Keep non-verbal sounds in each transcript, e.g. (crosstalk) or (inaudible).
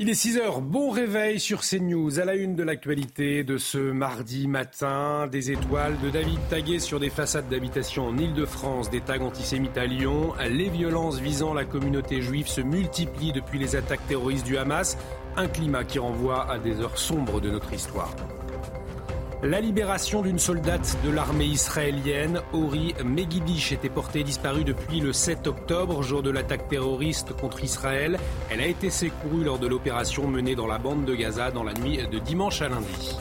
Il est 6 heures, bon réveil sur CNews. À la une de l'actualité de ce mardi matin, des étoiles de David taguées sur des façades d'habitation en Ile-de-France, des tags antisémites à Lyon. Les violences visant la communauté juive se multiplient depuis les attaques terroristes du Hamas. Un climat qui renvoie à des heures sombres de notre histoire. La libération d'une soldate de l'armée israélienne, Ori Megidish, était portée disparue depuis le 7 octobre, jour de l'attaque terroriste contre Israël. Elle a été secourue lors de l'opération menée dans la bande de Gaza dans la nuit de dimanche à lundi.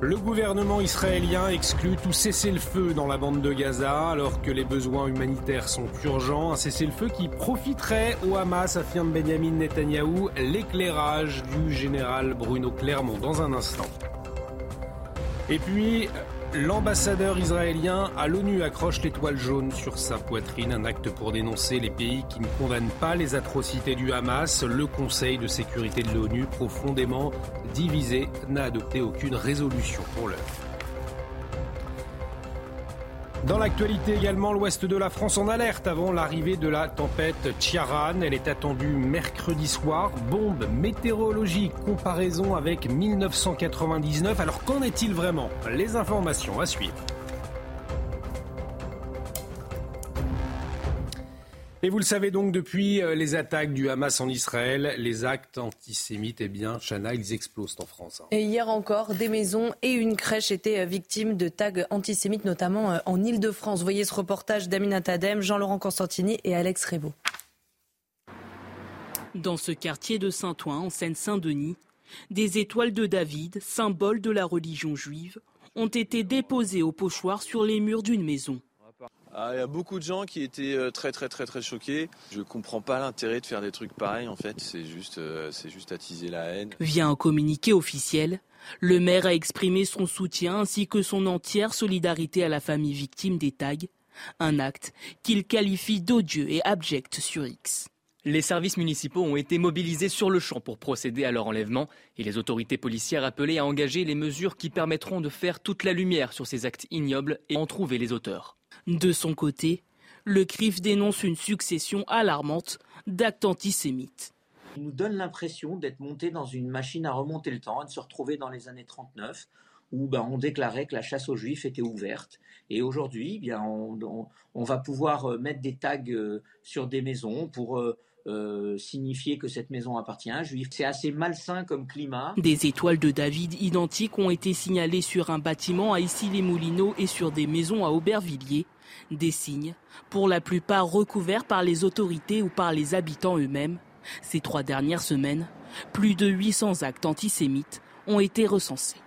Le gouvernement israélien exclut tout cessez-le-feu dans la bande de Gaza alors que les besoins humanitaires sont urgents. Un cessez-le-feu qui profiterait au Hamas, affirme Benjamin Netanyahou. L'éclairage du général Bruno Clermont dans un instant. Et puis, l'ambassadeur israélien à l'ONU accroche l'étoile jaune sur sa poitrine, un acte pour dénoncer les pays qui ne condamnent pas les atrocités du Hamas. Le Conseil de sécurité de l'ONU, profondément divisé, n'a adopté aucune résolution pour l'heure. Dans l'actualité également, l'ouest de la France en alerte avant l'arrivée de la tempête Chiaran. Elle est attendue mercredi soir. Bombe météorologique, comparaison avec 1999. Alors qu'en est-il vraiment? Les informations à suivre. Et vous le savez donc, depuis euh, les attaques du Hamas en Israël, les actes antisémites, eh bien, Chana, ils explosent en France. Hein. Et hier encore, des maisons et une crèche étaient euh, victimes de tags antisémites, notamment euh, en Ile-de-France. Voyez ce reportage d'Amina Tadem, Jean-Laurent Constantini et Alex Rebaud. Dans ce quartier de Saint-Ouen, en Seine-Saint-Denis, des étoiles de David, symbole de la religion juive, ont été déposées au pochoir sur les murs d'une maison. Ah, il y a beaucoup de gens qui étaient euh, très très très très choqués. Je comprends pas l'intérêt de faire des trucs pareils en fait. C'est juste, euh, c'est juste attiser la haine. Via un communiqué officiel, le maire a exprimé son soutien ainsi que son entière solidarité à la famille victime des tags, un acte qu'il qualifie d'odieux et abject sur X. Les services municipaux ont été mobilisés sur le champ pour procéder à leur enlèvement et les autorités policières appelées à engager les mesures qui permettront de faire toute la lumière sur ces actes ignobles et en trouver les auteurs. De son côté, le CRIF dénonce une succession alarmante d'actes antisémites. Il nous donne l'impression d'être monté dans une machine à remonter le temps et de se retrouver dans les années 39 où ben, on déclarait que la chasse aux juifs était ouverte. Et aujourd'hui, eh bien, on, va pouvoir euh, mettre des tags euh, sur des maisons pour euh, signifier que cette maison appartient à un juif. C'est assez malsain comme climat. Des étoiles de David identiques ont été signalées sur un bâtiment à Issy-les-Moulineaux et sur des maisons à Aubervilliers. Des signes, pour la plupart recouverts par les autorités ou par les habitants eux-mêmes. Ces trois dernières semaines, plus de 800 actes antisémites ont été recensés.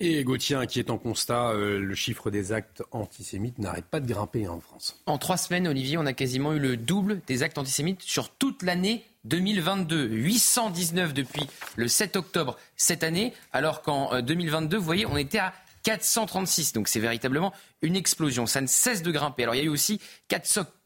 Et Gauthier, qui est en constat, euh, le chiffre des actes antisémites n'arrête pas de grimper hein, en France. En trois semaines, Olivier, on a quasiment eu le double des actes antisémites sur toute l'année 2022. 819 depuis le 7 octobre cette année, alors qu'en 2022, euh, vous voyez, on était à 436. Donc c'est véritablement une explosion. Ça ne cesse de grimper. Alors il y a eu aussi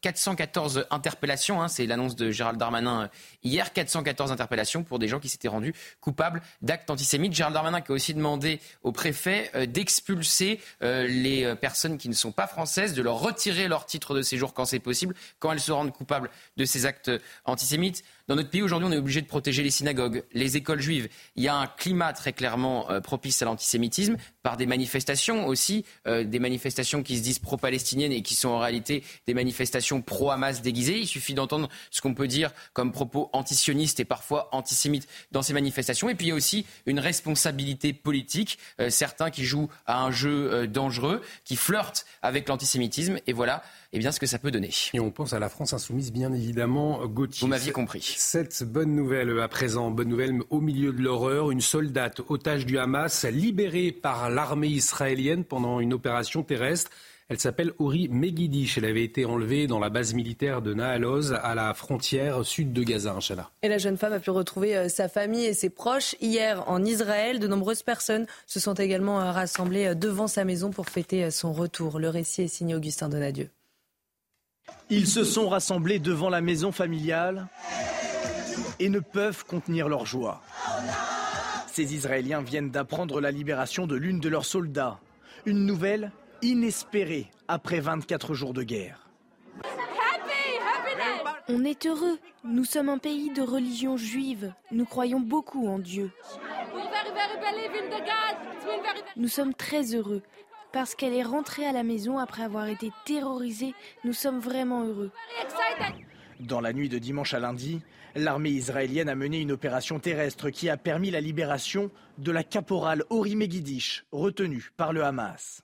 414 interpellations. Hein, c'est l'annonce de Gérald Darmanin euh, hier. 414 interpellations pour des gens qui s'étaient rendus coupables d'actes antisémites. Gérald Darmanin qui a aussi demandé au préfet euh, d'expulser euh, les personnes qui ne sont pas françaises, de leur retirer leur titre de séjour quand c'est possible, quand elles se rendent coupables de ces actes antisémites. Dans notre pays, aujourd'hui, on est obligé de protéger les synagogues, les écoles juives. Il y a un climat très clairement propice à l'antisémitisme par des manifestations aussi, des manifestations qui se disent pro-palestiniennes et qui sont en réalité des manifestations pro-Hamas déguisées. Il suffit d'entendre ce qu'on peut dire comme propos antisionistes et parfois antisémites dans ces manifestations. Et puis il y a aussi une responsabilité politique, euh, certains qui jouent à un jeu euh, dangereux, qui flirtent avec l'antisémitisme. Et voilà eh bien, ce que ça peut donner. Et on pense à la France insoumise, bien évidemment, Gauthier. Vous m'aviez compris. Cette bonne nouvelle à présent, bonne nouvelle au milieu de l'horreur, une soldate otage du Hamas libérée par l'armée israélienne pendant une opération terrestre. Elle s'appelle Ori Megidish. Elle avait été enlevée dans la base militaire de Naaloz à la frontière sud de Gaza, Inch'Allah. Et la jeune femme a pu retrouver euh, sa famille et ses proches hier en Israël. De nombreuses personnes se sont également euh, rassemblées euh, devant sa maison pour fêter son retour. Le récit est signé Augustin Donadieu. Ils se sont rassemblés devant la maison familiale et ne peuvent contenir leur joie. Ces Israéliens viennent d'apprendre la libération de l'une de leurs soldats. Une nouvelle inespérée après 24 jours de guerre. On est heureux. Nous sommes un pays de religion juive. Nous croyons beaucoup en Dieu. Nous sommes très heureux. Parce qu'elle est rentrée à la maison après avoir été terrorisée, nous sommes vraiment heureux. Dans la nuit de dimanche à lundi, l'armée israélienne a mené une opération terrestre qui a permis la libération de la caporale Ori Megidish, retenue par le Hamas.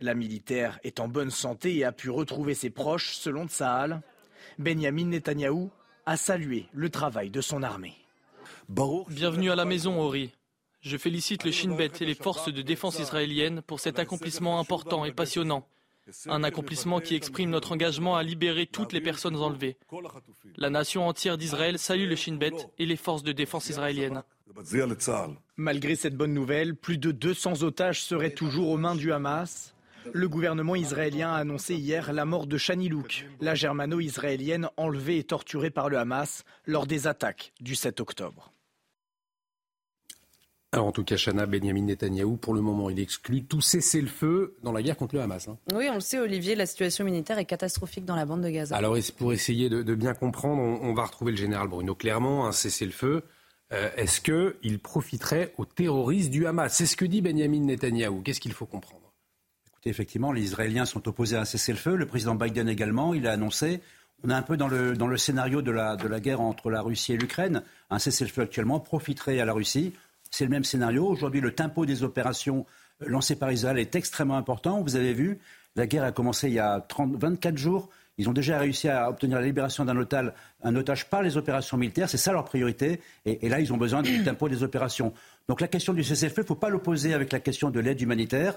La militaire est en bonne santé et a pu retrouver ses proches, selon Tsahal. Benjamin Netanyahou a salué le travail de son armée. Bienvenue à la maison, Ori. Je félicite le Shin Bet et les forces de défense israéliennes pour cet accomplissement important et passionnant. Un accomplissement qui exprime notre engagement à libérer toutes les personnes enlevées. La nation entière d'Israël salue le Shin Bet et les forces de défense israéliennes. Malgré cette bonne nouvelle, plus de 200 otages seraient toujours aux mains du Hamas. Le gouvernement israélien a annoncé hier la mort de Shani Louk, la germano-israélienne enlevée et torturée par le Hamas lors des attaques du 7 octobre. Alors en tout cas, Chana Benjamin Netanyahou, pour le moment, il exclut tout cessez-le-feu dans la guerre contre le Hamas. Hein. Oui, on le sait, Olivier, la situation militaire est catastrophique dans la bande de Gaza. Alors pour essayer de, bien comprendre, on, va retrouver le général Bruno Clermont, un cessez-le-feu. Euh, est-ce qu'il profiterait aux terroristes du Hamas? C'est ce que dit Benjamin Netanyahou. Qu'est-ce qu'il faut comprendre? Effectivement, les Israéliens sont opposés à un cessez-le-feu. Le président Biden également, il a annoncé on est un peu dans le, dans le scénario de la, de la guerre entre la Russie et l'Ukraine. Un cessez-le-feu actuellement profiterait à la Russie. C'est le même scénario. Aujourd'hui, le tempo des opérations euh, lancées par Israël est extrêmement important. Vous avez vu, la guerre a commencé il y a 30, 24 jours. Ils ont déjà réussi à obtenir la libération d'un otage, un otage par les opérations militaires. C'est ça leur priorité. Et, là, ils ont besoin du tempo des opérations. Donc la question du cessez-le-feu, il ne faut pas l'opposer avec la question de l'aide humanitaire.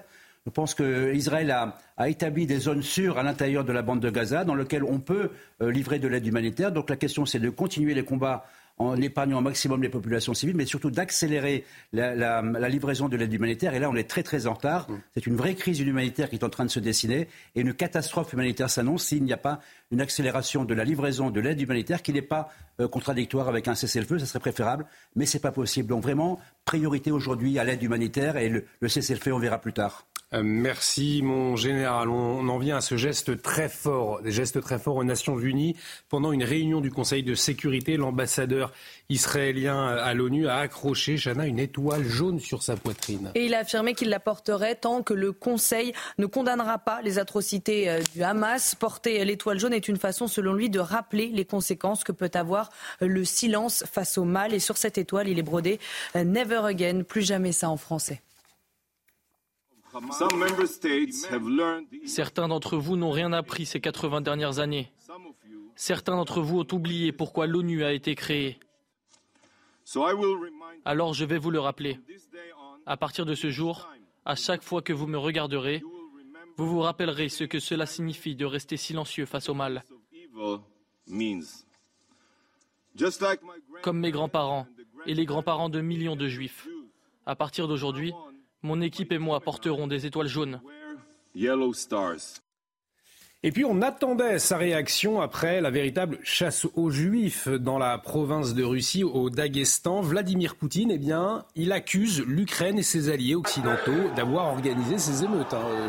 Je pense qu'Israël a, a, établi des zones sûres à l'intérieur de la bande de Gaza dans lesquelles on peut euh, livrer de l'aide humanitaire. Donc la question, c'est de continuer les combats en épargnant au maximum les populations civiles, mais surtout d'accélérer la, livraison de l'aide humanitaire. Et là, on est très très en retard. Mm. C'est une vraie crise humanitaire qui est en train de se dessiner et une catastrophe humanitaire s'annonce s'il n'y a pas une accélération de la livraison de l'aide humanitaire qui n'est pas euh, contradictoire avec un cessez-le-feu. Ça serait préférable, mais ce n'est pas possible. Donc vraiment, priorité aujourd'hui à l'aide humanitaire et le, le cessez-le-feu, on verra plus tard. Euh, merci mon général. On, en vient à ce geste très fort, des gestes très forts aux Nations Unies. Pendant une réunion du Conseil de sécurité, l'ambassadeur israélien à l'ONU a accroché, Chana, une étoile jaune sur sa poitrine. Et il a affirmé qu'il la porterait tant que le Conseil ne condamnera pas les atrocités euh, du Hamas. Porter l'étoile jaune est une façon, selon lui, de rappeler les conséquences que peut avoir le silence face au mal. Et sur cette étoile, il est brodé euh, Never Again, plus jamais ça en français. Certains d'entre vous n'ont rien appris ces 80 dernières années. Certains d'entre vous ont oublié pourquoi l'ONU a été créée. Alors je vais vous le rappeler. À partir de ce jour, à chaque fois que vous me regarderez, vous vous rappellerez ce que cela signifie de rester silencieux face au mal. Comme mes grands-parents et les grands-parents de millions de juifs. À partir d'aujourd'hui, mon équipe et moi porterons des étoiles jaunes. Et puis on attendait sa réaction après la véritable chasse aux juifs dans la province de Russie, au Daghestan. Vladimir Poutine, eh bien, il accuse l'Ukraine et ses alliés occidentaux d'avoir organisé ces émeutes. Hein,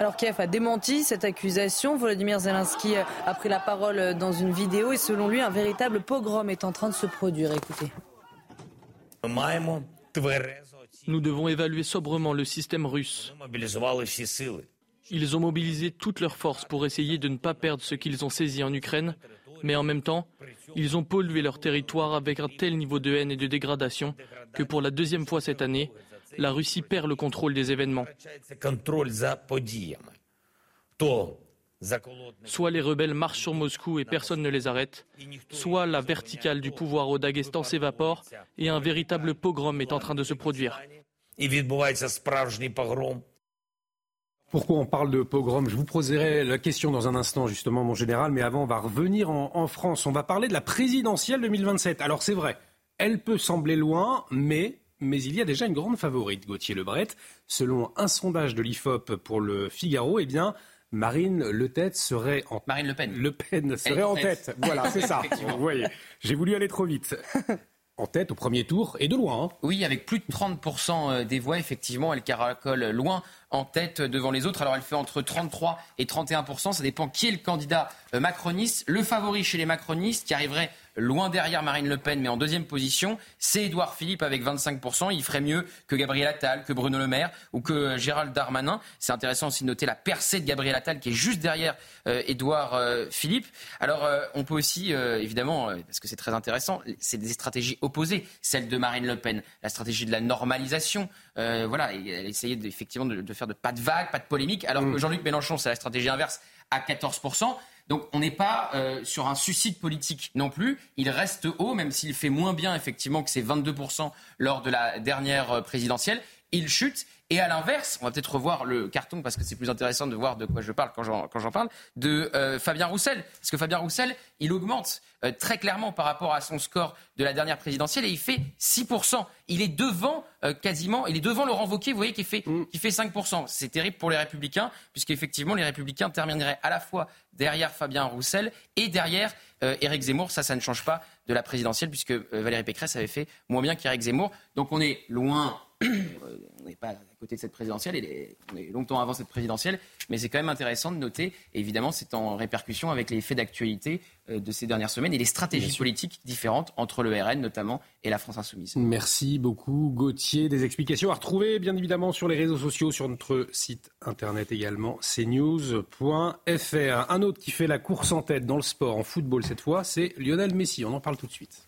Alors Kiev a démenti cette accusation. Vladimir Zelensky a pris la parole dans une vidéo et selon lui, un véritable pogrom est en train de se produire. Écoutez. Nous devons évaluer sobrement le système russe. Ils ont mobilisé toutes leurs forces pour essayer de ne pas perdre ce qu'ils ont saisi en Ukraine, mais en même temps, ils ont pollué leur territoire avec un tel niveau de haine et de dégradation que pour la deuxième fois cette année, la Russie perd le contrôle des événements. Soit les rebelles marchent sur Moscou et personne ne les arrête, soit la verticale du pouvoir au Daghestan s'évapore et un véritable pogrom est en train de se produire. Pourquoi on parle de pogrom? Je vous poserai la question dans un instant, justement, mon général. Mais avant, on va revenir en, France. On va parler de la présidentielle 2027. Alors, c'est vrai, elle peut sembler loin, mais, mais il y a déjà une grande favorite, Gauthier Lebret. Selon un sondage de l'IFOP pour le Figaro, eh bien, Marine Le Tête serait en Marine Le Pen. Le Pen serait en tête. Voilà, c'est ça. (laughs) Vous voyez, j'ai voulu aller trop vite. (laughs) en tête au premier tour et de loin. Hein. Oui, avec plus de 30% euh, des voix, effectivement, elle caracole loin en tête devant les autres. Alors elle fait entre 33 et 31%, ça dépend qui est le candidat euh, macroniste. Le favori chez les macronistes, qui arriverait loin derrière Marine Le Pen, mais en deuxième position, c'est Édouard Philippe avec 25%. Il ferait mieux que Gabriel Attal, que Bruno Le Maire ou que Gérald Darmanin. C'est intéressant aussi de noter la percée de Gabriel Attal qui est juste derrière euh, Édouard euh, Philippe. Alors on peut aussi, évidemment, parce que c'est très intéressant, c'est des stratégies opposées, celle de Marine Le Pen, la stratégie de la normalisation. voilà, elle essayait effectivement de, de faire de pas de vagues, pas de polémique, alors que mm. Jean-Luc Mélenchon, c'est la stratégie inverse à 14%. Donc on n'est pas euh, sur un suicide politique non plus. Il reste haut, même s'il fait moins bien effectivement que ses 22% lors de la dernière euh, présidentielle. Il chute. Et à l'inverse, on va peut-être revoir le carton parce que c'est plus intéressant de voir de quoi je parle quand j'en parle, de euh, Fabien Roussel. Parce que Fabien Roussel, il augmente euh, très clairement par rapport à son score de la dernière présidentielle et il fait 6%. Il est devant euh, quasiment, il est devant Laurent Wauquiez, vous voyez, qui fait, mm. qui fait 5%. C'est terrible pour les Républicains, puisqu'effectivement, les Républicains termineraient à la fois derrière Fabien Roussel et derrière Éric Zemmour. Ça, ça ne change pas de la présidentielle, puisque Valérie Pécresse avait fait moins bien qu'Éric Zemmour. Donc on est loin on n'est pas à côté de cette présidentielle, est, on est longtemps avant cette présidentielle, mais c'est quand même intéressant de noter, évidemment c'est en répercussion avec les faits d'actualité euh, de ces dernières semaines et les stratégies politiques différentes entre le RN notamment et la France insoumise. Merci beaucoup Gauthier. Des explications à retrouver bien évidemment sur les réseaux sociaux, sur notre site internet également, cnews.fr. Un autre qui fait la course en tête dans le sport, en football cette fois, c'est Lionel Messi. On en parle tout de suite.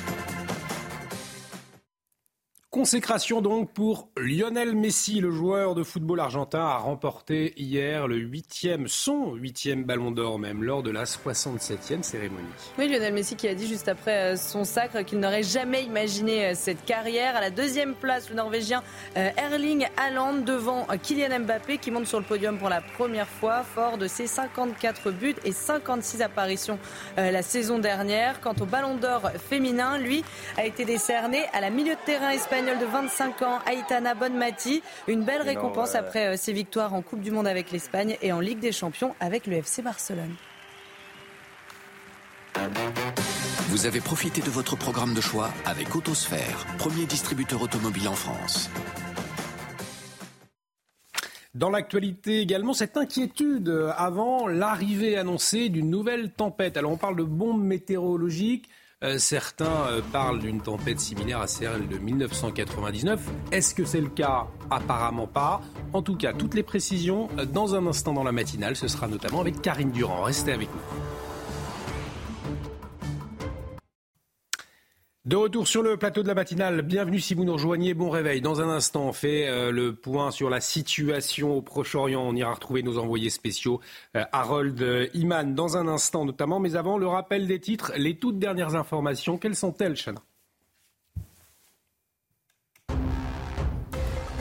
Consécration donc pour Lionel Messi, le joueur de football argentin, a remporté hier le huitième, son huitième ballon d'or même, lors de la 67e cérémonie. Oui, Lionel Messi qui a dit juste après euh, son sacre qu'il n'aurait jamais imaginé euh, cette carrière. À la deuxième place, le Norvégien euh, Erling Haaland devant Kylian Mbappé qui monte sur le podium pour la première fois, fort de ses 54 buts et 56 apparitions la saison dernière. Quant au ballon d'or féminin, lui a été décerné à la milieu de terrain espagnol de 25 ans, Aitana Bonmati. Une belle récompense après euh, ses victoires en Coupe du Monde avec l'Espagne et en Ligue des Champions avec le FC Barcelone. Vous avez profité de votre programme de choix avec Autosphère, premier distributeur automobile en France. Dans l'actualité également, cette inquiétude avant l'arrivée annoncée d'une nouvelle tempête. Alors on parle de bombes météorologiques. Euh, certains euh, parlent d'une tempête similaire à celle de 1999. Est-ce que c'est le cas? Apparemment pas. En tout cas, toutes les précisions euh, dans un instant dans la matinale. Ce sera notamment avec Karine Durand. Restez avec nous. De retour sur le plateau de la matinale, bienvenue si vous nous rejoignez, bon réveil. Dans un instant, on fait euh, le point sur la situation au Proche-Orient. On ira retrouver nos envoyés spéciaux, euh, Harold euh, Iman, dans un instant notamment. Mais avant, le rappel des titres, les toutes dernières informations, quelles sont-elles, Chana?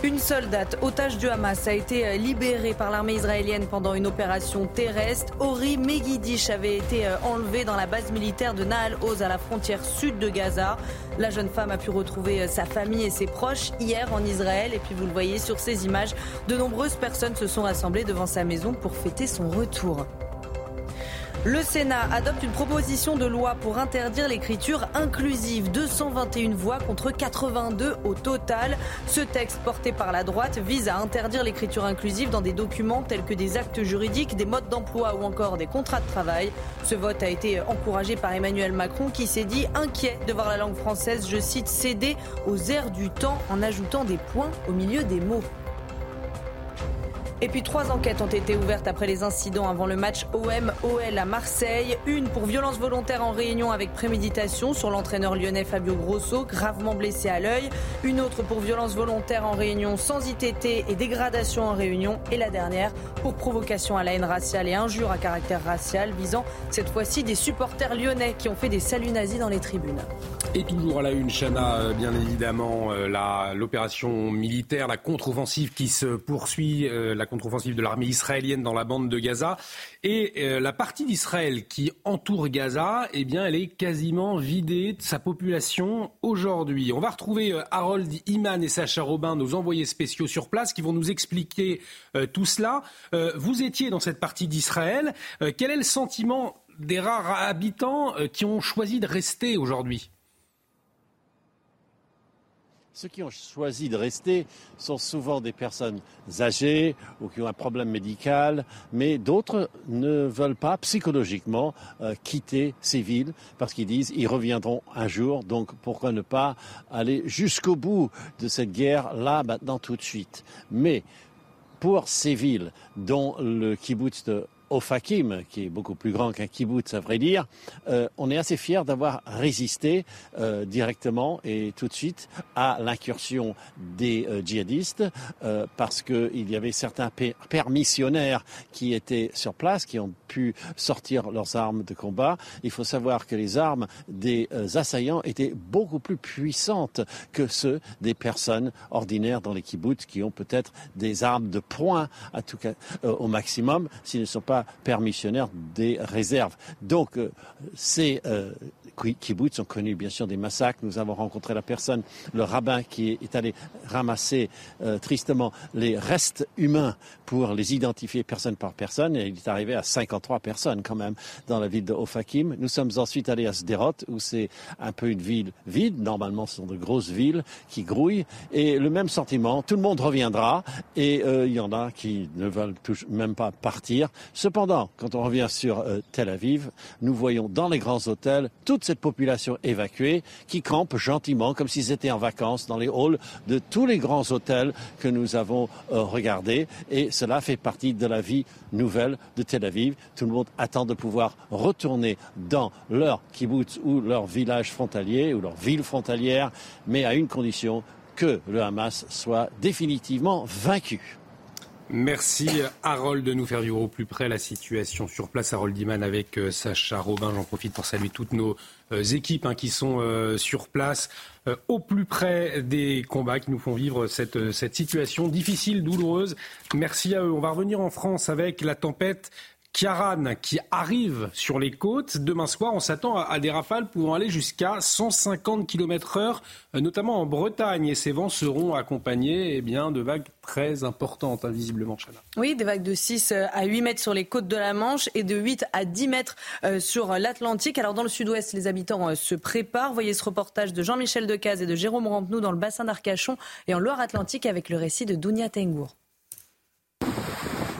Une soldate, otage du Hamas, a été euh, libérée par l'armée israélienne pendant une opération terrestre. Ori Megidish avait été euh, enlevée dans la base militaire de Nahal Oz à la frontière sud de Gaza. La jeune femme a pu retrouver euh, sa famille et ses proches hier en Israël. Et puis vous le voyez sur ces images, de nombreuses personnes se sont rassemblées devant sa maison pour fêter son retour. Le Sénat adopte une proposition de loi pour interdire l'écriture inclusive. 221 voix contre 82 au total. Ce texte porté par la droite vise à interdire l'écriture inclusive dans des documents tels que des actes juridiques, des modes d'emploi ou encore des contrats de travail. Ce vote a été encouragé par Emmanuel Macron qui s'est dit inquiet de voir la langue française, je cite, céder aux airs du temps en ajoutant des points au milieu des mots. Et puis trois enquêtes ont été ouvertes après les incidents avant le match OM-OL à Marseille. Une pour violence volontaire en réunion avec préméditation sur l'entraîneur lyonnais Fabio Grosso, gravement blessé à l'œil. Une autre pour violence volontaire en réunion sans ITT et dégradation en réunion. Et la dernière pour provocation à la haine raciale et injure à caractère racial, visant cette fois-ci des supporters lyonnais qui ont fait des saluts nazis dans les tribunes. Et toujours à la une, Chana, euh, bien évidemment, euh, l'opération militaire, la contre-offensive qui se poursuit, euh, contre-offensive de l'armée israélienne dans la bande de Gaza. Et la partie d'Israël qui entoure Gaza, eh bien, elle est quasiment vidée de sa population aujourd'hui. On va retrouver Harold Iman et Sacha Robin, nos envoyés spéciaux sur place, qui vont nous expliquer tout cela. vous étiez dans cette partie d'Israël. quel est le sentiment des rares habitants qui ont choisi de rester aujourd'hui? Ceux qui ont choisi de rester sont souvent des personnes âgées ou qui ont un problème médical, mais d'autres ne veulent pas psychologiquement euh, quitter ces villes parce qu'ils disent ils reviendront un jour, donc pourquoi ne pas aller jusqu'au bout de cette guerre là maintenant tout de suite. Mais pour ces villes dont le kibbutz de Ofakim, qui est beaucoup plus grand qu'un kibbutz à vrai dire, euh, on est assez fier d'avoir résisté euh, directement et tout de suite à l'incursion des euh, djihadistes parce qu'il y avait certains permissionnaires qui étaient sur place, qui ont pu sortir leurs armes de combat. Il faut savoir que les armes des assaillants étaient beaucoup plus puissantes que ceux des personnes ordinaires dans les kibbutz qui ont peut-être des armes de poing à tout cas, au maximum s'ils ne sont pas permissionnaires des réserves. Donc, euh, euh, kibbutz ont connu bien sûr des massacres. Nous avons rencontré la personne, le rabbin qui est allé ramasser euh, tristement les restes humains pour les identifier personne par personne. Et il est arrivé à 53 personnes quand même dans la ville de Ofakim. Nous sommes ensuite allés à Sderot où c'est un peu une ville vide. Normalement, ce sont de grosses villes qui grouillent. Et le même sentiment, tout le monde reviendra et il y en a qui ne veulent même pas partir. Cependant, quand on revient sur euh, Tel Aviv, nous voyons dans les grands hôtels toute cette population évacuée qui campe gentiment comme s'ils étaient en vacances dans les halls de tous les grands hôtels que nous avons euh, regardés. Et cela fait partie de la vie nouvelle de Tel Aviv. Tout le monde attend de pouvoir retourner dans leur kibbutz ou leur village frontalier ou leur ville frontalière, mais à une condition que le Hamas soit définitivement vaincu. Merci Harold de nous faire vivre au plus près la situation sur place. Harold Diman avec euh, Sacha Robin. J'en profite pour saluer toutes nos équipes hein, qui sont euh, sur place au plus près des combats qui nous font vivre cette, cette situation difficile, douloureuse. Merci à eux. On va revenir en France avec la tempête Kiaran qui arrive sur les côtes. Demain soir, on s'attend à, des rafales pouvant aller jusqu'à 150 km heure, euh, notamment en Bretagne. Et ces vents seront accompagnés eh bien, de vagues très importantes, invisiblement, Chana. Oui, des vagues de 6 euh, à 8 mètres sur les côtes de la Manche et de 8 à 10 mètres euh, sur l'Atlantique. Alors dans le sud-ouest, les habitants se préparent. Voyez ce reportage de Jean-Michel Decaze et de Jérôme Rampenou dans le bassin d'Arcachon et en Loire-Atlantique avec le récit de Dounia Tengour.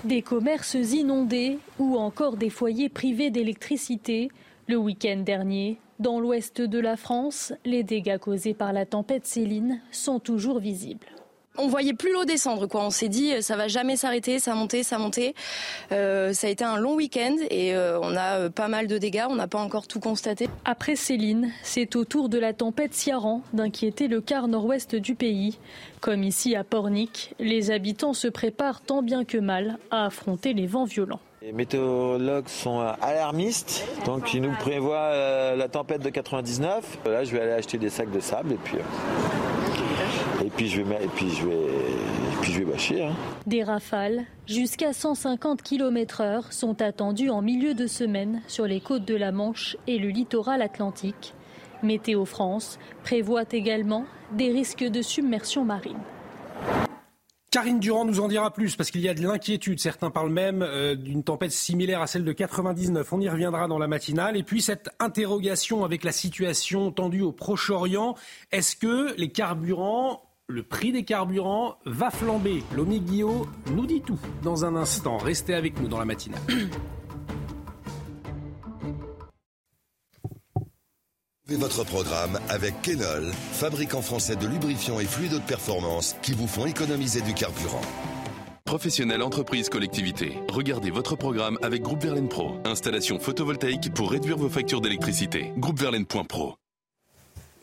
Des commerces inondés ou encore des foyers privés d'électricité. Le week-end dernier, dans l'ouest de la France, les dégâts causés par la tempête Céline sont toujours visibles on voyait plus l'eau descendre. Quoi. On s'est dit, ça va jamais s'arrêter, ça montait, ça montait. Euh, ça a été un long week-end et euh, on a euh, pas mal de dégâts. On n'a pas encore tout constaté. Après Céline, c'est au tour de la tempête Ciaran d'inquiéter le quart nord-ouest du pays. Comme ici à Pornic, les habitants se préparent tant bien que mal à affronter les vents violents. Les météorologues sont alarmistes, donc ils nous prévoient la tempête de 99. Là, je vais aller acheter des sacs de sable et puis et puis je vais, et puis je vais, puis je vais bâcher. Hein. Des rafales jusqu'à 150 km/h sont attendues en milieu de semaine sur les côtes de la Manche et le littoral atlantique. Météo France prévoit également des risques de submersion marine. Karine Durand nous en dira plus parce qu'il y a de l'inquiétude. Certains parlent même euh, d'une tempête similaire à celle de 99. On y reviendra dans la matinale. Et puis cette interrogation avec la situation tendue au Proche-Orient. Est-ce que les carburants le prix des carburants va flamber. Lomi nous dit tout dans un instant. Restez avec nous dans la matinale. Votre programme avec Kenol, fabricant français de lubrifiants et fluides de performance qui vous font économiser du carburant. Professionnels, entreprises, collectivités. Regardez votre programme avec Groupe Verlaine Pro. Installation photovoltaïque pour réduire vos factures d'électricité. Groupeverlaine.pro.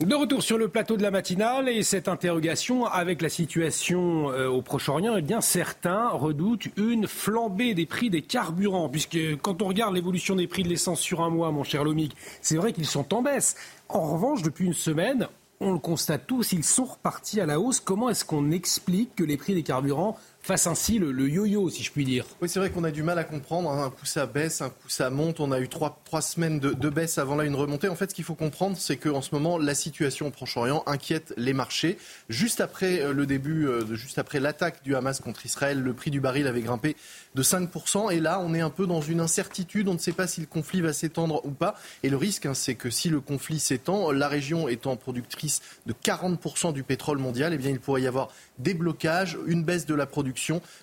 De retour sur le plateau de la matinale et cette interrogation avec la situation euh, au Proche-Orient, eh bien certains redoutent une flambée des prix des carburants, puisque quand on regarde l'évolution des prix de l'essence sur un mois, mon cher Lomic, c'est vrai qu'ils sont en baisse. En revanche, depuis une semaine, on le constate tous, ils sont repartis à la hausse. Comment est-ce qu'on explique que les prix des carburants fasse ainsi le, yo-yo, si je puis dire. Oui, c'est vrai qu'on a du mal à comprendre. Hein. Un coup ça baisse, un coup ça monte. On a eu trois, trois semaines de, baisse avant là une remontée. En fait, ce qu'il faut comprendre, c'est qu'en ce moment, la situation au Proche-Orient inquiète les marchés. Juste après euh, le début, euh, juste après l'attaque du Hamas contre Israël, le prix du baril avait grimpé de 5%. Et là, on est un peu dans une incertitude. On ne sait pas si le conflit va s'étendre ou pas. Et le risque, hein, c'est que si le conflit s'étend, la région étant productrice de 40% du pétrole mondial, eh bien, il pourrait y avoir des blocages, une baisse de la production,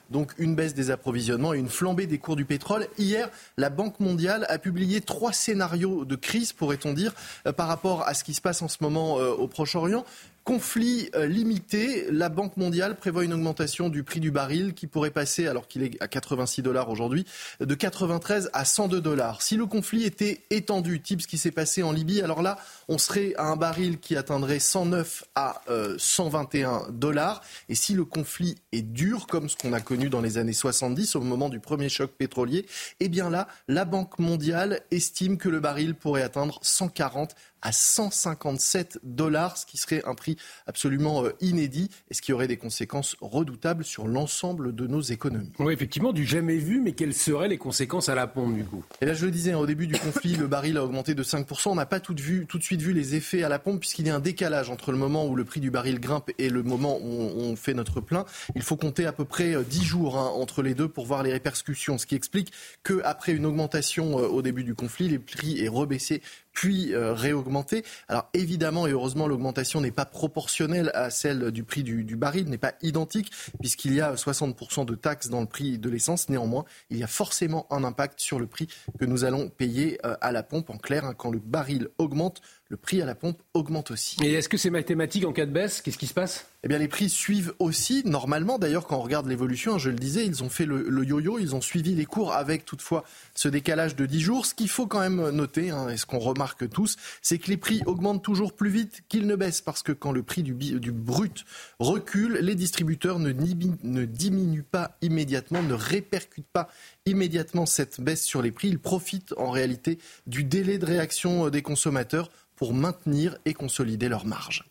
donc une baisse des approvisionnements et une flambée des cours du pétrole. Hier, la Banque mondiale a publié trois scénarios de crise, pourrait-on dire, euh, par rapport à ce qui se passe en ce moment euh, au Proche-Orient. Conflit euh, limité, la Banque mondiale prévoit une augmentation du prix du baril qui pourrait passer, alors qu'il est à 86 dollars aujourd'hui, de 93 à 102 dollars. Si le conflit était étendu, type ce qui s'est passé en Libye, alors là, on serait à un baril qui atteindrait 109 à 121 euh, dollars. Et si le conflit est dur, comme ce qu'on a connu dans les années 70, au moment du premier choc pétrolier, eh bien là, la Banque mondiale estime que le baril pourrait atteindre 140 à 157 dollars, ce qui serait un prix absolument euh, inédit et ce qui aurait des conséquences redoutables sur l'ensemble de nos économies. Oui, effectivement, du jamais vu, mais quelles seraient les conséquences à la pompe du coup? Et là, je le disais, hein, au début du conflit, le baril a augmenté de 5%. On n'a pas tout, vu, tout de suite vu les effets à la pompe puisqu'il y a un décalage entre le moment où le prix du baril grimpe et le moment où on fait notre plein. Il faut compter à peu près 10 euh, jours hein, entre les deux pour voir les répercussions, ce qui explique qu'après une augmentation euh, au début du conflit, les prix est rebaissé puis euh, réaugmenter. Alors évidemment et heureusement, l'augmentation n'est pas proportionnelle à celle du prix du, du baril, n'est pas identique, puisqu'il y a 60% de taxes dans le prix de l'essence. Néanmoins, il y a forcément un impact sur le prix que nous allons payer euh, à la pompe. En clair, hein, quand le baril augmente, le prix à la pompe augmente aussi. Et est-ce que c'est mathématique en cas de baisse? Qu'est-ce qui se passe? Eh bien, les prix suivent aussi, normalement. D'ailleurs, quand on regarde l'évolution, hein, je le disais, ils ont fait le, yo-yo, ils ont suivi les cours avec toutefois ce décalage de 10 jours. Ce qu'il faut quand même noter, hein, et ce qu'on remarque tous, c'est que les prix augmentent toujours plus vite qu'ils ne baissent. Parce que quand le prix du, du brut recule, les distributeurs ne, ne diminuent pas immédiatement, ne répercutent pas immédiatement cette baisse sur les prix. Ils profitent en réalité du délai de réaction des consommateurs pour maintenir et consolider leurs marges.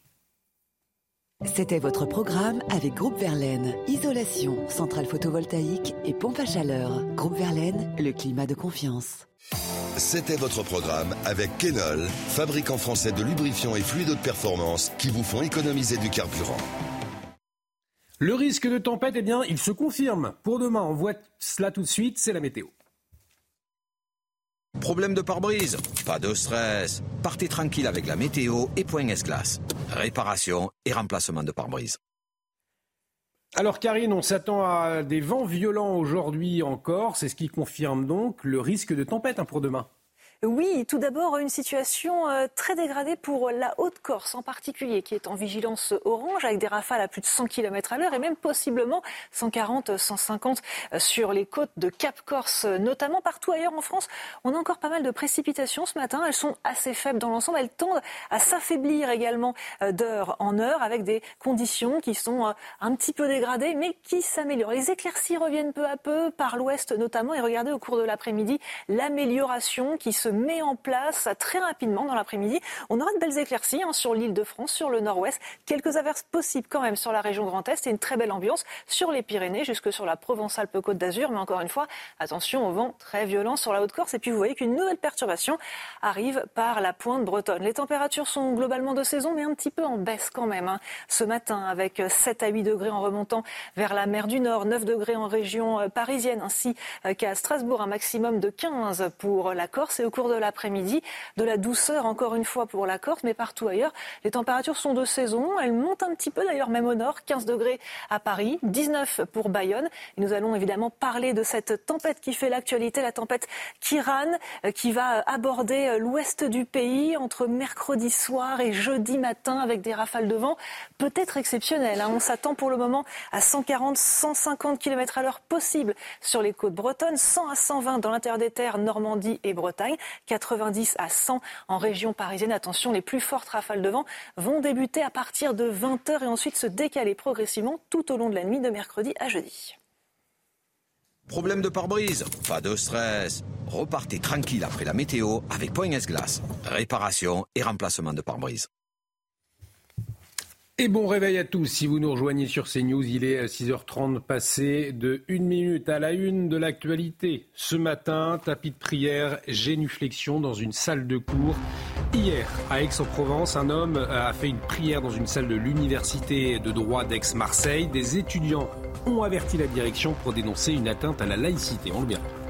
C'était votre programme avec Groupe Verlaine. Isolation, centrale photovoltaïque et pompe à chaleur. Groupe Verlaine, le climat de confiance. C'était votre programme avec Kenol, fabricant français de lubrifiants et fluides de performance qui vous font économiser du carburant. Le risque de tempête, eh bien, il se confirme. Pour demain, on voit cela tout de suite, c'est la météo. Problème de pare-brise Pas de stress. Partez tranquille avec la météo et point S-Glace. Réparation et remplacement de pare-brise. Alors Karine, on s'attend à des vents violents aujourd'hui encore. C'est ce qui confirme donc le risque de tempête hein, pour demain. Oui, tout d'abord, une situation euh, très dégradée pour la Haute-Corse en particulier, qui est en vigilance orange avec des rafales à plus de 100 km à l'heure et même possiblement 140, 150 euh, sur les côtes de Cap-Corse, notamment partout ailleurs en France. On a encore pas mal de précipitations ce matin. Elles sont assez faibles dans l'ensemble. Elles tendent à s'affaiblir également euh, d'heure en heure avec des conditions qui sont un petit peu dégradées mais qui s'améliorent. Les éclaircies reviennent peu à peu par l'ouest notamment et regardez au cours de l'après-midi l'amélioration qui se met en place très rapidement dans l'après-midi. On aura de belles éclaircies hein, sur l'île de France, sur le nord-ouest. Quelques averses possibles quand même sur la région Grand Est et une très belle ambiance sur les Pyrénées jusque sur la Provence-Alpes-Côte d'Azur. Mais encore une fois, attention au vent très violent sur la Haute-Corse. Et puis vous voyez qu'une nouvelle perturbation arrive par la pointe bretonne. Les températures sont globalement de saison, mais un petit peu en baisse quand même. Hein. Ce matin, avec 7 à 8 degrés en remontant vers la mer du Nord, 9 degrés en région euh, parisienne, ainsi euh, qu'à Strasbourg, un maximum de 15 pour la Corse et au cours de l'après-midi. De la douceur encore une fois pour la Corse, mais partout ailleurs, les températures sont de saison. Elles montent un petit peu d'ailleurs même au nord, 15 degrés à Paris, 19 pour Bayonne. Nous allons évidemment parler de cette tempête qui fait l'actualité, la tempête Kiran, euh, qui va aborder euh, l'ouest du pays entre mercredi soir et jeudi matin avec des rafales de vent peut-être exceptionnelles. Hein. On s'attend pour le moment à 140, 150 km à l'heure possible sur les côtes bretonnes, 100 à 120 dans l'intérieur des terres, Normandie et Bretagne, 90 à 100 en région parisienne. Attention, les plus fortes rafales de vent vont débuter à partir de 20h et ensuite se décaler progressivement tout au long de la nuit de mercredi à jeudi. Problème de pare-brise Pas de stress. Repartez tranquille après la météo avec Point S-Glace. Réparation et remplacement de pare-brise. Et bon réveil à tous. Si vous nous rejoignez sur CNews, il est 6h30 passé de 1 minute à la une de l'actualité. Ce matin, tapis de prière, génuflexion dans une salle de cours. Hier, à Aix-en-Provence, un homme a fait une prière dans une salle de l'université de droit d'Aix-Marseille. Des étudiants ont averti la direction pour dénoncer une atteinte à la laïcité. On le verra.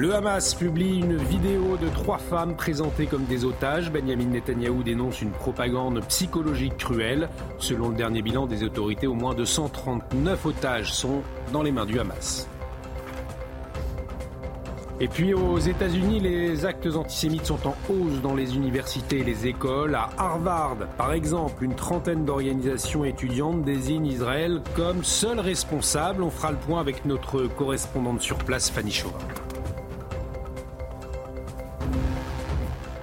Le Hamas publie une vidéo de trois femmes présentées comme des otages. Benjamin Netanyahou dénonce une propagande psychologique cruelle. Selon le dernier bilan des autorités, au moins 239 otages sont dans les mains du Hamas. Et puis aux États-Unis, les actes antisémites sont en hausse dans les universités et les écoles. À Harvard, par exemple, une trentaine d'organisations étudiantes désignent Israël comme seul responsable. On fera le point avec notre correspondante sur place, Fanny Chauvin.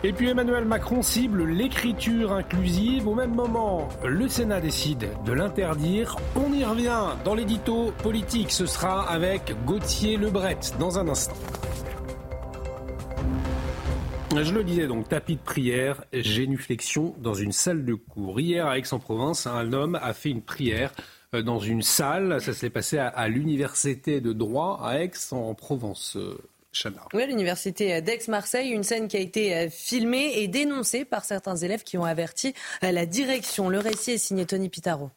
Et puis Emmanuel Macron cible l'écriture inclusive. Au même moment, le Sénat décide de l'interdire. On y revient dans l'édito politique. Ce sera avec Gauthier Lebret dans un instant. Je le disais donc, tapis de prière, génuflexion dans une salle de cours. Hier à Aix-en-Provence, un homme a fait une prière euh, dans une salle. Ça s'est passé à, l'université de droit à Aix-en-Provence. Oui, l'université d'Aix-Marseille, une scène qui a été euh, filmée et dénoncée par certains élèves qui ont averti euh, la direction. Le récit est signé Tony Pitaro.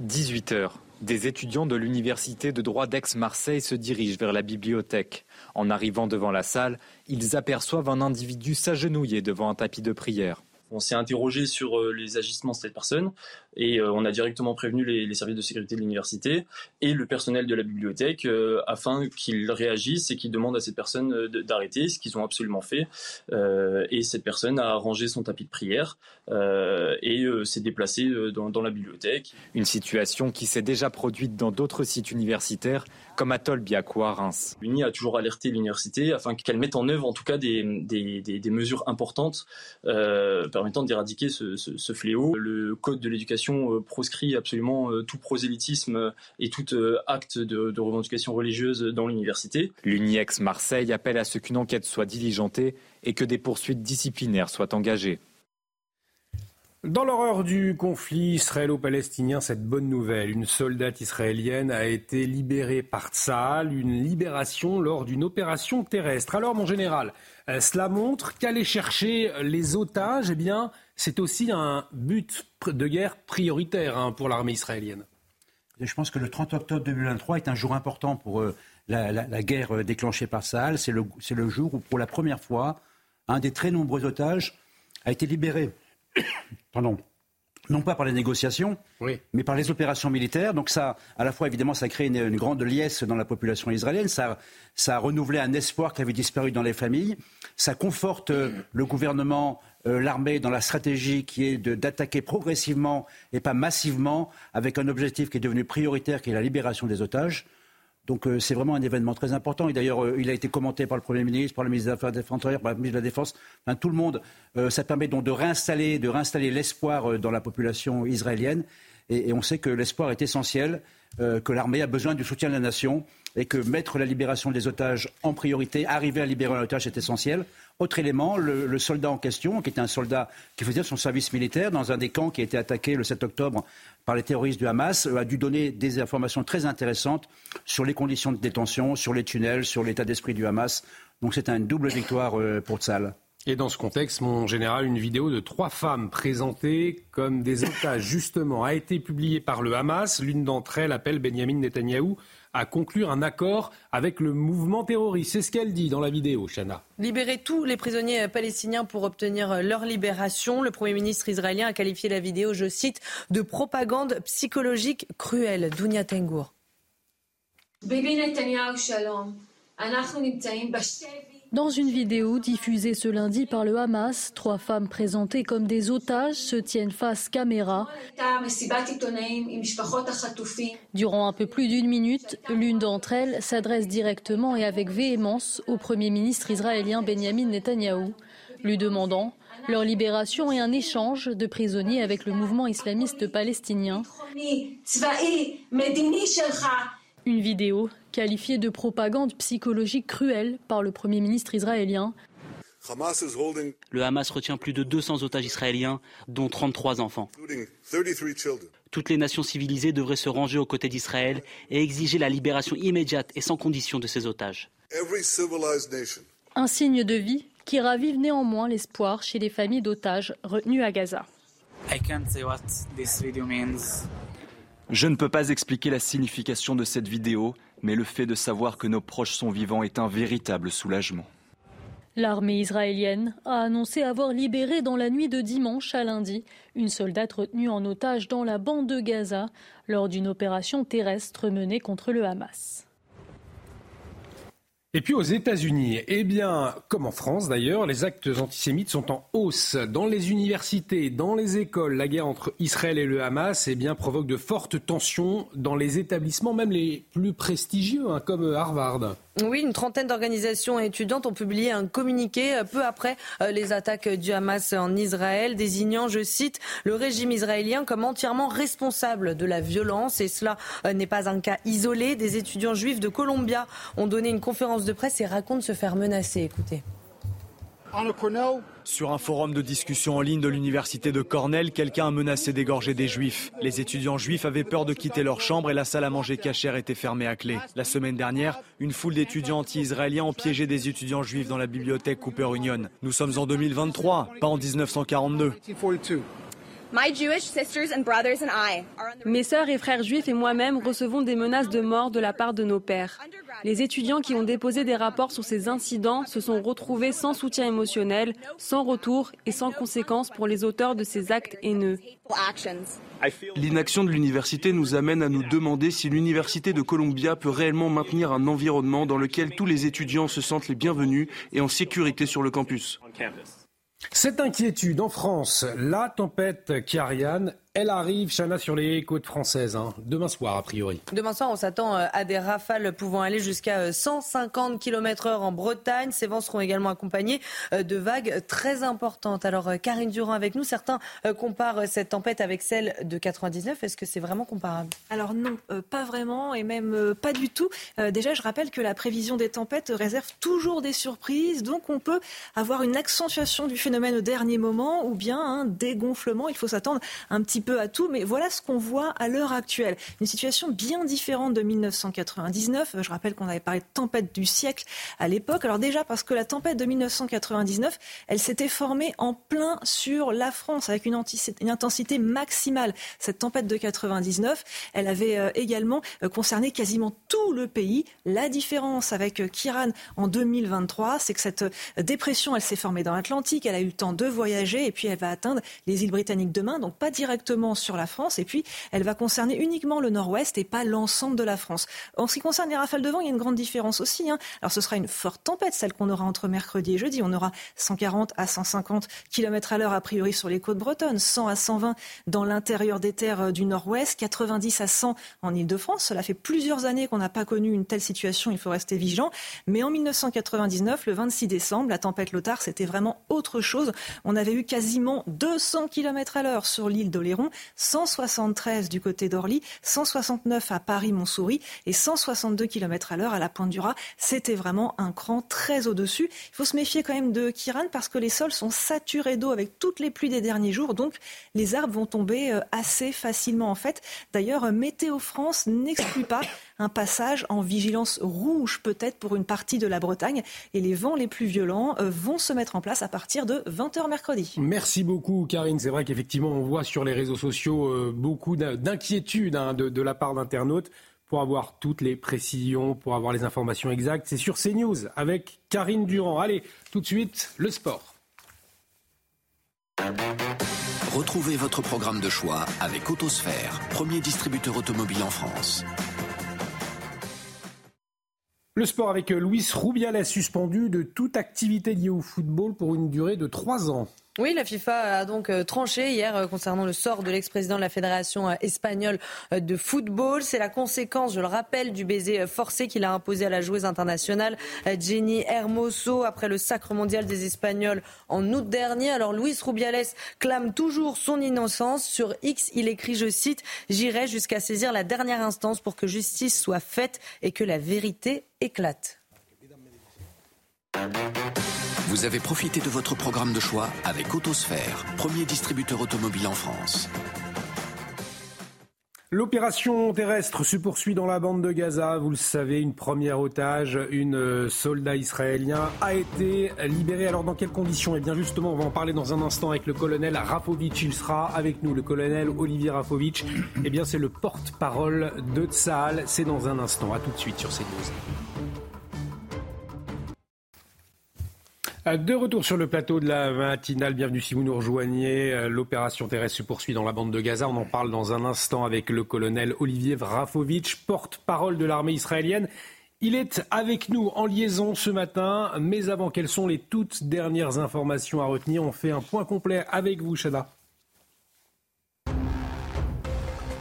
18 heures. Des étudiants de l'université de droit d'Aix-Marseille se dirigent vers la bibliothèque. En arrivant devant la salle, ils aperçoivent un individu s'agenouiller devant un tapis de prière. On s'est interrogé sur euh, les agissements de cette personne et euh, on a directement prévenu les, services de sécurité de l'université et le personnel de la bibliothèque euh, afin qu'ils réagissent et qu'ils demandent à cette personne d'arrêter, ce qu'ils ont absolument fait. et cette personne a rangé son tapis de prière et s'est déplacée dans, la bibliothèque. Une situation qui s'est déjà produite dans d'autres sites universitaires comme à Tolbiac à Reims. L'UNI a toujours alerté l'université afin qu'elle mette en œuvre en tout cas des, mesures importantes permettant d'éradiquer ce, fléau. Le code de l'éducation euh, proscrit absolument euh, tout prosélytisme et tout euh, acte de, revendication religieuse dans l'université. L'UNIEX Marseille appelle à ce qu'une enquête soit diligentée et que des poursuites disciplinaires soient engagées. Dans l'horreur du conflit israélo-palestinien, cette bonne nouvelle, une soldate israélienne a été libérée par Tsahal, une libération lors d'une opération terrestre. Alors mon général, euh, cela montre qu'aller chercher les otages, eh bien, c'est aussi un but de guerre prioritaire hein, pour l'armée israélienne. Je pense que le 30 octobre 2023 est un jour important pour euh, la, guerre euh, déclenchée par Sahel. C'est le, le, jour où, pour la première fois, un des très nombreux otages a été libéré. (coughs) Pardon non pas par les négociations, mais par les opérations militaires. Donc ça, à la fois, évidemment, ça crée une, une grande liesse dans la population israélienne, ça, ça, a renouvelé un espoir qui avait disparu dans les familles, ça conforte euh, le gouvernement, euh, l'armée dans la stratégie qui est d'attaquer progressivement et pas massivement, avec un objectif qui est devenu prioritaire, qui est la libération des otages. Donc euh, c'est vraiment un événement très important. Et d'ailleurs, euh, il a été commenté par le Premier ministre, par le ministre des Affaires étrangères, par le ministre de la Défense, enfin, tout le monde. Ça permet donc de réinstaller, de réinstaller l'espoir dans la population israélienne. Et, on sait que l'espoir est essentiel, que l'armée a besoin du soutien de la nation et que mettre la libération des otages en priorité, arriver à libérer un otage est essentiel. Autre élément, le, soldat en question, qui était un soldat qui faisait son service militaire dans un des camps qui a été attaqué le 7 octobre par les terroristes du Hamas, a dû donner des informations très intéressantes sur les conditions de détention, sur les tunnels, sur l'état d'esprit du Hamas. Donc c'est une double victoire euh, pour Tzal. Et dans ce contexte, mon général, une vidéo de trois femmes présentées comme des otages, justement, a été publiée par le Hamas. L'une d'entre elles appelle Benjamin Netanyahou à conclure un accord avec le mouvement terroriste. C'est ce qu'elle dit dans la vidéo, Chana. Libérer tous les prisonniers palestiniens pour obtenir leur libération. Le Premier ministre israélien a qualifié la vidéo, je cite, de propagande psychologique cruelle. Dounia Tengour. Dans une vidéo diffusée ce lundi par le Hamas, trois femmes présentées comme des otages se tiennent face caméra. Durant un peu plus d'une minute, l'une d'entre elles s'adresse directement et avec véhémence au Premier ministre israélien Benjamin Netanyahou, lui demandant leur libération et un échange de prisonniers avec le mouvement islamiste palestinien. Une vidéo qualifiée de propagande psychologique cruelle par le Premier ministre israélien. Le Hamas retient plus de 200 otages israéliens, dont 33 enfants. Toutes les nations civilisées devraient se ranger aux côtés d'Israël et exiger la libération immédiate et sans condition de ces otages. Un signe de vie qui ravive néanmoins l'espoir chez les familles d'otages retenues à Gaza. Je ne peux pas expliquer la signification de cette vidéo, mais le fait de savoir que nos proches sont vivants est un véritable soulagement. L'armée israélienne a annoncé avoir libéré dans la nuit de dimanche à lundi une soldate retenue en otage dans la bande de Gaza lors d'une opération terrestre menée contre le Hamas. Et puis aux États-Unis, eh bien, comme en France d'ailleurs, les actes antisémites sont en hausse. Dans les universités, dans les écoles, la guerre entre Israël et le Hamas eh provoque de fortes tensions dans les établissements, même les plus prestigieux, hein, comme Harvard. Oui, une trentaine d'organisations étudiantes ont publié un communiqué euh, peu après euh, les attaques du Hamas en Israël, désignant, je cite, le régime israélien comme entièrement responsable de la violence. Et cela euh, n'est pas un cas isolé. Des étudiants juifs de Columbia ont donné une conférence de presse et racontent se faire menacer. Écoutez. Sur un forum de discussion en ligne de l'université de Cornell, quelqu'un a menacé d'égorger des juifs. Les étudiants juifs avaient peur de quitter leur chambre et la salle à manger cachère était fermée à clé. La semaine dernière, une foule d'étudiants anti-israéliens ont piégé des étudiants juifs dans la bibliothèque Cooper Union. Nous sommes en 2023, pas en 1942. Mes sœurs et frères juifs et moi-même recevons des menaces de mort de la part de nos pères. Les étudiants qui ont déposé des rapports sur ces incidents se sont retrouvés sans soutien émotionnel, sans retour et sans conséquences pour les auteurs de ces actes haineux. L'inaction de l'université nous amène à nous demander si l'université de Columbia peut réellement maintenir un environnement dans lequel tous les étudiants se sentent les bienvenus et en sécurité sur le campus. Cette inquiétude en France, la tempête Kiariane elle arrive, Chana, sur les côtes françaises, hein. demain soir, a priori. Demain soir, on s'attend euh, à des rafales pouvant aller jusqu'à 150 km/h en Bretagne. Ces vents seront également accompagnés euh, de vagues très importantes. Alors, euh, Karine Durand avec nous. Certains comparent cette tempête avec celle de 99. Est-ce que c'est vraiment comparable? Alors non, pas vraiment et même pas du tout. déjà, je rappelle que la prévision des tempêtes réserve toujours des surprises. Donc, on peut avoir une accentuation du phénomène au dernier moment ou bien un dégonflement. Il faut s'attendre un petit peu à tout, mais voilà ce qu'on voit à l'heure actuelle. Une situation bien différente de 1999. Je rappelle qu'on avait parlé de tempête du siècle à l'époque. Alors déjà parce que la tempête de 1999, elle s'était formée en plein sur la France avec une, intensité maximale. Cette tempête de 99, elle avait euh, également euh, concerné quasiment tout le pays. La différence avec euh, Kiran en 2023, c'est que cette dépression, elle s'est formée dans l'Atlantique, elle a eu le temps de voyager et puis elle va atteindre les îles britanniques demain, donc pas directement sur la France et puis elle va concerner uniquement le nord-ouest et pas l'ensemble de la France. En ce qui concerne les rafales de vent, il y a une grande différence aussi. Hein. Alors ce sera une forte tempête, celle qu'on aura entre mercredi et jeudi. On aura 140 à 150 km à l'heure a priori sur les côtes bretonnes, 100 à 120 dans l'intérieur des terres euh, du nord-ouest, 90 à 100 en Ile-de-France. Cela fait plusieurs années qu'on n'a pas connu une telle situation, il faut rester vigilant. Mais en 1999, le 26 décembre, la tempête Lothar, c'était vraiment autre chose. On avait eu quasiment 200 km à l'heure sur l'île d'Oléron environ, 173 du côté d'Orly, 169 à Paris-Montsouris et 162 km à l'heure à la Pointe du Raz. C'était vraiment un cran très au-dessus. Il faut se méfier quand même de Kiran parce que les sols sont saturés d'eau avec toutes les pluies des derniers jours, donc les arbres vont tomber euh, assez facilement en fait. D'ailleurs, Météo France n'exclut pas un passage en vigilance rouge peut-être pour une partie de la Bretagne. Et les vents les plus violents euh, vont se mettre en place à partir de 20h mercredi. Merci beaucoup Karine. C'est vrai qu'effectivement on voit sur les réseaux sociaux euh, beaucoup d'inquiétudes hein, de, la part d'internautes pour avoir toutes les précisions, pour avoir les informations exactes. C'est sur CNews avec Karine Durand. Allez, tout de suite, le sport. Retrouvez votre programme de choix avec Autosphère, premier distributeur automobile en France. Le sport avec Luis Rubiales suspendu de toute activité liée au football pour une durée de trois ans. Oui, la FIFA a donc euh, tranché hier euh, concernant le sort de l'ex-président de la Fédération euh, espagnole de football. C'est la conséquence, je le rappelle, du baiser forcé qu'il a imposé à la joueuse internationale Jenny Hermoso après le sacre mondial des Espagnols en août dernier. Alors Luis Rubiales clame toujours son innocence. Sur X, il écrit, je cite, J'irai jusqu'à saisir la dernière instance pour que justice soit faite et que la vérité éclate. Vous avez profité de votre programme de choix avec Autosphère, premier distributeur automobile en France. L'opération terrestre se poursuit dans la bande de Gaza. Vous le savez, une première otage, une euh, soldat israélien a été libéré. Alors dans quelles conditions? Eh bien justement, on va en parler dans un instant avec le colonel Rafovitch. Il sera avec nous, le colonel Olivier Rafovitch. Eh bien c'est le porte-parole de Tsahal. C'est dans un instant. À tout de suite sur CNews. De retour sur le plateau de la matinale, bienvenue si vous nous rejoignez. Euh, l'opération terrestre se poursuit dans la bande de Gaza. On en parle dans un instant avec le colonel Olivier Vrafovitch, porte-parole de l'armée israélienne. Il est avec nous en liaison ce matin, mais avant, quelles sont les toutes dernières informations à retenir? On fait un point complet avec vous, Shada.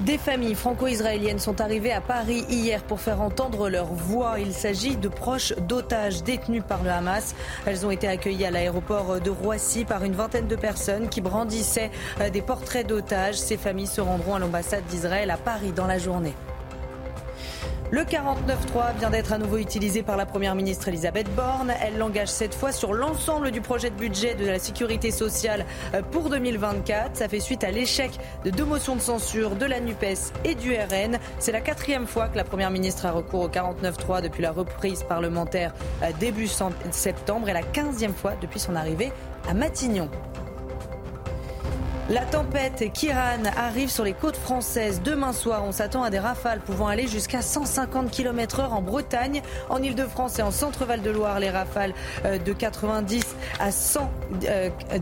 Des familles franco-israéliennes sont arrivées à Paris hier pour faire entendre leur voix. Il s'agit de proches d'otages détenus par le Hamas. Elles ont été accueillies à l'aéroport de Roissy par une vingtaine de personnes qui brandissaient euh, des portraits d'otages. Ces familles se rendront à l'ambassade d'Israël à Paris dans la journée. Le 49.3 vient d'être à nouveau utilisé par la Première ministre Elisabeth Borne. Elle l'engage cette fois sur l'ensemble du projet de budget de la sécurité sociale euh, pour 2024. Ça fait suite à l'échec de deux motions de censure de la NUPES et du RN. C'est la quatrième fois que la Première ministre a recours au 49.3 depuis la reprise parlementaire euh, début septembre et la quinzième fois depuis son arrivée à Matignon. La tempête Kiran arrive sur les côtes françaises. Demain soir, on s'attend à des rafales pouvant aller jusqu'à 150 km/h en Bretagne. En Ile-de-France et en Centre-Val de Loire, les rafales euh, de 90 à 100,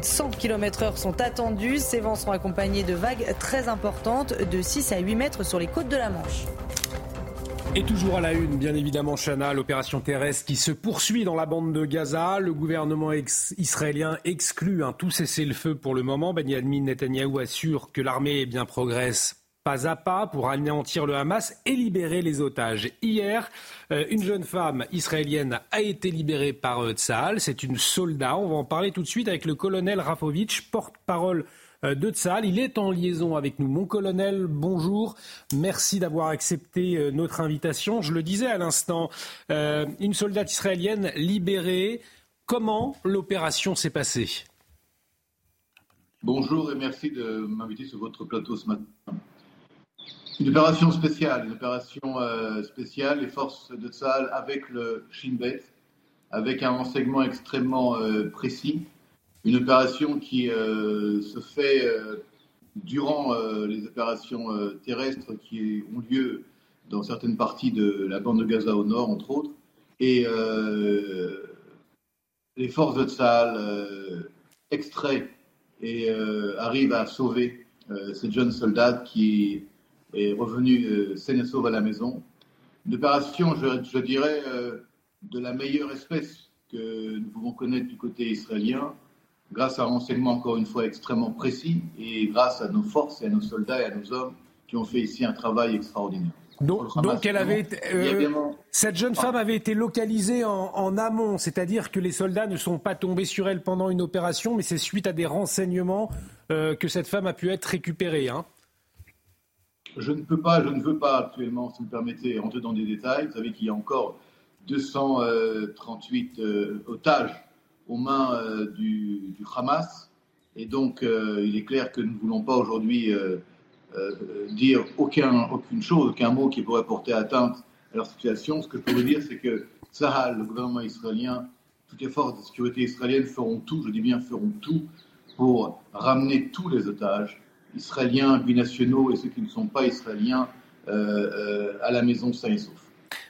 100 km/h sont attendues. Ces vents sont accompagnés de vagues très importantes de 6 à 8 mètres sur les côtes de la Manche. Et toujours à la une, bien évidemment, Chana, l'opération terrestre qui se poursuit dans la bande de Gaza. Le gouvernement israélien exclut un tout cessez-le-feu pour le moment. Benjamin Netanyahou assure que l'armée bien progresse pas à pas pour anéantir le Hamas et libérer les otages. Hier, euh, une jeune femme israélienne a été libérée par euh, Tsahal. C'est une soldat. On va en parler tout de suite avec le colonel Rafovitch, porte-parole de Tsahal. Il est en liaison avec nous. Mon colonel, bonjour. Merci d'avoir accepté euh, notre invitation. Je le disais à l'instant, euh, une soldate israélienne libérée. Comment l'opération s'est passée? Bonjour et merci de m'inviter sur votre plateau ce matin. Une opération spéciale, une opération spéciale, les forces de Tsahal avec le Shin Bet, avec un renseignement extrêmement précis une opération qui euh, se fait euh, durant euh, les opérations terrestres qui ont lieu dans certaines parties de la bande de Gaza au nord, entre autres. Et les forces de Tsahal extraient et arrivent à sauver cette jeune soldate qui est revenue saine et sauve à la maison. Une opération, je dirais, de la meilleure espèce que nous pouvons connaître du côté israélien, grâce à un renseignement encore une fois extrêmement précis et grâce à nos forces et à nos soldats et à nos hommes qui ont fait ici un travail extraordinaire. Donc, elle avait euh, cette jeune femme avait été localisée en, amont, c'est-à-dire que les soldats ne sont pas tombés sur elle pendant une opération, mais c'est suite à des renseignements euh, que cette femme a pu être récupérée. Hein. Je ne peux pas, je ne veux pas actuellement, si vous me permettez, rentrer dans des détails. Vous savez qu'il y a encore 238 euh, otages aux mains du, du, Hamas, et donc il est clair que nous ne voulons pas aujourd'hui euh, dire aucun, aucune chose, aucun mot qui pourrait porter atteinte à leur situation. Ce que je peux vous dire, c'est que Sahel, le gouvernement israélien, toutes les forces de sécurité israéliennes feront tout, je dis bien feront tout, pour ramener tous les otages, israéliens, binationaux et ceux qui ne sont pas israéliens, euh, euh, à la maison sain et sauf.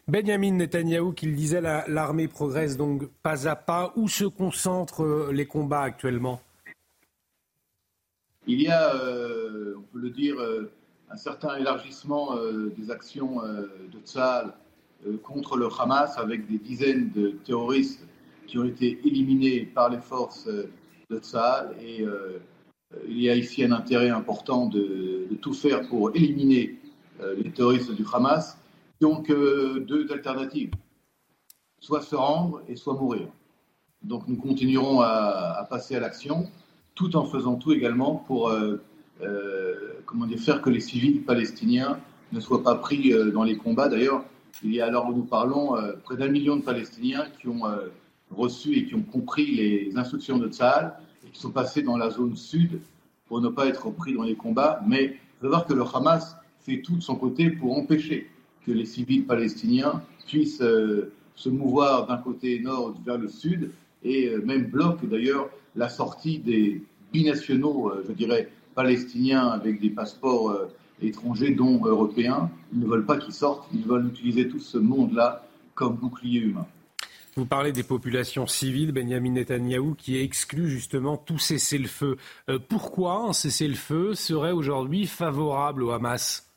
Benjamin Netanyahou, qu'il disait, l'armée progresse donc pas à pas. Où se concentrent les combats actuellement? Il y a, euh, on peut le dire, euh, un certain élargissement euh, des actions de Tsahal contre le Hamas avec des dizaines de terroristes qui ont été éliminés par les forces de Tsahal. Et il y a ici un intérêt important de, tout faire pour éliminer les terroristes du Hamas. Donc, deux alternatives soit se rendre et soit mourir. Donc, nous continuerons à passer à l'action tout en faisant tout également pour euh, euh, comment dire, faire que les civils palestiniens ne soient pas pris euh, dans les combats. D'ailleurs, il y a alors où nous parlons près d'un million de Palestiniens qui ont reçu et qui ont compris les instructions de Tzahal et qui sont passés dans la zone sud pour ne pas être pris dans les combats. Mais il faut savoir que le Hamas fait tout de son côté pour empêcher que les civils palestiniens puissent se mouvoir d'un côté nord vers le sud et même bloque d'ailleurs la sortie des binationaux, euh, je dirais, palestiniens avec des passeports euh, étrangers, dont européens. Ils ne veulent pas qu'ils sortent, ils veulent utiliser tout ce monde-là comme bouclier humain. Vous parlez des populations civiles, Benjamin Netanyahou, qui exclut justement tout cessez-le-feu. Euh, pourquoi un cessez-le-feu serait aujourd'hui favorable au Hamas?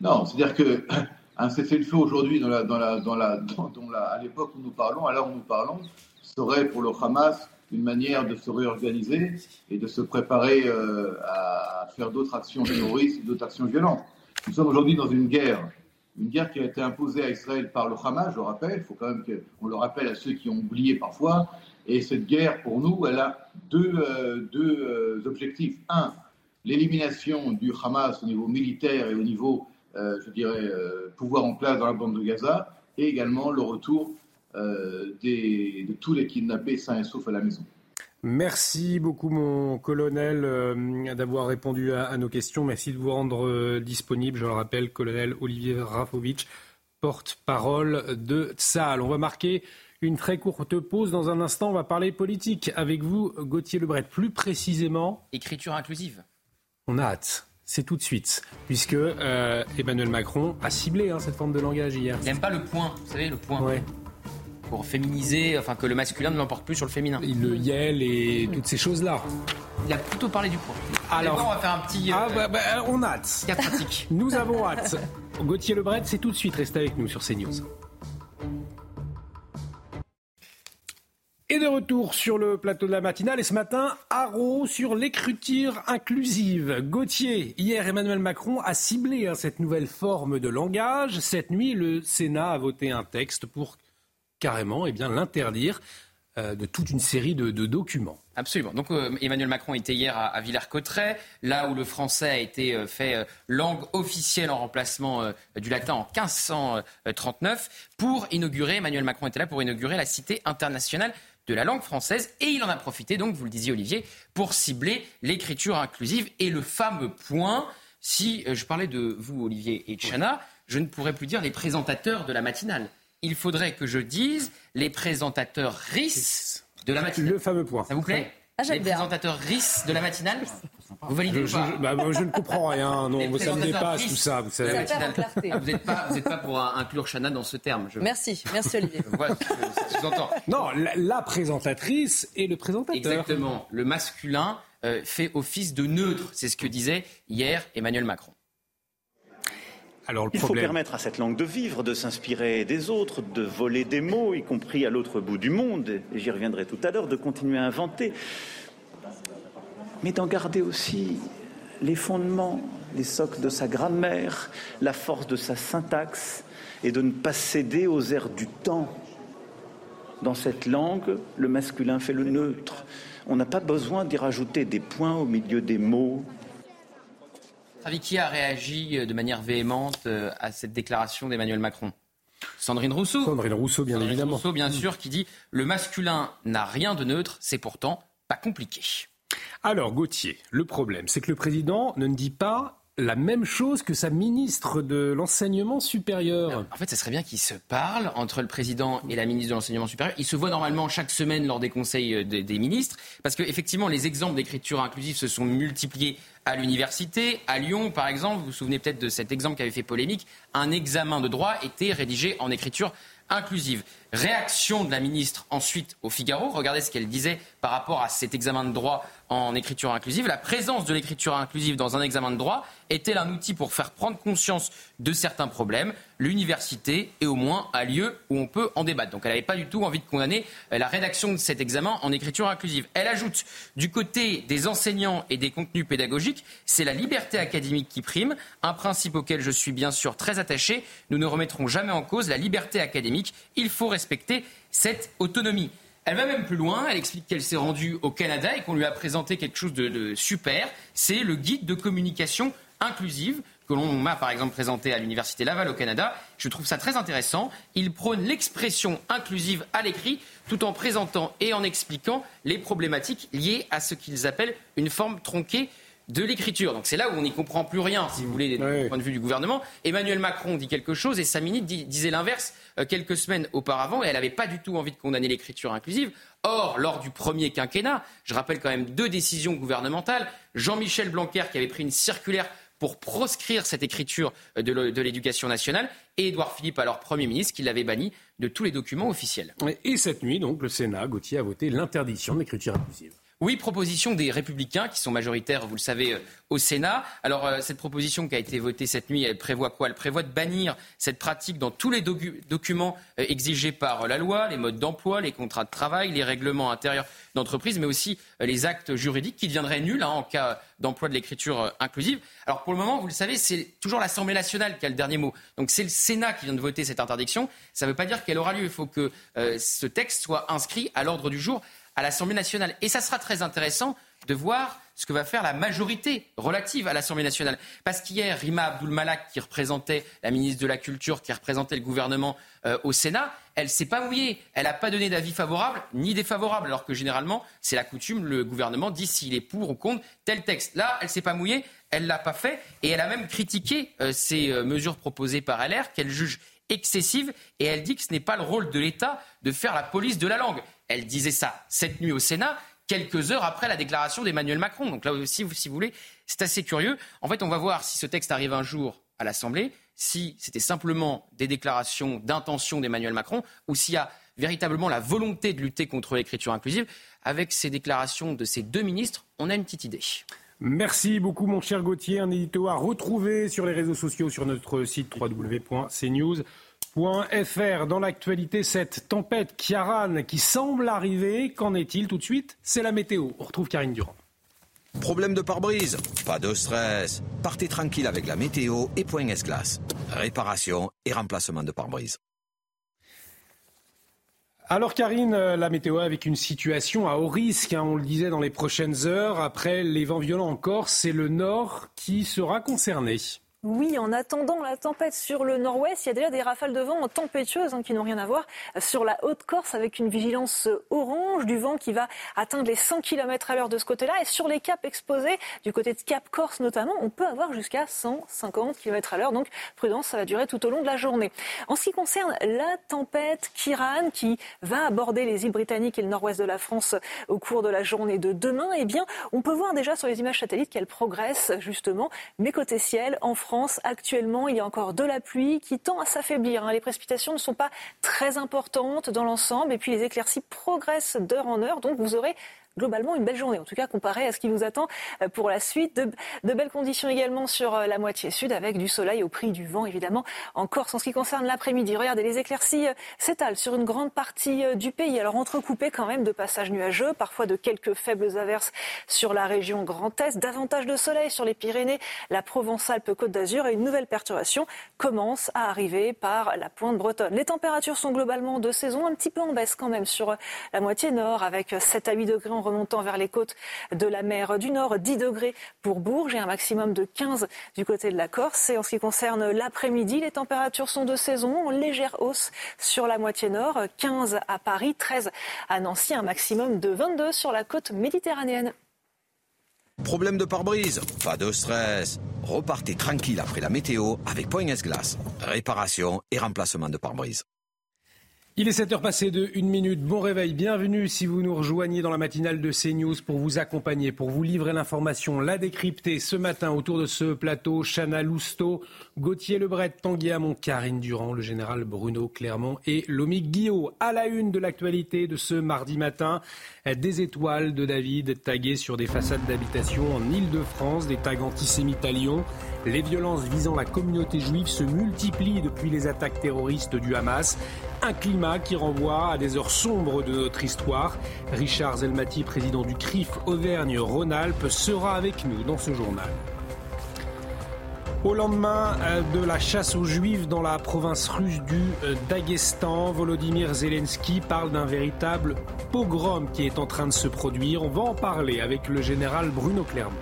Non, c'est-à-dire que (clears throat) un cessez-le-feu aujourd'hui, à l'époque où nous parlons, à l'heure où nous parlons, serait pour le Hamas une manière de se réorganiser et de se préparer euh, à faire d'autres actions terroristes, d'autres actions violentes. Nous sommes aujourd'hui dans une guerre, une guerre qui a été imposée à Israël par le Hamas, je le rappelle, il faut quand même qu'on le rappelle à ceux qui ont oublié parfois. Et cette guerre, pour nous, elle a deux, euh, deux euh, objectifs. Un, l'élimination du Hamas au niveau militaire et au niveau, je dirais, pouvoir en place dans la bande de Gaza, et également le retour euh, de tous les kidnappés sains et saufs à la maison. Merci beaucoup, mon colonel, euh, d'avoir répondu à, nos questions. Merci de vous rendre euh, disponible. Je le rappelle, colonel Olivier Rafovitch, porte-parole de Tsahal. On va marquer une très courte pause. Dans un instant, on va parler politique avec vous, Gauthier Lebret. Plus précisément. Écriture inclusive. On a hâte. C'est tout de suite, puisque Emmanuel Macron a ciblé hein, cette forme de langage hier. Il n'aime pas le point, vous savez, le point pour féminiser, enfin que le masculin ne l'emporte plus sur le féminin. Le yel et toutes ces choses-là. Il a plutôt parlé du point. Alors, on va faire un petit. Ah, bah, bah, on a hâte. pratique. (laughs) nous avons hâte. Gauthier Lebret, c'est tout de suite. Restez avec nous sur CNews. Et de retour sur le plateau de la matinale, et ce matin, haro sur l'écriture inclusive. Gauthier, hier, Emmanuel Macron a ciblé hein, cette nouvelle forme de langage. Cette nuit, le Sénat a voté un texte pour carrément eh bien, l'interdire euh, de toute une série de, documents. Absolument. Donc euh, Emmanuel Macron était hier à, Villers-Cotterêts, là où le français a été euh, fait langue officielle en remplacement du latin en 1539, pour inaugurer, Emmanuel Macron était là pour inaugurer la Cité internationale de la langue française, et il en a profité, donc vous le disiez Olivier, pour cibler l'écriture inclusive et le fameux point. Si je parlais de vous, Olivier et Chana, je ne pourrais plus dire les présentateurs de la matinale il faudrait que je dise les présentateurs RIS de la matinale. Le fameux point. Ça vous plaît? Ah, Les présentateur RIS de la matinale vous validez je, pas bah, je, ne comprends rien. (laughs) Non, vous, ça me dépasse tout ça. Vous savez. Ah, vous n'êtes pas, pas, pour inclure Chana dans ce terme. Merci, merci Olivier. (laughs) je entends. Non, la, présentatrice et le présentateur. Exactement. Le masculin euh, fait office de neutre. C'est ce que disait hier Emmanuel Macron. Il faut permettre à cette langue de vivre, de s'inspirer des autres, de voler des mots, y compris à l'autre bout du monde, et j'y reviendrai tout à l'heure, de continuer à inventer, mais d'en garder aussi les fondements, les socles de sa grammaire, la force de sa syntaxe, et de ne pas céder aux airs du temps. Dans cette langue, le masculin fait le neutre. On n'a pas besoin d'y rajouter des points au milieu des mots. Qui a réagi euh, de manière véhémente euh, à cette déclaration d'Emmanuel Macron? Sandrine Rousseau. Sandrine Rousseau, bien Sandrine évidemment. Rousseau, bien sûr, qui dit Le masculin n'a rien de neutre, c'est pourtant pas compliqué. Alors, Gauthier, le problème, c'est que le président ne dit pas la même chose que sa ministre de l'enseignement supérieur. En fait, ça serait bien qu'ils se parlent entre le président et la ministre de l'enseignement supérieur. Ils se voient normalement chaque semaine lors des conseils euh, des, ministres, parce qu'effectivement, les exemples d'écriture inclusive se sont multipliés à l'université. À Lyon, par exemple, vous vous souvenez peut-être de cet exemple qui avait fait polémique, un examen de droit était rédigé en écriture inclusive. Réaction de la ministre ensuite au Figaro. Regardez ce qu'elle disait par rapport à cet examen de droit en écriture inclusive. La présence de l'écriture inclusive dans un examen de droit est-elle un outil pour faire prendre conscience de certains problèmes? L'université est au moins un lieu où on peut en débattre. Donc elle n'avait pas du tout envie de condamner euh, la rédaction de cet examen en écriture inclusive. Elle ajoute, du côté des enseignants et des contenus pédagogiques, c'est la liberté académique qui prime, un principe auquel je suis bien sûr très attaché. Nous ne remettrons jamais en cause la liberté académique. Il faut respecter cette autonomie. Elle va même plus loin, elle explique qu'elle s'est rendue au Canada et qu'on lui a présenté quelque chose de, super. C'est le guide de communication inclusive que l'on m'a par exemple présenté à l'Université Laval au Canada. Je trouve ça très intéressant. Il prône l'expression inclusive à l'écrit tout en présentant et en expliquant les problématiques liées à ce qu'ils appellent une forme tronquée de l'écriture. Donc c'est là où on n'y comprend plus rien, si vous voulez, du point de vue du gouvernement. Emmanuel Macron dit quelque chose et sa ministre disait l'inverse euh, quelques semaines auparavant et elle n'avait pas du tout envie de condamner l'écriture inclusive. Or, lors du premier quinquennat, je rappelle quand même deux décisions gouvernementales. Jean-Michel Blanquer qui avait pris une circulaire pour proscrire cette écriture euh, de l'éducation nationale et Édouard Philippe, alors Premier ministre, qui l'avait banni de tous les documents officiels. Et cette nuit, donc, le Sénat, Gauthier, a voté l'interdiction de l'écriture inclusive. Oui, proposition des Républicains qui sont majoritaires, vous le savez, euh, au Sénat. Alors, euh, cette proposition qui a été votée cette nuit, elle prévoit quoi? Elle prévoit de bannir cette pratique dans tous les documents euh, exigés par la loi, les modes d'emploi, les contrats de travail, les règlements intérieurs d'entreprise, mais aussi les actes juridiques qui deviendraient nuls hein, en cas d'emploi de l'écriture inclusive. Alors, pour le moment, vous le savez, c'est toujours l'Assemblée nationale qui a le dernier mot. Donc, c'est le Sénat qui vient de voter cette interdiction. Ça ne veut pas dire qu'elle aura lieu. Il faut que ce texte soit inscrit à l'ordre du jour à l'Assemblée nationale. Et ça sera très intéressant de voir ce que va faire la majorité relative à l'Assemblée nationale. Parce qu'hier, Rima Abdul Malak, qui représentait la ministre de la Culture, qui représentait le gouvernement euh, au Sénat, elle s'est pas mouillée. Elle n'a pas donné d'avis favorable ni défavorable, alors que généralement, c'est la coutume, le gouvernement dit s'il est pour ou contre tel texte. Là, elle s'est pas mouillée, elle l'a pas fait, et elle a même critiqué euh, ces euh, mesures proposées par LR, qu'elle juge excessives, et elle dit que ce n'est pas le rôle de l'État de faire la police de la langue. Elle disait ça cette nuit au Sénat, quelques heures après la déclaration d'Emmanuel Macron. Donc là aussi, si vous voulez, c'est assez curieux. En fait, on va voir si ce texte arrive un jour à l'Assemblée, si c'était simplement des déclarations d'intention d'Emmanuel Macron, ou s'il y a véritablement la volonté de lutter contre l'écriture inclusive. Avec ces déclarations de ces deux ministres, on a une petite idée. Merci beaucoup, mon cher Gauthier. Un édito à retrouver sur les réseaux sociaux, sur notre site www.cnews. .fr. Dans l'actualité, cette tempête Kiaran qui semble arriver, qu'en est-il tout de suite? C'est la météo. On retrouve Karine Durand. Problème de pare-brise? Pas de stress. Partez tranquille avec la météo et Point S-Glace. Réparation et remplacement de pare-brise. Alors Karine, la météo avec une situation à haut risque, hein, on le disait dans les prochaines heures. Après les vents violents en Corse, c'est le nord qui sera concerné. Oui, en attendant la tempête sur le nord-ouest, il y a déjà des rafales de vent tempétueuses hein, qui n'ont rien à voir sur la Haute-Corse avec une vigilance orange du vent qui va atteindre les 100 km à l'heure de ce côté-là. Et sur les caps exposés, du côté de Cap Corse notamment, on peut avoir jusqu'à 150 km à l'heure. Donc prudence, ça va durer tout au long de la journée. En ce qui concerne la tempête Kiran qui va aborder les îles britanniques et le nord-ouest de la France au cours de la journée de demain, eh bien, on peut voir déjà sur les images satellites qu'elle progresse justement, mais côté ciel, en France, actuellement, il y a encore de la pluie qui tend à s'affaiblir. Hein. Les précipitations ne sont pas très importantes dans l'ensemble et puis les éclaircies progressent d'heure en heure. Donc vous aurez globalement une belle journée, en tout cas comparé à ce qui nous attend euh, pour la suite. De, de belles conditions également sur euh, la moitié sud avec du soleil au prix du vent évidemment. En Corse, en ce qui concerne l'après-midi, regardez, les éclaircies s'étalent sur une grande partie du pays. Alors entrecoupées quand même de passages nuageux, parfois de quelques faibles averses sur la région Grand Est, davantage de soleil sur les Pyrénées, la Provence-Alpes-Côte d'Azur et une nouvelle perturbation commence à arriver par la pointe bretonne. Les températures sont globalement de saison, un petit peu en baisse quand même sur la moitié nord, avec 7 à 8 degrés en remontant vers les côtes de la mer du Nord, 10 degrés pour Bourges et un maximum de 15 du côté de la Corse. Et en ce qui concerne l'après-midi, les températures sont de saison, en légère hausse sur la moitié nord, 15 à Paris, 13 à Nancy, un maximum de 22 sur la côte méditerranéenne. Problème de pare-brise Pas de stress. Repartez tranquille après la météo avec Point S-Glace. Réparation et remplacement de pare-brise. Il est 7h passé de 1 minute. Bon réveil, bienvenue si vous nous rejoignez dans la matinale de CNews pour vous accompagner, pour vous livrer l'information, la décrypter ce matin autour de ce plateau. Chana Lousteau, Gauthier Lebret, Tanguy Hamon, Karine Durand, le général Bruno Clermont et Lomi Guillot. À la une de l'actualité de ce mardi matin, des étoiles de David taguées sur des façades d'habitation en Ile-de-France, des tags antisémites à Lyon. Les violences visant la communauté juive se multiplient depuis les attaques terroristes du Hamas. Un climat qui renvoie à des heures sombres de notre histoire. Richard Zelmati, président du CRIF Auvergne-Rhône-Alpes, sera avec nous dans ce journal. Au lendemain euh, de la chasse aux juifs dans la province russe du euh, Daghestan, Volodymyr Zelensky parle d'un véritable pogrom qui est en train de se produire. On va en parler avec le général Bruno Clermont.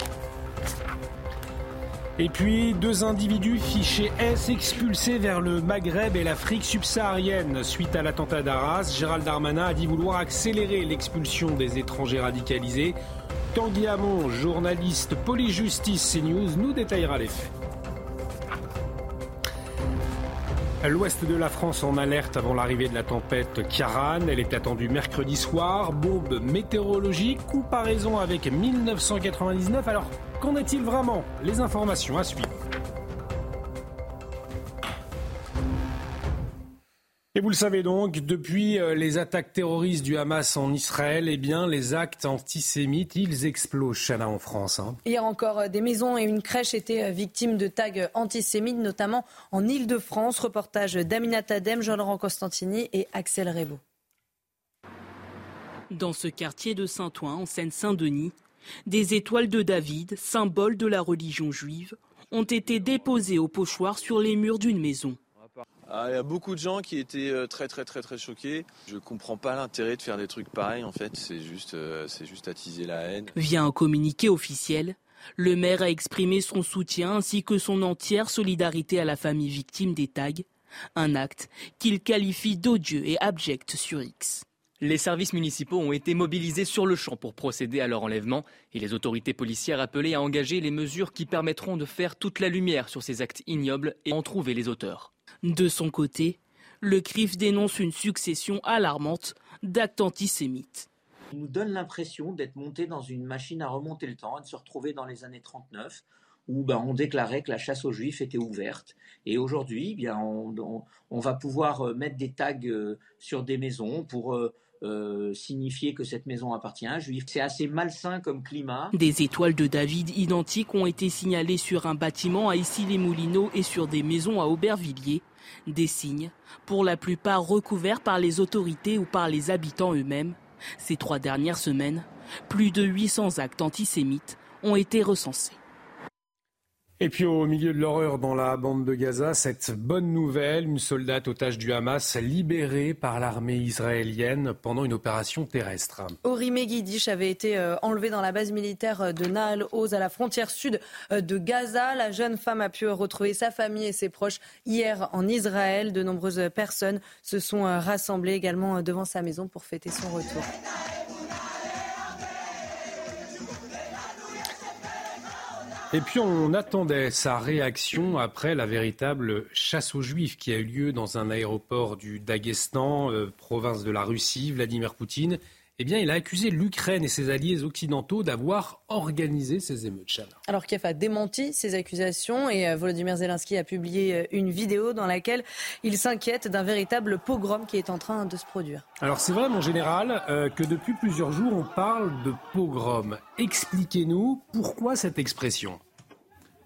Et puis, deux individus fichés S expulsés vers le Maghreb et l'Afrique subsaharienne. Suite à l'attentat d'Arras, Gérald Darmanin a dit vouloir accélérer l'expulsion des étrangers radicalisés. Tanguy Hamon, journaliste police-justice CNews, nous détaillera les faits. L'ouest de la France en alerte avant l'arrivée de la tempête Kiaran. Elle est attendue mercredi soir. Bombe météorologique, comparaison avec 1999. Alors, qu'en est-il vraiment? Les informations à suivre. Et vous le savez donc, depuis euh, les attaques terroristes du Hamas en Israël, eh bien, les actes antisémites, ils explosent, Chana, en France. Hein. Hier encore, euh, des maisons et une crèche étaient euh, victimes de tags antisémites, notamment en Ile-de-France. Reportage d'Aminat Adem, Jean-Laurent Costantini et Axel Rebaud. Dans ce quartier de Saint-Ouen, en Seine-Saint-Denis, des étoiles de David, symbole de la religion juive, ont été déposées au pochoir sur les murs d'une maison. Ah, il y a beaucoup de gens qui étaient euh, très très très très choqués. Je comprends pas l'intérêt de faire des trucs pareils en fait, c'est juste, euh, c'est juste attiser la haine. Via un communiqué officiel, le maire a exprimé son soutien ainsi que son entière solidarité à la famille victime des tags, un acte qu'il qualifie d'odieux et abject sur X. Les services municipaux ont été mobilisés sur le champ pour procéder à leur enlèvement et les autorités policières appelées à engager les mesures qui permettront de faire toute la lumière sur ces actes ignobles et en trouver les auteurs. De son côté, le CRIF dénonce une succession alarmante d'actes antisémites. Il nous donne l'impression d'être monté dans une machine à remonter le temps, de se retrouver dans les années 39, où ben, on déclarait que la chasse aux juifs était ouverte. Et aujourd'hui, eh bien, on, va pouvoir euh, mettre des tags euh, sur des maisons pour euh, signifier que cette maison appartient à un juif. C'est assez malsain comme climat. Des étoiles de David identiques ont été signalées sur un bâtiment à Issy-les-Moulineaux et sur des maisons à Aubervilliers. Des signes, pour la plupart recouverts par les autorités ou par les habitants eux-mêmes. Ces trois dernières semaines, plus de 800 actes antisémites ont été recensés. Et puis au milieu de l'horreur dans la bande de Gaza, cette bonne nouvelle, une soldate otage du Hamas libérée par l'armée israélienne pendant une opération terrestre. Ori Megidish avait été euh, enlevée dans la base militaire de Nahal Oz à la frontière sud euh, de Gaza. La jeune femme a pu retrouver sa famille et ses proches hier en Israël. De nombreuses personnes se sont euh, rassemblées également devant sa maison pour fêter son retour. Et puis on attendait sa réaction après la véritable chasse aux juifs qui a eu lieu dans un aéroport du Daghestan, euh, province de la Russie. Vladimir Poutine eh bien, il a accusé l'Ukraine et ses alliés occidentaux d'avoir organisé ces émeutes. Alors Kiev a démenti ces accusations et euh, Volodymyr Zelensky a publié euh, une vidéo dans laquelle il s'inquiète d'un véritable pogrom qui est en train de se produire. Alors c'est vrai, mon général, euh, que depuis plusieurs jours, on parle de pogrom. Expliquez-nous pourquoi cette expression.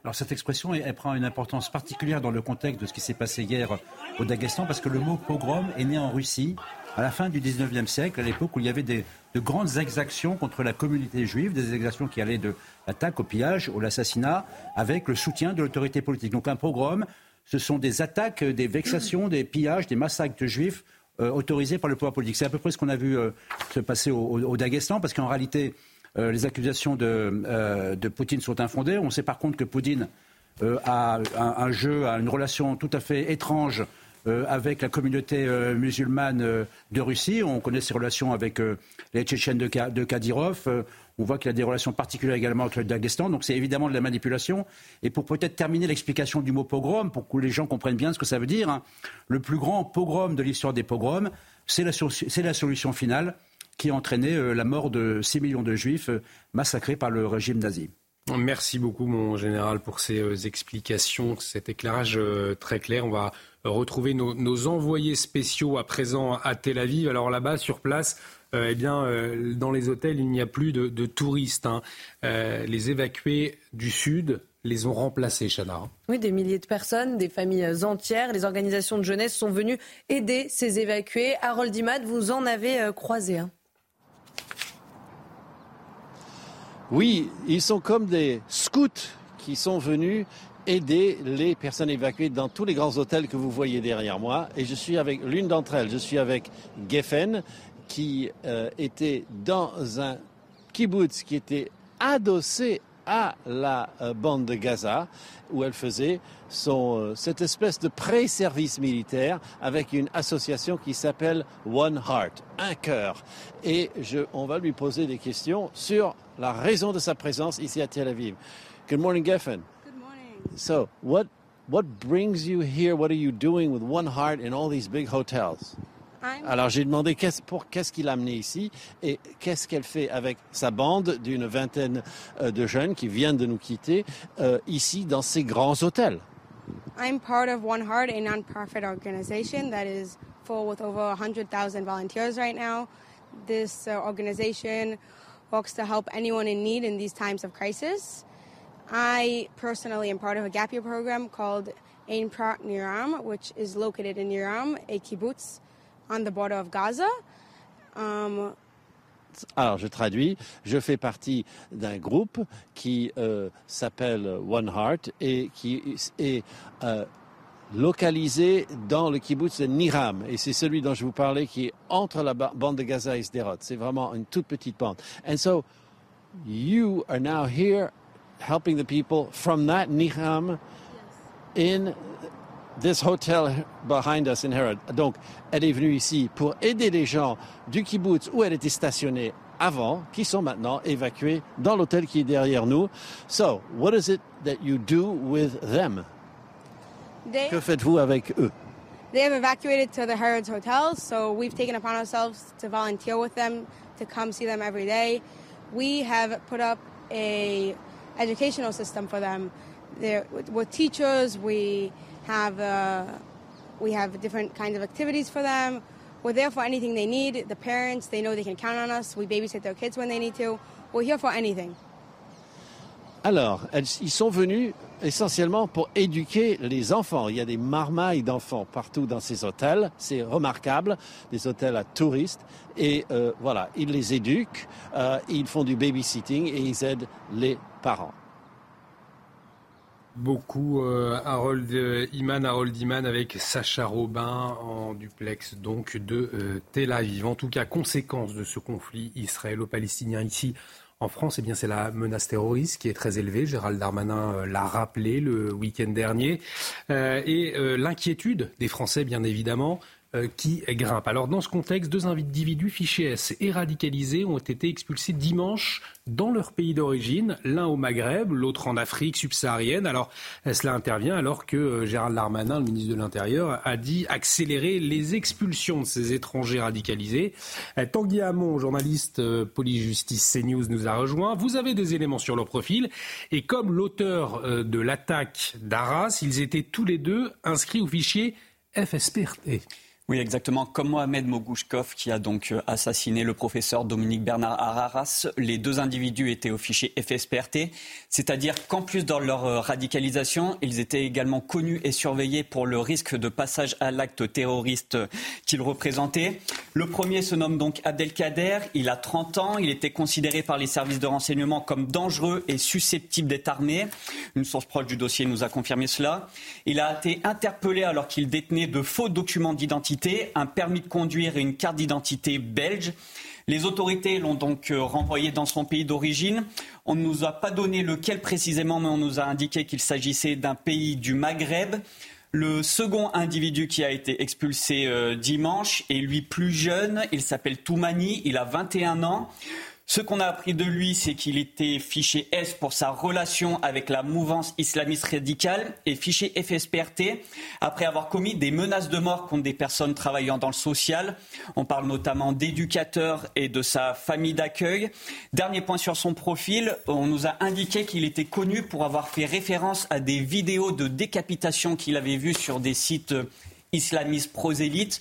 Alors cette expression, elle, prend une importance particulière dans le contexte de ce qui s'est passé hier au Daghestan, parce que le mot pogrom est né en Russie à la fin du 19e siècle, à l'époque où il y avait de grandes exactions contre la communauté juive, des exactions qui allaient de l'attaque au pillage, au l'assassinat, avec le soutien de l'autorité politique. Donc un pogrom, ce sont des attaques, des vexations, des pillages, des massacres de juifs euh, autorisés par le pouvoir politique. C'est à peu près ce qu'on a vu euh, se passer au, Daghestan, parce qu'en réalité, euh, les accusations de, de, Poutine sont infondées. On sait par contre que Poutine a un, jeu, a une relation tout à fait étrange avec la communauté euh, musulmane euh, de Russie. On connaît ses relations avec les Tchétchènes de, Kadyrov. on voit qu'il a des relations particulières également avec le Daghestan. Donc c'est évidemment de la manipulation. Et pour peut-être terminer l'explication du mot pogrom, pour que les gens comprennent bien ce que ça veut dire, hein, le plus grand pogrom de l'histoire des pogroms, c'est la, la, solution finale qui a entraîné la mort de 6 millions de juifs massacrés par le régime nazi. Merci beaucoup, mon général, pour ces explications, cet éclairage très clair. On va retrouver nos, envoyés spéciaux à présent à Tel Aviv. Alors là-bas, sur place, euh, eh bien, euh, dans les hôtels, il n'y a plus de, touristes. Hein. Euh, les évacués du Sud les ont remplacés, Chana. Oui, des milliers de personnes, des familles entières, les organisations de jeunesse sont venues aider ces évacués. Harold Imad, vous en avez croisé un. Oui, ils sont comme des scouts qui sont venus aider les personnes évacuées dans tous les grands hôtels que vous voyez derrière moi. Et je suis avec l'une d'entre elles. Je suis avec Geffen, qui euh, était dans un kibbutz qui était adossé à la euh, bande de Gaza, où elle faisait son, euh, cette espèce de pré-service militaire avec une association qui s'appelle One Heart, un cœur. Et je, on va lui poser des questions sur la raison de sa présence ici à Tel Aviv. Good morning, Geffen. So, what what brings you here? What are you doing with One Heart in all these big hotels? Alors j'ai demandé qu'est-ce, pour qu'est-ce qu'il a amené ici et qu'est-ce qu'elle fait avec sa bande d'une vingtaine euh, de jeunes qui viennent de nous quitter euh, ici dans ces grands hôtels. I'm part of One Heart, a non-profit organization that is full with over 100,000 volunteers right now. This uh, organization works to help anyone in need in these times of crisis. I personally am part of a gap year program called Ain Prat Niram, which is located in Niram, a kibbutz on the border of Gaza. Um, alors, je traduis. Je fais partie d'un groupe qui euh, s'appelle One Heart et qui est euh, localisé dans le kibbutz de Niram. Et c'est celui dont je vous parlais qui est entre la bande de Gaza et Sderot. C'est vraiment une toute petite bande. And so, you are now here helping the people from that Niham in this hotel behind us in Herod. Donc, elle est venue ici pour aider les gens du kibbutz où elle était stationnée avant, qui sont maintenant évacués dans l'hôtel qui est derrière nous. So, what is it that you do with them? They, que faites-vous avec eux? They have evacuated to the Harrods Hotel, so we've taken upon ourselves to volunteer with them, to come see them every day. We have put up a educational system for them. They're, with teachers, we have uh, we have different kinds of activities for them. We're there for anything they need. The parents, they know they can count on us. We babysit their kids when they need to. We're here for anything. Alors, ils sont venus essentiellement pour éduquer les enfants. Il y a des marmailles d'enfants partout dans ces hôtels. C'est remarquable, des hôtels à touristes. Et euh, voilà, ils les éduquent, euh, ils font du babysitting et ils aident les parents. Beaucoup euh, Harold Iman, Harold Iman avec Sacha Robin en duplex donc de Tel Aviv. En tout cas, conséquence de ce conflit israélo-palestinien ici en France, eh bien, c'est la menace terroriste qui est très élevée. Gérald Darmanin euh, l'a rappelé le week-end dernier. Euh, et euh, l'inquiétude des Français, bien évidemment, euh, qui grimpe. Alors dans ce contexte, deux individus fichés S et radicalisés ont été expulsés dimanche dans leur pays d'origine, l'un au Maghreb, l'autre en Afrique subsaharienne. Alors cela intervient alors que euh, Gérald Darmanin, le ministre de l'Intérieur, a dit accélérer les expulsions de ces étrangers radicalisés. Euh, Tanguy Hamon, journaliste police-justice CNews, nous a rejoint. Vous avez des éléments sur leur profil et comme l'auteur de l'attaque d'Arras, ils étaient tous les deux inscrits au fichier FSPRT. Oui, exactement. Comme Mohamed Mogouchkov, qui a donc euh, assassiné le professeur Dominique Bernard Araras, les deux individus étaient au fichier FSPRT, c'est-à-dire qu'en plus de leur euh, radicalisation, ils étaient également connus et surveillés pour le risque de passage à l'acte terroriste qu'ils représentaient. Le premier se nomme donc Abdelkader, il a 30 ans, il était considéré par les services de renseignement comme dangereux et susceptible d'être armé. Une source proche du dossier nous a confirmé cela. Il a été interpellé alors qu'il détenait de faux documents d'identité un permis de conduire et une carte d'identité belge. Les autorités l'ont donc euh, renvoyé dans son pays d'origine. On ne nous a pas donné lequel précisément, mais on nous a indiqué qu'il s'agissait d'un pays du Maghreb. Le second individu qui a été expulsé euh, dimanche est lui plus jeune. Il s'appelle Toumani. Il a 21 ans. Ce qu'on a appris de lui, c'est qu'il était fiché S pour sa relation avec la mouvance islamiste radicale et fiché FSPRT après avoir commis des menaces de mort contre des personnes travaillant dans le social. On parle notamment d'éducateurs et de sa famille d'accueil. Dernier point sur son profil, on nous a indiqué qu'il était connu pour avoir fait référence à des vidéos de décapitation qu'il avait vues sur des sites islamiste prosélyte.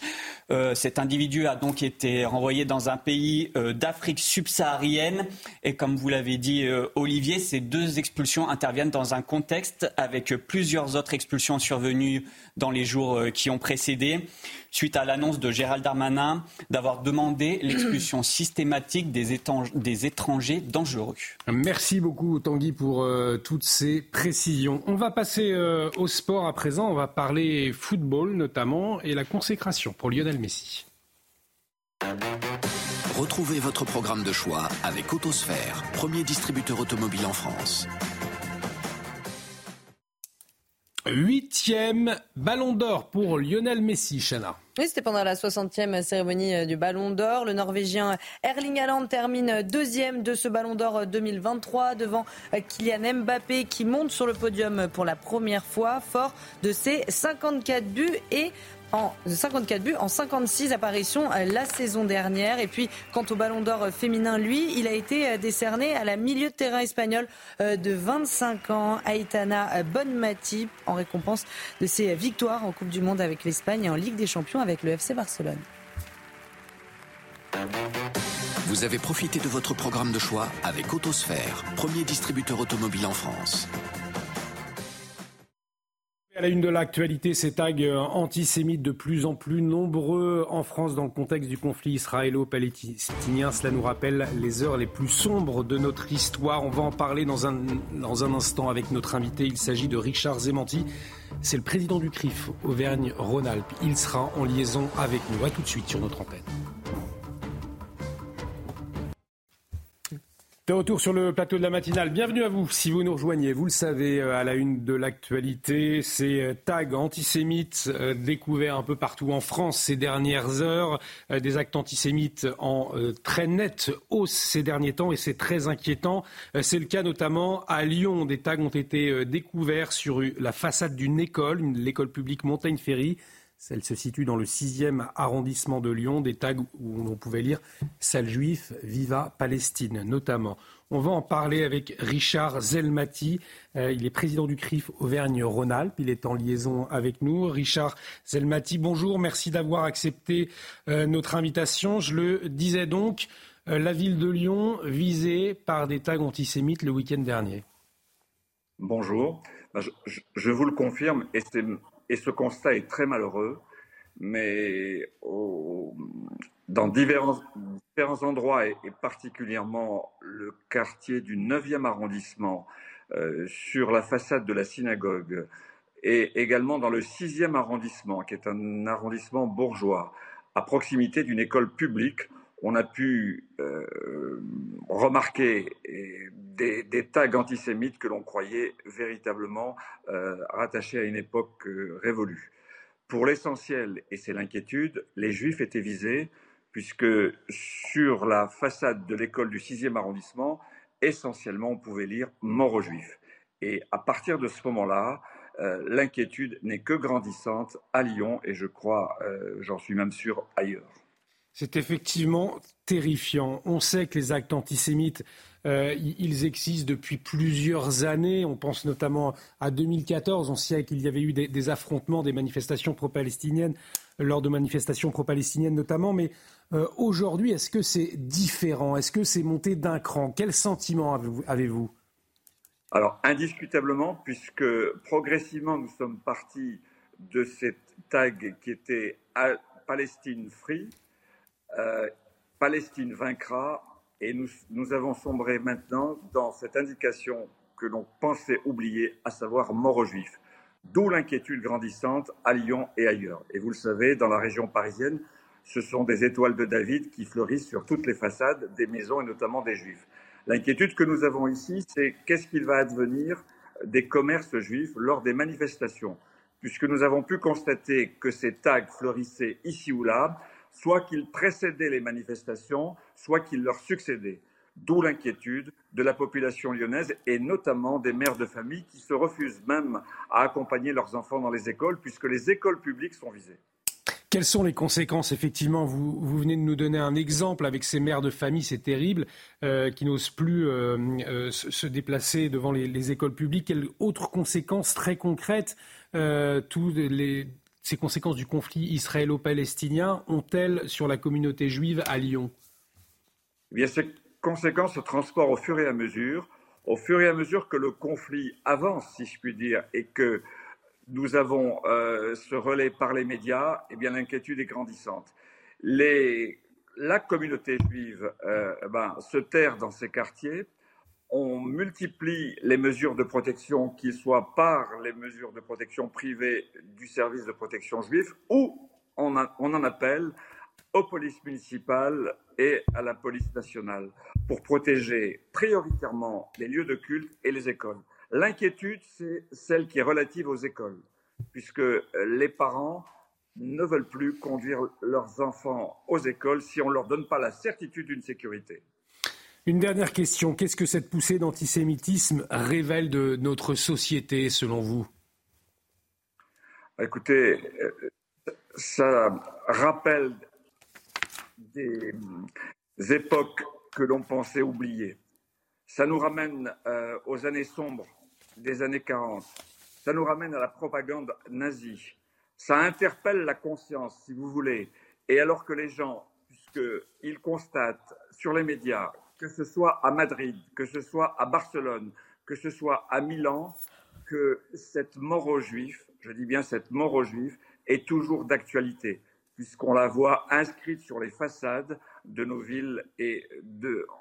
Euh, cet individu a donc été renvoyé dans un pays euh, d'Afrique subsaharienne. Et comme vous l'avez dit, euh, Olivier, ces deux expulsions interviennent dans un contexte avec plusieurs autres expulsions survenues dans les jours qui ont précédé, suite à l'annonce de Gérald Darmanin d'avoir demandé (clears throat) l'expulsion systématique des, des, étrangers dangereux. Merci beaucoup Tanguy pour toutes ces précisions. On va passer au sport à présent. On va parler football notamment et la consécration pour Lionel Messi. Retrouvez votre programme de choix avec Autosphère, premier distributeur automobile en France. Huitième ballon d'or pour Lionel Messi, Chana. Oui, c'était pendant la 60e cérémonie euh, du Ballon d'Or. Le Norvégien Erling Haaland termine deuxième de ce Ballon d'Or 2023 devant euh, Kylian Mbappé qui monte sur le podium pour la première fois, fort de ses 54 buts et en 54 buts en 56 apparitions euh, la saison dernière. Et puis, quant au Ballon d'Or féminin, lui, il a été euh, décerné à la milieu de terrain espagnole euh, de 25 ans, Aitana Bonmati, en récompense de ses victoires en Coupe du Monde avec l'Espagne et en Ligue des Champions avec le FC Barcelone. Vous avez profité de votre programme de choix avec Autosphère, premier distributeur automobile en France. À la une de l'actualité, ces tags euh, antisémites de plus en plus nombreux en France dans le contexte du conflit israélo-palestinien. Cela nous rappelle les heures les plus sombres de notre histoire. On va en parler dans un, dans un instant avec notre invité. Il s'agit de Richard Zemanti. C'est le président du CRIF Auvergne-Rhône-Alpes. Il sera en liaison avec nous. A tout de suite sur notre antenne. De retour sur le plateau de la matinale. Bienvenue à vous. Si vous nous rejoignez, vous le savez, euh, à la une de l'actualité, ces euh, tags antisémites euh, découverts un peu partout en France ces dernières heures, des actes antisémites en très nette hausse ces derniers temps et c'est très inquiétant. C'est le cas notamment à Lyon. Des tags ont été découverts sur la façade d'une école, l'école publique Montaigne-Ferry. Elle se situe dans le 6e arrondissement de Lyon, des tags où on pouvait lire Salle juif, Viva Palestine notamment. On va en parler avec Richard Zelmati. Euh, il est président du CRIF Auvergne-Rhône-Alpes. Il est en liaison avec nous. Richard Zelmati, bonjour. Merci d'avoir accepté euh, notre invitation. Je le disais donc, euh, la ville de Lyon visée par des tags antisémites le week-end dernier. Bonjour. Ben, je vous le confirme, et c'est et ce constat est très malheureux, mais dans divers, différents endroits, et, particulièrement le quartier du 9e arrondissement, euh, sur la façade de la synagogue, et également dans le 6e arrondissement, qui est un arrondissement bourgeois, à proximité d'une école publique, on a pu euh, remarquer des, tags antisémites que l'on croyait véritablement euh, rattachés à une époque euh, révolue. Pour l'essentiel, et c'est l'inquiétude, les juifs étaient visés, puisque sur la façade de l'école du 6e arrondissement, essentiellement, on pouvait lire mort aux juifs. Et à partir de ce moment-là, l'inquiétude n'est que grandissante à Lyon et je crois, j'en suis même sûr, ailleurs. C'est effectivement terrifiant. On sait que les actes antisémites, euh, ils existent depuis plusieurs années. On pense notamment à 2014. On sait qu'il y avait eu des, affrontements, des manifestations pro-palestiniennes, lors de manifestations pro-palestiniennes notamment. Mais aujourd'hui, est-ce que c'est différent? Est-ce que c'est monté d'un cran? Quel sentiment avez-vous alors, indiscutablement, puisque progressivement nous sommes partis de cette tag qui était Palestine free, euh, Palestine vaincra, et nous, nous, avons sombré maintenant dans cette indication que l'on pensait oublier, à savoir mort aux juifs. D'où l'inquiétude grandissante à Lyon et ailleurs. Et vous le savez, dans la région parisienne, ce sont des étoiles de David qui fleurissent sur toutes les façades des maisons et notamment des juifs. L'inquiétude que nous avons ici, c'est qu'est-ce qu'il va advenir des commerces juifs lors des manifestations, puisque nous avons pu constater que ces tags fleurissaient ici ou là, soit qu'ils précédaient les manifestations, soit qu'ils leur succédaient. D'où l'inquiétude de la population lyonnaise et notamment des mères de famille qui se refusent même à accompagner leurs enfants dans les écoles, puisque les écoles publiques sont visées. Quelles sont les conséquences Effectivement, vous, venez de nous donner un exemple avec ces mères de famille, c'est terrible, euh, qui n'osent plus euh, euh, se déplacer devant les, écoles publiques. Quelles autres conséquences très concrètes ces conséquences du conflit israélo-palestinien ont-elles sur la communauté juive à Lyon? Eh bien, Ces conséquences se transportent au fur et à mesure, au fur et à mesure que le conflit avance, si je puis dire, et que nous avons euh, ce relais par les médias, eh bien l'inquiétude est grandissante. La communauté juive euh, ben, se terre dans ces quartiers. On multiplie les mesures de protection, qu'ils soient par les mesures de protection privées du service de protection juif, ou on, on en appelle aux polices municipales et à la police nationale pour protéger prioritairement les lieux de culte et les écoles. L'inquiétude, c'est celle qui est relative aux écoles, puisque les parents ne veulent plus conduire leurs enfants aux écoles si on ne leur donne pas la certitude d'une sécurité. Une dernière question. Qu'est-ce que cette poussée d'antisémitisme révèle de notre société, selon vous? Écoutez, ça rappelle des époques que l'on pensait oublier. Ça nous ramène euh, aux années sombres des années 40. Ça nous ramène à la propagande nazie. Ça interpelle la conscience, si vous voulez. Et alors que les gens, puisqu'ils constatent sur les médias, que ce soit à Madrid, que ce soit à Barcelone, que ce soit à Milan, que cette mort aux Juifs, je dis bien cette mort aux Juifs, est toujours d'actualité, puisqu'on la voit inscrite sur les façades de nos villes et,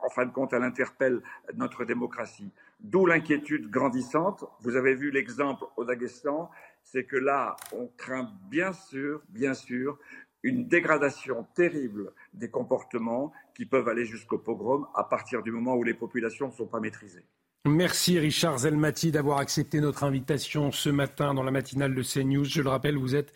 en fin de compte, elle interpelle notre démocratie. D'où l'inquiétude grandissante. Vous avez vu l'exemple au Daghestan, c'est que là, on craint bien sûr, bien sûr, une dégradation terrible des comportements qui peuvent aller jusqu'au pogrom à partir du moment où les populations ne sont pas maîtrisées. Merci Richard Zelmati d'avoir accepté notre invitation ce matin dans la matinale de CNews. Je le rappelle, vous êtes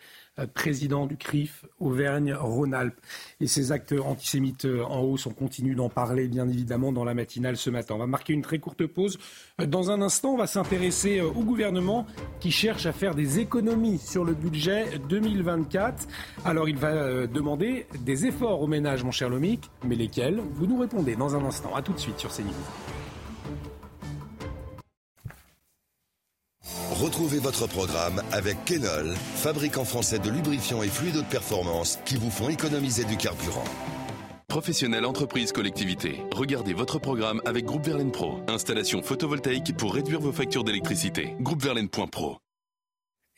président du CRIF Auvergne-Rhône-Alpes. Et ces actes antisémites euh, en hausse, on continue d'en parler bien évidemment dans la matinale ce matin. On va marquer une très courte pause. Euh, dans un instant, on va s'intéresser au gouvernement qui cherche à faire des économies sur le budget 2024. Alors il va demander des efforts aux ménages, mon cher Lomic, mais lesquels? Vous nous répondez dans un instant. A tout de suite sur CNews. Retrouvez votre programme avec Kenol, fabricant français de lubrifiants et fluides de performance qui vous font économiser du carburant. Professionnels, entreprises, collectivités. Regardez votre programme avec Groupe Verlaine Pro. Installation photovoltaïque pour réduire vos factures d'électricité. Groupeverlaine.pro.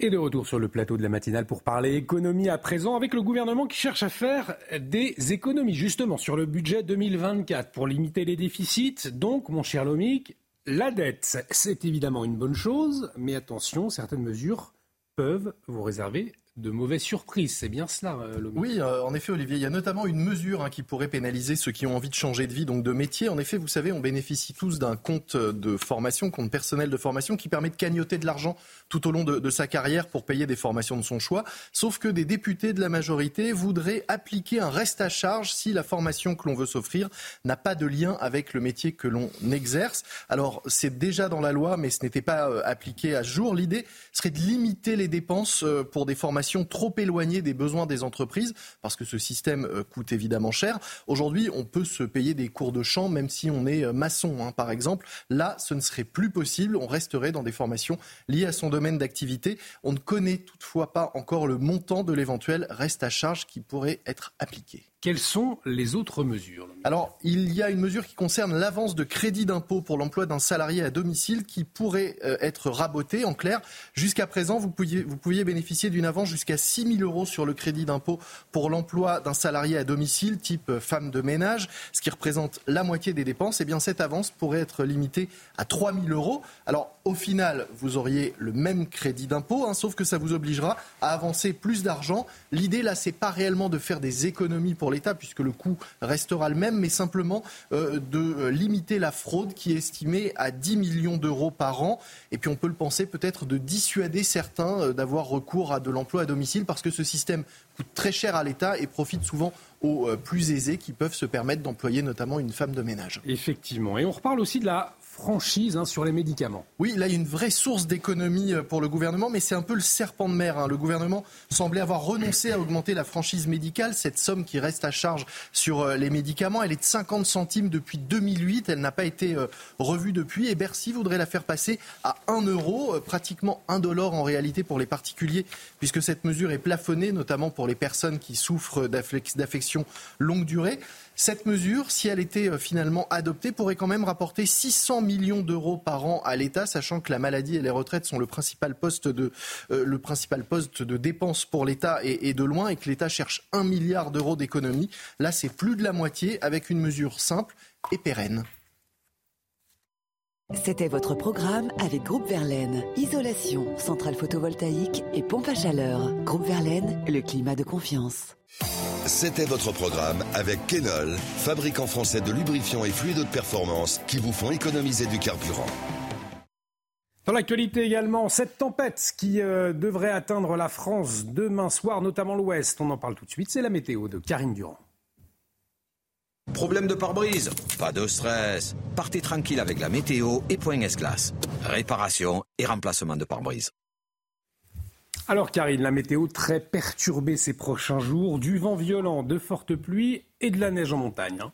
Et de retour sur le plateau de la matinale pour parler économie à présent avec le gouvernement qui cherche à faire des économies justement sur le budget 2024 pour limiter les déficits. Donc, mon cher Lomic, la dette, c'est évidemment une bonne chose, mais attention, certaines mesures peuvent vous réserver de mauvaises surprises. C'est bien cela, euh, Oui, euh, en effet, Olivier, il y a notamment une mesure hein, qui pourrait pénaliser ceux qui ont envie de changer de vie, donc de métier. En effet, vous savez, on bénéficie tous d'un compte de formation, compte personnel de formation, qui permet de cagnoter de l'argent tout au long de, sa carrière pour payer des formations de son choix. Sauf que des députés de la majorité voudraient appliquer un reste à charge si la formation que l'on veut s'offrir n'a pas de lien avec le métier que l'on exerce. Alors, c'est déjà dans la loi, mais ce n'était pas euh, appliqué à jour. L'idée serait de limiter les dépenses pour des formations trop éloignée des besoins des entreprises, parce que ce système euh, coûte évidemment cher. Aujourd'hui, on peut se payer des cours de chant, même si on est euh, maçon, hein, par exemple. Là, ce ne serait plus possible. On resterait dans des formations liées à son domaine d'activité. On ne connaît toutefois pas encore le montant de l'éventuel reste à charge qui pourrait être appliqué. Quelles sont les autres mesures Alors, il y a une mesure qui concerne l'avance de crédit d'impôt pour l'emploi d'un salarié à domicile qui pourrait euh, être rabotée. En clair, jusqu'à présent, vous pouviez, vous pouviez bénéficier d'une avance jusqu'à 6 000 euros sur le crédit d'impôt pour l'emploi d'un salarié à domicile, type euh, femme de ménage, ce qui représente la moitié des dépenses. Eh bien, cette avance pourrait être limitée à 3 000 euros. Alors, au final, vous auriez le même crédit d'impôt, hein, sauf que ça vous obligera à avancer plus d'argent. L'idée, là, c'est pas réellement de faire des économies pour l'État, puisque le coût restera le même, mais simplement euh, de euh, limiter la fraude qui est estimée à 10 millions d'euros par an. Et puis on peut le penser peut-être de dissuader certains euh, d'avoir recours à de l'emploi à domicile, parce que ce système coûte très cher à l'État et profite souvent aux plus aisés qui peuvent se permettre d'employer notamment une femme de ménage. Effectivement. Et on reparle aussi de la franchise hein, sur les médicaments. Oui, là, il y a une vraie source d'économie euh, pour le gouvernement, mais c'est un peu le serpent de mer. Hein. Le gouvernement semblait avoir renoncé à augmenter la franchise médicale. Cette somme qui reste à charge sur euh, les médicaments, elle est de 50 centimes depuis 2008. Elle n'a pas été euh, revue depuis. Et Bercy voudrait la faire passer à 1 euro, pratiquement 1 dollar en réalité pour les particuliers, puisque cette mesure est plafonnée, notamment pour les personnes qui souffrent d'affections longue durée. Cette mesure, si elle était euh, finalement adoptée, pourrait quand même rapporter 600 millions d'euros par an à l'État, sachant que la maladie et les retraites sont le principal poste de, euh, dépenses pour l'État et, de loin, et que l'État cherche 1 milliard d'euros d'économie. Là, c'est plus de la moitié, avec une mesure simple et pérenne. C'était votre programme avec Groupe Verlaine. Isolation, centrale photovoltaïque et pompe à chaleur. Groupe Verlaine, le climat de confiance. C'était votre programme avec Kenol, fabricant français de lubrifiants et fluides de performance qui vous font économiser du carburant. Dans l'actualité également, cette tempête qui euh, devrait atteindre la France demain soir, notamment l'Ouest. On en parle tout de suite. C'est la météo de Karine Durand. Problème de pare-brise Pas de stress. Partez tranquille avec la météo et Point S-Glace. Réparation et remplacement de pare-brise. Alors Karine, la météo très perturbée ces prochains jours, du vent violent, de fortes pluies et de la neige en montagne. Hein.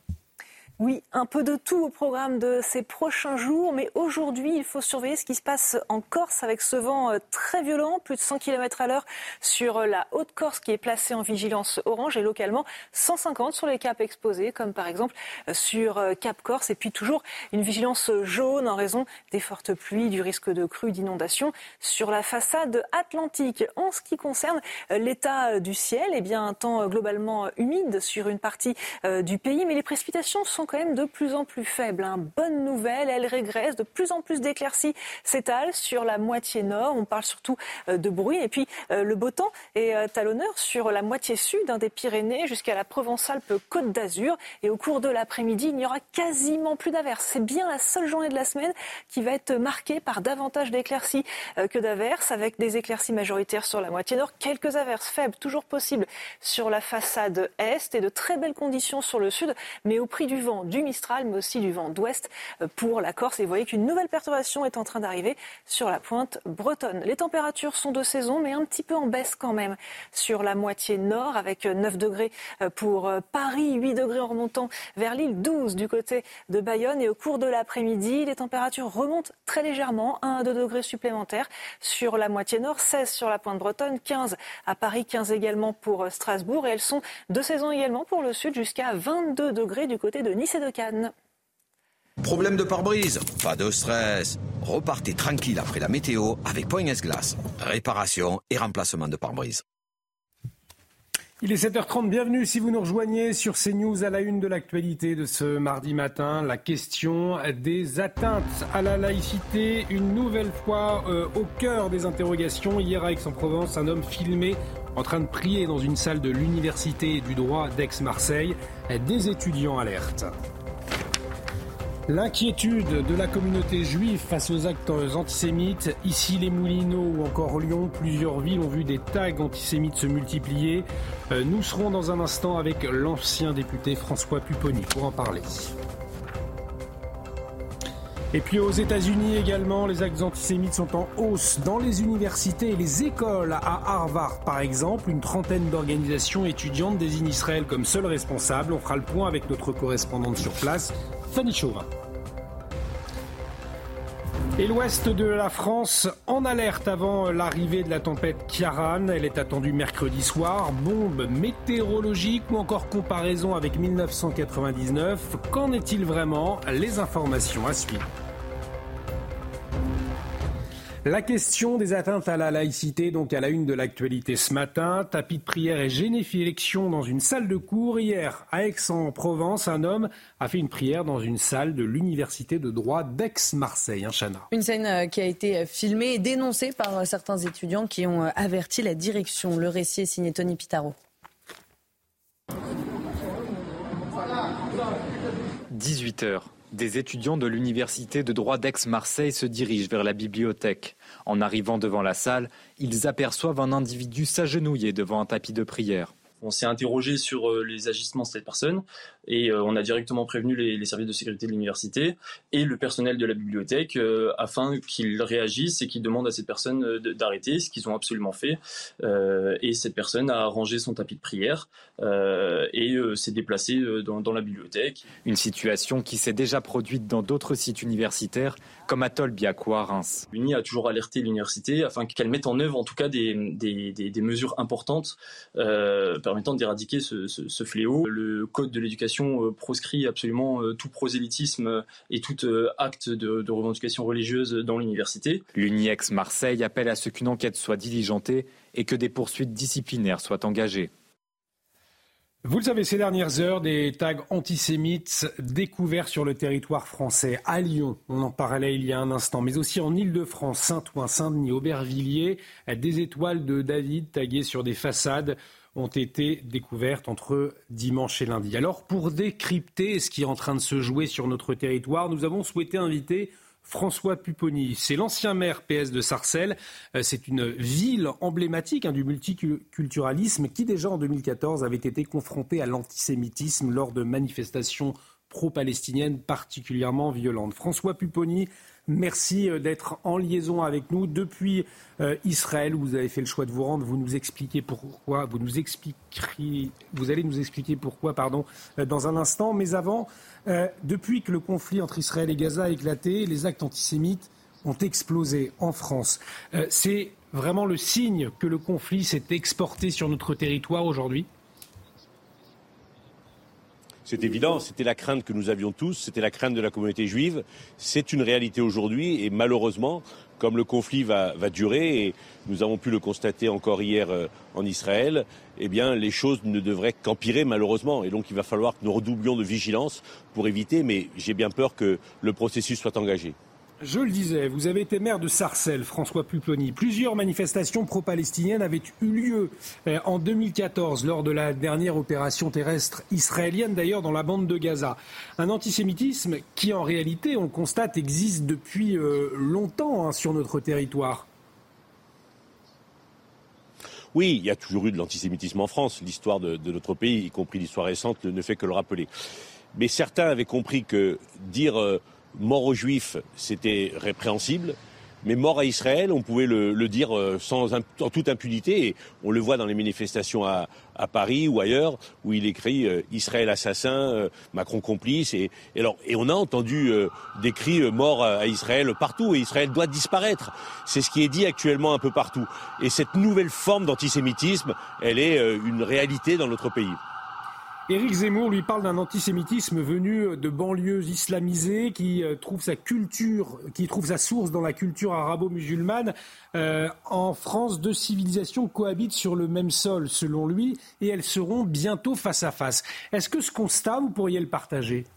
Oui, un peu de tout au programme de ces prochains jours, mais aujourd'hui, il faut surveiller ce qui se passe en Corse avec ce vent euh, très violent, plus de 100 km à l'heure sur la Haute-Corse qui est placée en vigilance orange et localement 150 sur les caps exposés, comme par exemple euh, sur euh, Cap Corse, et puis toujours une vigilance jaune en raison des fortes pluies, du risque de crue, d'inondation sur la façade atlantique. En ce qui concerne l'état du ciel, eh bien, un temps globalement humide sur une partie du pays, mais les précipitations sont quand même de plus en plus faible. Hein. Bonne nouvelle, elle régresse. De plus en plus d'éclaircies s'étalent sur la moitié nord. On parle surtout euh, de bruit. Et puis euh, le beau temps est euh, à l'honneur sur la moitié sud hein, des Pyrénées jusqu'à la Provence-Alpes-Côte d'Azur. Et au cours de l'après-midi, il n'y aura quasiment plus d'averses. C'est bien la seule journée de la semaine qui va être marquée par davantage d'éclaircies que d'averses, avec des éclaircies majoritaires sur la moitié nord, quelques averses faibles, toujours possibles sur la façade est et de très belles conditions sur le sud, mais au prix du vent du Mistral, mais aussi du vent d'ouest euh, pour la Corse. Et vous voyez qu'une nouvelle perturbation est en train d'arriver sur la pointe bretonne. Les températures sont de saison, mais un petit peu en baisse quand même sur la moitié nord, avec 9 degrés euh, pour euh, Paris, 8 degrés en remontant vers l'île, 12 du côté de Bayonne. Et au cours de l'après-midi, les températures remontent très légèrement, 1 à 2 degrés supplémentaires sur la moitié nord, 16 sur la pointe bretonne, 15 à Paris, 15 également pour Strasbourg. Et elles sont de saison également pour le sud, jusqu'à 22 degrés du côté de Nice Problème de pare-brise Pas de stress. Repartez tranquille après la météo avec Point S-Glace. Réparation et remplacement de pare-brise. Il est 7h30, bienvenue si vous nous rejoignez sur CNews à la une de l'actualité de ce mardi matin. La question des atteintes à la laïcité, une nouvelle fois euh, au cœur des interrogations. Hier à Aix-en-Provence, un homme filmé en train de prier dans une salle de l'université du droit d'Aix-Marseille. Des étudiants alertent. L'inquiétude de la communauté juive face aux actes antisémites, ici les Moulineaux ou encore Lyon, plusieurs villes ont vu des tags antisémites se multiplier. Euh, nous serons dans un instant avec l'ancien député François Pupponi pour en parler. Et puis aux États-Unis également, les actes antisémites sont en hausse dans les universités et les écoles. À Harvard, par exemple, une trentaine d'organisations étudiantes désignent Israël comme seul responsable. On fera le point avec notre correspondante sur place, Fanny Chauvin. Et l'ouest de la France en alerte avant l'arrivée de la tempête Kiaran. Elle est attendue mercredi soir. Bombe météorologique ou encore comparaison avec 1999. Qu'en est-il vraiment? Les informations à suivre. La question des atteintes à la laïcité, donc à la une de l'actualité ce matin. Tapis de prière et généfilection dans une salle de cours. Hier, à Aix-en-Provence, un homme a fait une prière dans une salle de l'université de droit d'Aix-Marseille. Hein. Une scène euh, qui a été filmée et dénoncée par euh, certains étudiants qui ont euh, averti la direction. Le récit est signé Tony Pitaro. 18 heures. Des étudiants de l'université de droit d'Aix-Marseille se dirigent vers la bibliothèque. En arrivant devant la salle, ils aperçoivent un individu s'agenouiller devant un tapis de prière. On s'est interrogé sur euh, les agissements de cette personne et euh, on a directement prévenu les, services de sécurité de l'université et le personnel de la bibliothèque euh, afin qu'ils réagissent et qu'ils demandent à cette personne d'arrêter, ce qu'ils ont absolument fait. et cette personne a rangé son tapis de prière et s'est déplacée dans, dans, la bibliothèque. Une situation qui s'est déjà produite dans d'autres sites universitaires comme à Tolbiac à Reims. L'UNI a toujours alerté l'université afin qu'elle mette en œuvre en tout cas des, des, des, mesures importantes permettant d'éradiquer ce, ce, fléau. Le code de l'éducation euh, proscrit absolument euh, tout prosélytisme euh, et tout acte de, de revendication religieuse dans l'université. L'UNIEX Marseille appelle à ce qu'une enquête soit diligentée et que des poursuites disciplinaires soient engagées. Vous le savez, ces dernières heures, des tags antisémites découverts sur le territoire français, à Lyon, on en parlait il y a un instant, mais aussi en Ile-de-France, Saint-Ouen, Saint-Denis, Aubervilliers, des étoiles de David taguées sur des façades ont été découvertes entre dimanche et lundi. Alors, pour décrypter ce qui est en train de se jouer sur notre territoire, nous avons souhaité inviter François Pupponi. C'est l'ancien maire PS de Sarcelles. Euh, c'est une ville emblématique hein, du multiculturalisme qui, déjà en 2014, avait été confrontée à l'antisémitisme lors de manifestations pro-palestiniennes particulièrement violentes. François Pupponi, Merci euh, d'être en liaison avec nous depuis euh, Israël vous avez fait le choix de vous rendre. Vous nous expliquez pourquoi. Vous nous expliquerez, vous allez nous expliquer pourquoi, pardon, euh, dans un instant. Mais avant, depuis que le conflit entre Israël et Gaza a éclaté, les actes antisémites ont explosé en France. C'est vraiment le signe que le conflit s'est exporté sur notre territoire aujourd'hui? C'est évident, c'était la crainte que nous avions tous, c'était la crainte de la communauté juive. C'est une réalité aujourd'hui et malheureusement, comme le conflit va, durer, et nous avons pu le constater encore hier euh, en Israël, eh bien, les choses ne devraient qu'empirer malheureusement. Et donc, il va falloir que nous redoublions de vigilance pour éviter, mais j'ai bien peur que le processus soit engagé. Je le disais, vous avez été maire de Sarcelles, François Pupponi. Plusieurs manifestations pro-palestiniennes avaient eu lieu euh, en 2014 lors de la dernière opération terrestre israélienne, d'ailleurs dans la bande de Gaza. Un antisémitisme qui, en réalité, on constate, existe depuis euh, longtemps hein, sur notre territoire. Oui, il y a toujours eu de l'antisémitisme en France. L'histoire de, notre pays, y compris l'histoire récente, ne fait que le rappeler. Mais certains avaient compris que dire euh, mort aux Juifs, c'était répréhensible. Mais mort à Israël, on pouvait le, dire euh, sans en toute impunité. Et on le voit dans les manifestations à, Paris ou ailleurs, où il écrit euh, Israël assassin, euh, Macron complice. Et, alors, et on a entendu des cris mort à Israël partout. Et Israël doit disparaître. C'est ce qui est dit actuellement un peu partout. Et cette nouvelle forme d'antisémitisme, elle est une réalité dans notre pays. Éric Zemmour lui parle d'un antisémitisme venu de banlieues islamisées qui euh, trouve sa source dans la culture arabo-musulmane. Euh, en France, deux civilisations cohabitent sur le même sol, selon lui, et elles seront bientôt face à face. Est-ce que ce constat, vous pourriez le partager?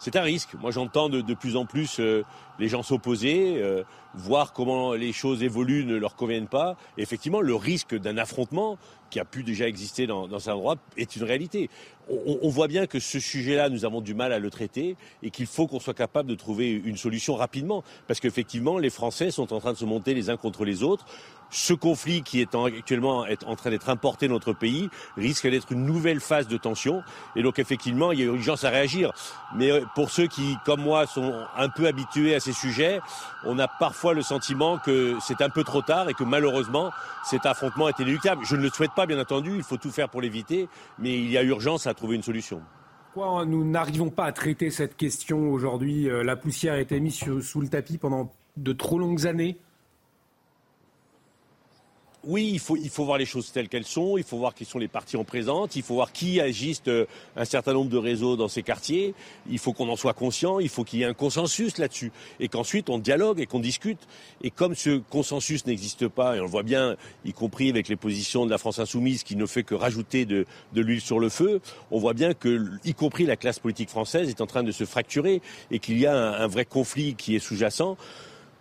C'est un risque. Moi, j'entends de, plus en plus euh, les gens s'opposer, euh, voir comment les choses évoluent ne leur conviennent pas. effectivement, le risque d'un affrontement qui a pu déjà exister dans, dans un endroit est une réalité. On, on voit bien que ce sujet-là, nous avons du mal à le traiter et qu'il faut qu'on soit capable de trouver une solution rapidement. Parce qu'effectivement, les Français sont en train de se monter les uns contre les autres ce conflit qui est actuellement en train d'être importé dans notre pays risque d'être une nouvelle phase de tension. Et donc effectivement, il y a urgence à réagir. Mais euh, pour ceux qui, comme moi, sont un peu habitués à ces sujets, on a parfois le sentiment que c'est un peu trop tard et que malheureusement, cet affrontement est inéluctable. Je ne le souhaite pas, bien entendu, il faut tout faire pour l'éviter, mais il y a urgence à trouver une solution. Pourquoi nous n'arrivons pas à traiter cette question aujourd'hui euh, La poussière a été mise sous le tapis pendant de trop longues années oui, il faut, il faut voir les choses telles qu'elles sont, il faut voir qui sont les parties en présence, il faut voir qui agissent euh, un certain nombre de réseaux dans ces quartiers, il faut qu'on en soit conscient, il faut qu'il y ait un consensus là-dessus, et qu'ensuite on dialogue et qu'on discute. Et comme ce consensus n'existe pas, et on le voit bien, y compris avec les positions de la France insoumise qui ne fait que rajouter de, l'huile sur le feu, on voit bien que, y compris la classe politique française, est en train de se fracturer et qu'il y a un vrai conflit qui est sous-jacent.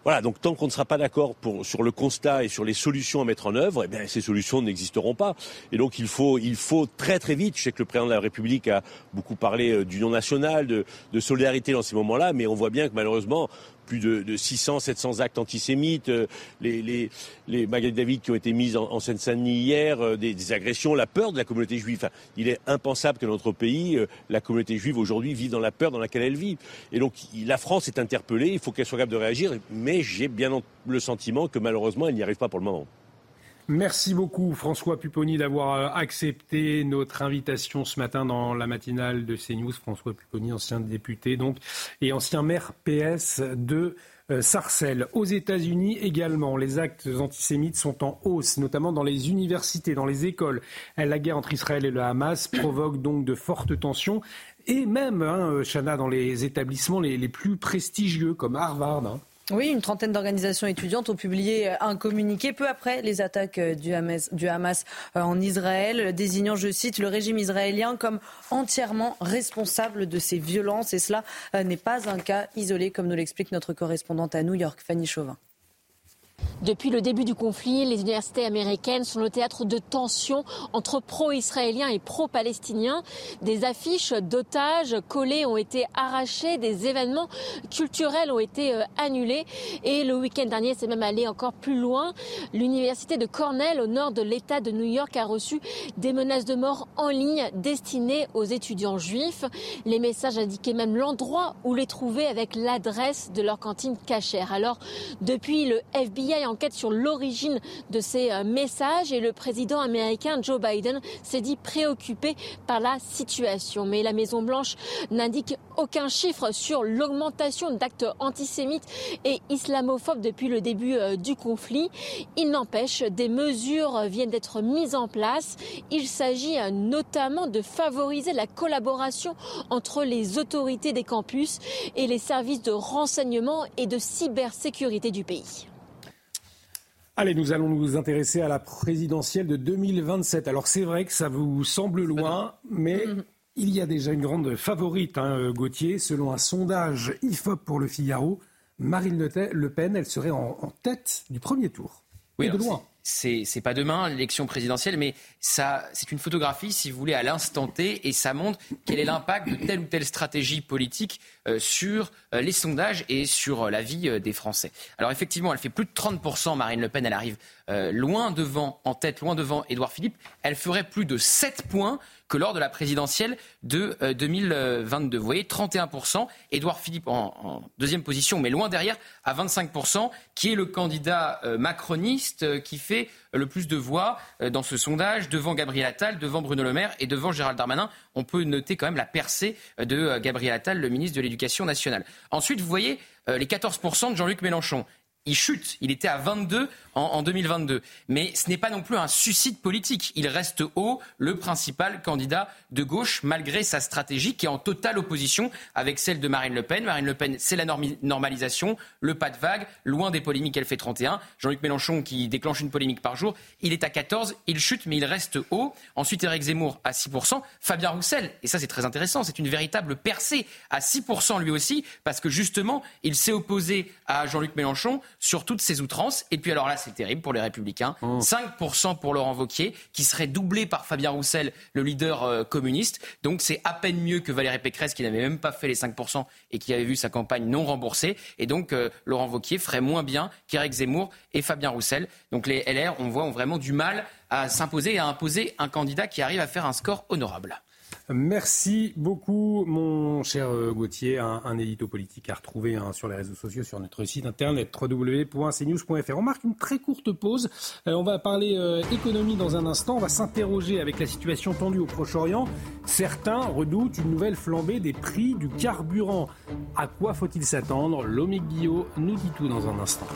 Voilà, donc tant qu'on ne sera pas d'accord sur le constat et sur les solutions à mettre en œuvre, eh bien, ces solutions n'existeront pas. Et donc il faut, il faut très très vite, je sais que le président de la République a beaucoup parlé euh, d'union nationale, de, de solidarité dans ces moments-là, mais on voit bien que malheureusement, plus de, de 600, 700 actes antisémites, euh, les, les, les David qui ont été mises en, Seine-Saint-Denis hier, euh, des, agressions, la peur de la communauté juive. il est impensable que notre pays, euh, la communauté juive aujourd'hui vive dans la peur dans laquelle elle vit. Et donc la France est interpellée, il faut qu'elle soit capable de réagir, mais j'ai bien le sentiment que malheureusement elle n'y arrive pas pour le moment. Merci beaucoup François Pupponi d'avoir euh, accepté notre invitation ce matin dans la matinale de CNews. François Pupponi, ancien député donc et ancien maire PS de euh, Sarcelles. Aux États-Unis également, les actes antisémites sont en hausse, notamment dans les universités, dans les écoles. La guerre entre Israël et le Hamas (coughs) provoque donc de fortes tensions et même, hein, Chana, dans les établissements les, plus prestigieux comme Harvard. Hein. Oui, une trentaine d'organisations étudiantes ont publié un communiqué peu après les attaques euh, du Hamas, euh, en Israël, désignant, je cite, le régime israélien comme entièrement responsable de ces violences. Et cela euh, n'est pas un cas isolé, comme nous l'explique notre correspondante à New York, Fanny Chauvin. Depuis le début du conflit, les universités américaines sont le théâtre de tensions entre pro-israéliens et pro-palestiniens. Des affiches d'otages collées ont été arrachées, des événements culturels ont été euh, annulés et le week-end dernier, c'est même allé encore plus loin. L'université de Cornell, au nord de l'État de New York, a reçu des menaces de mort en ligne destinées aux étudiants juifs. Les messages indiquaient même l'endroit où les trouver avec l'adresse de leur cantine cachère. Alors, depuis le FBI Enquête sur l'origine de ces euh, messages et le président américain Joe Biden s'est dit préoccupé par la situation. Mais la Maison-Blanche n'indique aucun chiffre sur l'augmentation d'actes antisémites et islamophobes depuis le début euh, du conflit. Il n'empêche, des mesures viennent d'être mises en place. Il s'agit euh, notamment de favoriser la collaboration entre les autorités des campus et les services de renseignement et de cybersécurité du pays. Allez, nous allons nous intéresser à la présidentielle de 2027. Alors c'est vrai que ça vous semble loin, mais (laughs) il y a déjà une grande favorite, hein, euh, Gauthier. Selon un sondage IFOP pour le Figaro, Marine Le Pen, elle serait en, tête du premier tour. Oui, de loin c'est pas demain l'élection présidentielle, mais c'est une photographie, si vous voulez, à l'instant T, et ça montre quel est l'impact de telle ou telle stratégie politique euh, sur euh, les sondages et sur euh, la vie des Français. Alors effectivement, elle fait plus de 30 Marine Le Pen, elle arrive loin devant, en tête, loin devant Édouard Philippe. Elle ferait plus de 7 points que lors de la présidentielle de 2022. Euh, Vous voyez, 31%, Édouard Philippe en, deuxième position, mais loin derrière, à 25%, qui est le candidat euh, macroniste euh, qui fait le plus de voix dans ce sondage, devant Gabriel Attal, devant Bruno Le Maire et devant Gérald Darmanin. On peut noter quand même la percée de Gabriel Attal, le ministre de l'Éducation nationale. Ensuite, vous voyez les 14% de Jean-Luc Mélenchon il chute. Il était à 22 en, 2022. Mais ce n'est pas non plus un suicide politique. Il reste haut, le principal candidat de gauche, malgré sa stratégie qui est en totale opposition avec celle de Marine Le Pen. Marine Le Pen, c'est la normalisation, le pas de vague, loin des polémiques, elle fait 31. Jean-Luc Mélenchon, qui déclenche une polémique par jour, il est à 14, il chute, mais il reste haut. Ensuite, Éric Zemmour à 6%. Fabien Roussel, et ça c'est très intéressant, c'est une véritable percée à 6% lui aussi, parce que justement, il s'est opposé à Jean-Luc Mélenchon sur toutes ses outrances. Et puis alors là, c'est terrible pour les Républicains. 5% pour Laurent Vauquier, qui serait doublé par Fabien Roussel, le leader euh, communiste. Donc c'est à peine mieux que Valérie Pécresse, qui n'avait même pas fait les 5% et qui avait vu sa campagne non remboursée. Et donc euh, Laurent Vauquier ferait moins bien qu'Éric Zemmour et Fabien Roussel. Donc les LR, on voit, ont vraiment du mal à s'imposer et à imposer un candidat qui arrive à faire un score honorable. Merci beaucoup, mon cher euh, Gauthier. Un, édito politique à retrouver hein, sur les réseaux sociaux, sur notre site internet www.cnews.fr. On marque une très courte pause. Euh, on va parler euh, économie dans un instant. On va s'interroger avec la situation tendue au Proche-Orient. Certains redoutent une nouvelle flambée des prix du carburant. À quoi faut-il s'attendre? Lomé Guillot nous dit tout dans un instant.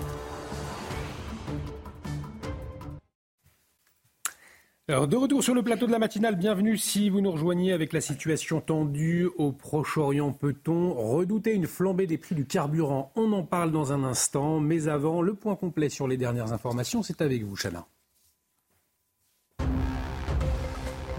Alors, de retour sur le plateau de la matinale, bienvenue si vous nous rejoignez avec la situation tendue au Proche-Orient. Peut-on redouter une flambée des prix du carburant? On en parle dans un instant, mais avant, le point complet sur les dernières informations, c'est avec vous, Chana.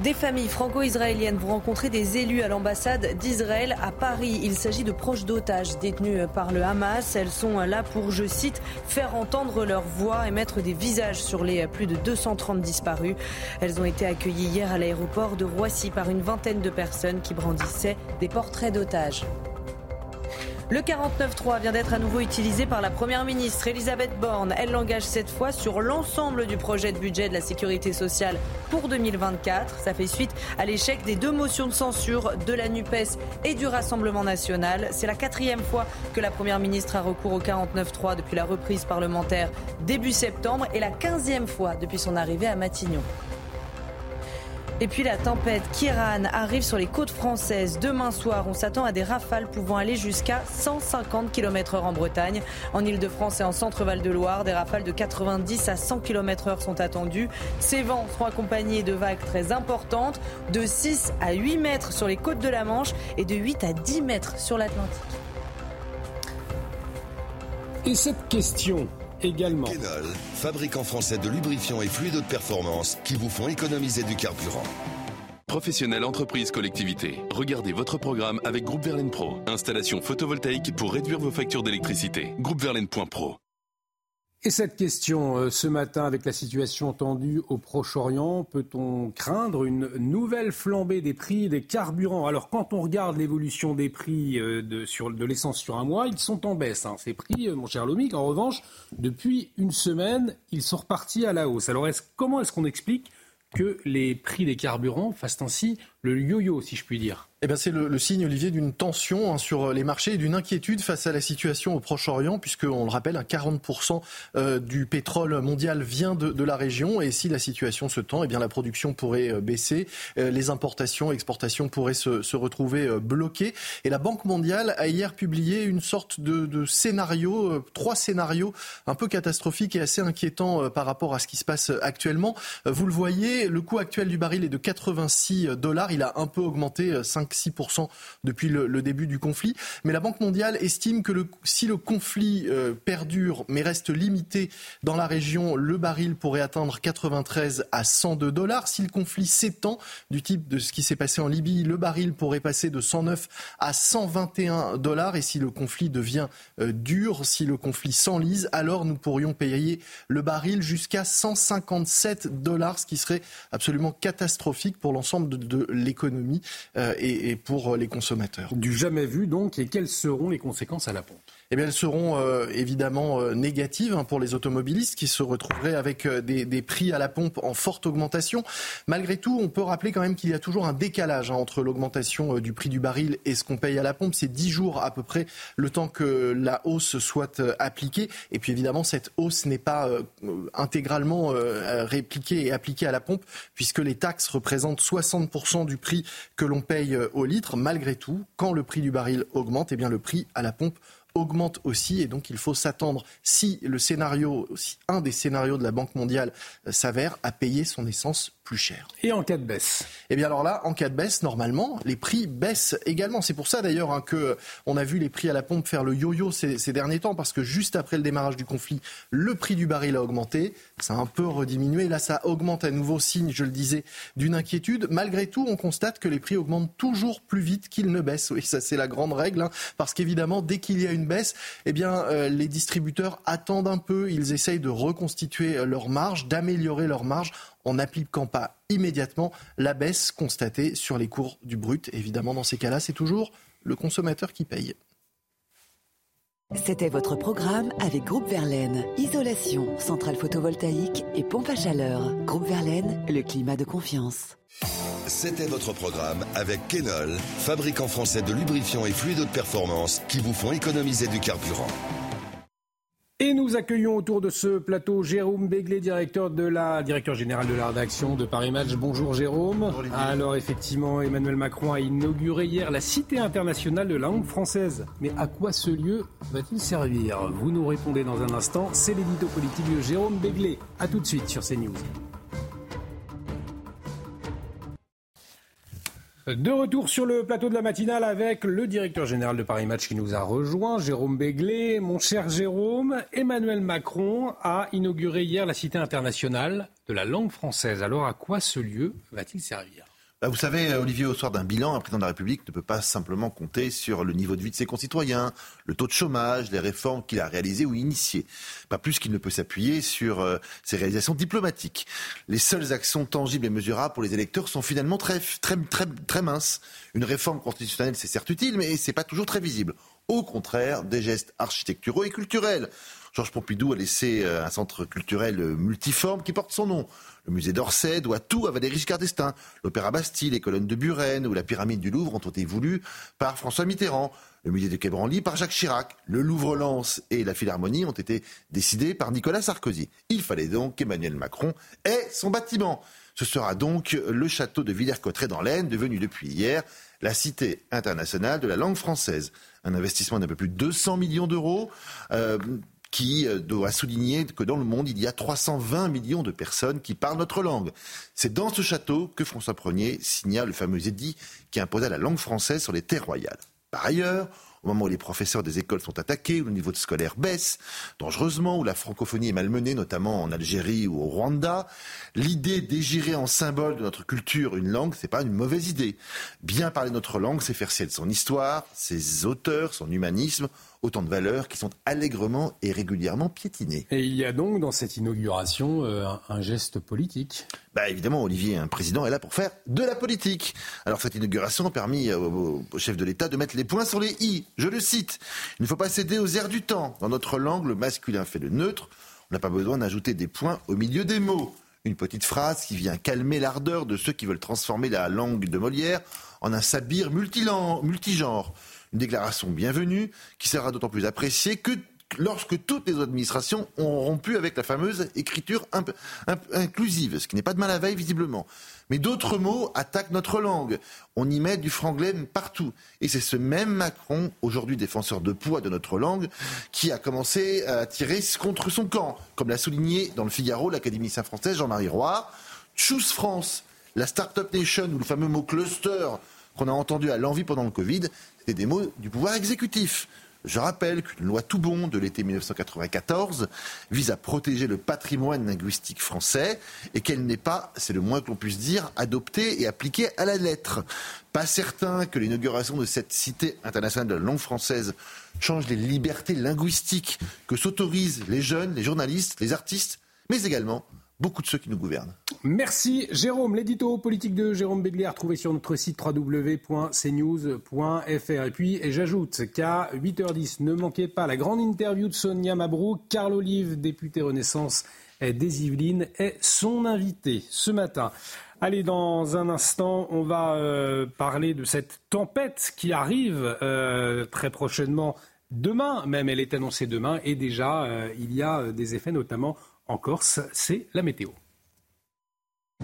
Des familles franco-israéliennes vont rencontrer des élus à l'ambassade d'Israël à Paris. Il s'agit de proches d'otages détenus par le Hamas. Elles sont là pour, je cite, faire entendre leur voix et mettre des visages sur les plus de 230 disparus. Elles ont été accueillies hier à l'aéroport de Roissy par une vingtaine de personnes qui brandissaient des portraits d'otages. Le 49.3 vient d'être à nouveau utilisé par la Première ministre Elisabeth Borne. Elle l'engage cette fois sur l'ensemble du projet de budget de la sécurité sociale pour 2024. Ça fait suite à l'échec des deux motions de censure de la NUPES et du Rassemblement national. C'est la quatrième fois que la Première ministre a recours au 49.3 depuis la reprise parlementaire début septembre et la quinzième fois depuis son arrivée à Matignon. Et puis la tempête Kiran arrive sur les côtes françaises. Demain soir, on s'attend à des rafales pouvant aller jusqu'à 150 km/h en Bretagne. En Ile-de-France et en Centre-Val de Loire, des rafales de 90 à 100 km/h sont attendues. Ces vents seront accompagnés de vagues très importantes, de 6 à 8 mètres sur les côtes de la Manche et de 8 à 10 mètres sur l'Atlantique. Et cette question également. Kenol, fabricant français de lubrifiants et fluides de performance qui vous font économiser du carburant. Professionnel, entreprise, collectivité. Regardez votre programme avec Groupe Verlaine Pro. Installation photovoltaïque pour réduire vos factures d'électricité. Groupeverlaine.pro. Et cette question euh, ce matin, avec la situation tendue au Proche-Orient, peut-on craindre une nouvelle flambée des prix des carburants? Alors, quand on regarde l'évolution des prix euh, de, l'essence sur un mois, ils sont en baisse. Hein. Ces prix, euh, mon cher Lomic, en revanche, depuis une semaine, ils sont repartis à la hausse. Alors, comment est-ce qu'on explique que les prix des carburants fassent ainsi le yo-yo, si je puis dire eh c'est le, signe, Olivier, d'une tension hein, sur les marchés et d'une inquiétude face à la situation au Proche-Orient, puisque, on le rappelle, 40% euh, du pétrole mondial vient de, la région. Et si la situation se tend, eh bien, la production pourrait euh, baisser, euh, les importations, exportations pourraient se, retrouver bloquées. Et la Banque mondiale a hier publié une sorte de scénario, trois scénarios un peu catastrophiques et assez inquiétants par rapport à ce qui se passe actuellement. Vous le voyez, le coût actuel du baril est de 86 dollars. Il a un peu augmenté, 5 6% depuis le, début du conflit. Mais la Banque mondiale estime que si le conflit euh, perdure mais reste limité dans la région, le baril pourrait atteindre 93 à 102 dollars. Si le conflit s'étend, du type de ce qui s'est passé en Libye, le baril pourrait passer de 109 à 121 dollars. Et si le conflit devient euh, dur, si le conflit s'enlise, alors nous pourrions payer le baril jusqu'à 157 dollars, ce qui serait absolument catastrophique pour l'ensemble de, l'économie euh, et, pour les consommateurs. Du jamais vu donc, et quelles seront les conséquences à la pompe? Eh elles seront euh, évidemment euh, négatives hein, pour les automobilistes qui se retrouveraient avec euh, des, des, prix à la pompe en forte augmentation. Malgré tout, on peut rappeler quand même qu'il y a toujours un décalage hein, entre l'augmentation du prix du baril et ce qu'on paye à la pompe. C'est 10 jours à peu près le temps que la hausse soit appliquée. Et puis évidemment, cette hausse n'est pas intégralement répliquée et appliquée à la pompe puisque les taxes représentent 60% du prix que l'on paye au litre. Malgré tout, quand le prix du baril augmente, eh bien le prix à la pompe augmente aussi et donc il faut s'attendre, si le scénario, si un des scénarios de la Banque mondiale euh, s'avère, à payer son essence plus cher. Et en cas de baisse Eh bien alors là, en cas de baisse, normalement, les prix baissent également. C'est pour ça d'ailleurs hein, que on a vu les prix à la pompe faire le yo-yo ces, ces, derniers temps, parce que juste après le démarrage du conflit, le prix du baril a augmenté, ça a un peu rediminué. Là, ça augmente à nouveau, signe, je le disais, d'une inquiétude. Malgré tout, on constate que les prix augmentent toujours plus vite qu'ils ne baissent. Oui, ça c'est la grande règle, hein, parce qu'évidemment, dès qu'il y a une baisse, eh bien, euh, les distributeurs attendent un peu, ils essayent de reconstituer euh, leur marge, d'améliorer leur marge en n'appliquant pas immédiatement la baisse constatée sur les cours du brut. Évidemment, dans ces cas-là, c'est toujours le consommateur qui paye. C'était votre programme avec Groupe Verlaine. Isolation, centrale photovoltaïque et pompe à chaleur. Groupe Verlaine, le climat de confiance. C'était votre programme avec Kenol, fabricant français de lubrifiants et fluides de performance qui vous font économiser du carburant. Et nous accueillons autour de ce plateau Jérôme Béglé, directeur, de la, directeur général de la rédaction de Paris Match. Bonjour Jérôme. Bonjour, Alors effectivement, Emmanuel Macron a inauguré hier la Cité internationale de la langue française. Mais à quoi ce lieu va-t-il servir? Vous nous répondez dans un instant. C'est l'édito politique de Jérôme Béglé. A tout de suite sur CNews. De retour sur le plateau de la matinale avec le directeur général de Paris Match qui nous a rejoint, Jérôme Béglé. Mon cher Jérôme, Emmanuel Macron a inauguré hier la Cité internationale de la langue française. Alors à quoi ce lieu va-t-il servir? Bah, vous savez, Olivier, au soir d'un bilan, un président de la République ne peut pas simplement compter sur le niveau de vie de ses concitoyens, le taux de chômage, les réformes qu'il a réalisées ou initiées. Pas plus qu'il ne peut s'appuyer sur euh, ses réalisations diplomatiques. Les seules actions tangibles et mesurables pour les électeurs sont finalement très, minces. Une réforme constitutionnelle, c'est certes utile, mais c'est pas toujours très visible. Au contraire, des gestes architecturaux et culturels. Georges Pompidou a laissé un centre culturel multiforme qui porte son nom. Le musée d'Orsay doit tout à Valéry Giscard d'Estaing. L'Opéra Bastille, les colonnes de Buren ou la pyramide du Louvre ont été voulues par François Mitterrand. Le musée de Quai Branly par Jacques Chirac. Le Louvre-Lens et la Philharmonie ont été décidés par Nicolas Sarkozy. Il fallait donc qu'Emmanuel Macron ait son bâtiment. Ce sera donc le château de Villers-Cotterêts dans l'Aisne, devenu depuis hier la Cité internationale de la langue française. Un investissement d'un peu plus de 200 millions d'euros. Euh, qui doit souligner que dans le monde, il y a 320 millions de personnes qui parlent notre langue. C'est dans ce château que François Ier signa le fameux édit qui imposa la langue française sur les terres royales. Par ailleurs, au moment où les professeurs des écoles sont attaqués, où le niveau scolaire baisse dangereusement, où la francophonie est malmenée, notamment en Algérie ou au Rwanda, l'idée d'égérer en symbole de notre culture une langue, c'est pas une mauvaise idée. Bien parler notre langue, c'est faire ciel son histoire, ses auteurs, son humanisme, autant de valeurs qui sont allègrement et régulièrement piétinées. Et il y a donc dans cette inauguration euh, un, un, geste politique bah Évidemment, Olivier, un président est là pour faire de la politique. Alors cette inauguration a permis au, au chef de l'État de mettre les points sur les i. Je le cite. Il ne faut pas céder aux airs du temps. Dans notre langue, le masculin fait le neutre. On n'a pas besoin d'ajouter des points au milieu des mots. Une petite phrase qui vient calmer l'ardeur de ceux qui veulent transformer la langue de Molière en un sabir multigenre une déclaration bienvenue qui sera d'autant plus appréciée que lorsque toutes les administrations ont rompu avec la fameuse écriture inclusive, ce qui n'est pas de mal à veille visiblement. Mais d'autres mots attaquent notre langue. On y met du franglais partout. Et c'est ce même Macron, aujourd'hui défenseur de poids de notre langue, qui a commencé à tirer contre son camp, comme l'a souligné dans le Figaro l'académicien français Jean-Marie Roy. Choose France, la Startup Nation ou le fameux mot cluster qu'on a entendu à l'envie pendant le Covid, c'était des mots du pouvoir exécutif. Je rappelle qu'une loi tout bon de l'été 1994 vise à protéger le patrimoine linguistique français et qu'elle n'est pas, c'est le moins que l'on puisse dire, adoptée et appliquée à la lettre. Pas certain que l'inauguration de cette cité internationale de la langue française change les libertés linguistiques que s'autorisent les jeunes, les journalistes, les artistes, mais également beaucoup de ceux qui nous gouvernent. Merci Jérôme. L'édito politique de Jérôme Béglier trouvé sur notre site www.cnews.fr. Et puis j'ajoute qu'à 8h10, ne manquez pas la grande interview de Sonia Mabrouk. Carl Olive, député Renaissance des Yvelines, est son invité ce matin. Allez, dans un instant, on va euh, parler de cette tempête qui arrive euh, très prochainement. Demain, même elle est annoncée demain, et déjà euh, il y a des effets notamment en Corse, c'est la météo.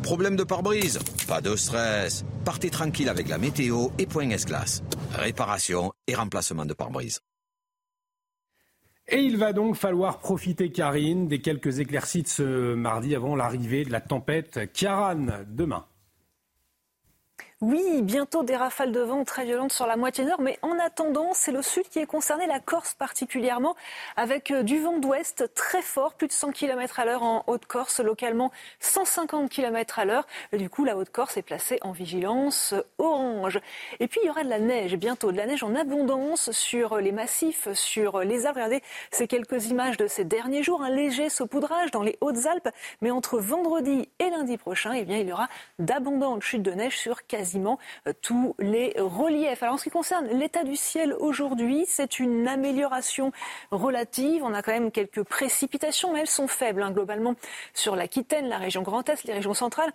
Problème de pare-brise Pas de stress. Partez tranquille avec la météo et Point S-Glace. Réparation et remplacement de pare-brise. Et il va donc falloir profiter, Karine, des quelques éclaircies de ce mardi avant l'arrivée de la tempête Kiaran demain. Oui, bientôt des rafales de vent très violentes sur la moitié nord, mais en attendant, c'est le sud qui est concerné, la Corse particulièrement, avec euh, du vent d'ouest très fort, plus de 100 km à l'heure en Haute-Corse, localement 150 km à l'heure. Du coup, la Haute-Corse est placée en vigilance orange. Et puis, il y aura de la neige bientôt, de la neige en abondance sur les massifs, sur les arbres. Regardez ces quelques images de ces derniers jours, un léger saupoudrage dans les Hautes-Alpes, mais entre vendredi et lundi prochain, eh bien, il y aura d'abondantes chutes de neige sur quasi quasiment euh, tous les reliefs. Alors en ce qui concerne l'état du ciel aujourd'hui, c'est une amélioration relative. On a quand même quelques précipitations, mais elles sont faibles hein, globalement sur l'Aquitaine, la région Grand Est, les régions centrales.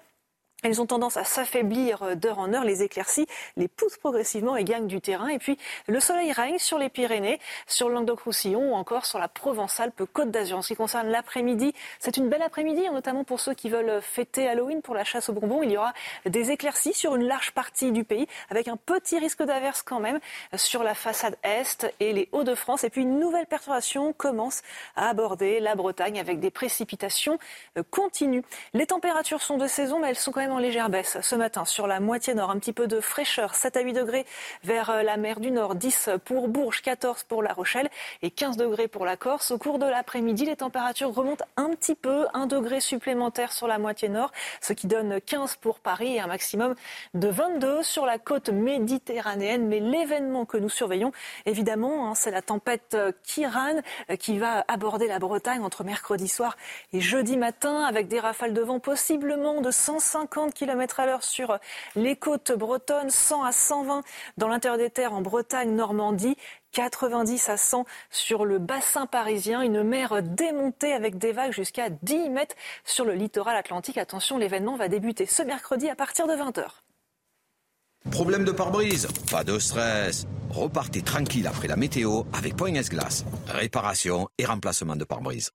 Elles ont tendance à s'affaiblir euh, d'heure en heure. Les éclaircies les poussent progressivement et gagnent du terrain. Et puis, le soleil règne sur les Pyrénées, sur le Languedoc-Roussillon ou encore sur la Provence-Alpes-Côte d'Azur. En ce qui concerne l'après-midi, c'est une belle après-midi, notamment pour ceux qui veulent fêter Halloween pour la chasse aux bonbons. Il y aura des éclaircies sur une large partie du pays, avec un petit risque d'averse quand même sur la façade est et les Hauts-de-France. Et puis, une nouvelle perturbation commence à aborder la Bretagne avec des précipitations euh, continues. Les températures sont de saison, mais elles sont quand même légère baisse ce matin sur la moitié nord. Un petit peu de fraîcheur, 7 à 8 degrés vers euh, la mer du Nord, 10 pour Bourges, 14 pour La Rochelle et 15 degrés pour la Corse. Au cours de l'après-midi, les températures remontent un petit peu, 1 degré supplémentaire sur la moitié nord, ce qui donne 15 pour Paris et un maximum de 22 sur la côte méditerranéenne. Mais l'événement que nous surveillons, évidemment, hein, c'est la tempête euh, Kiran euh, qui va aborder la Bretagne entre mercredi soir et jeudi matin avec des rafales de vent possiblement de 150 km à l'heure sur les côtes bretonnes, 100 à 120 dans l'intérieur des terres en Bretagne, Normandie. 90 à 100 sur le bassin parisien, une mer démontée avec des vagues jusqu'à 10 mètres sur le littoral atlantique. Attention, l'événement va débuter ce mercredi à partir de 20h. Problème de pare-brise? Pas de stress. Repartez tranquille après la météo avec Point S-Glace. Réparation et remplacement de pare-brise.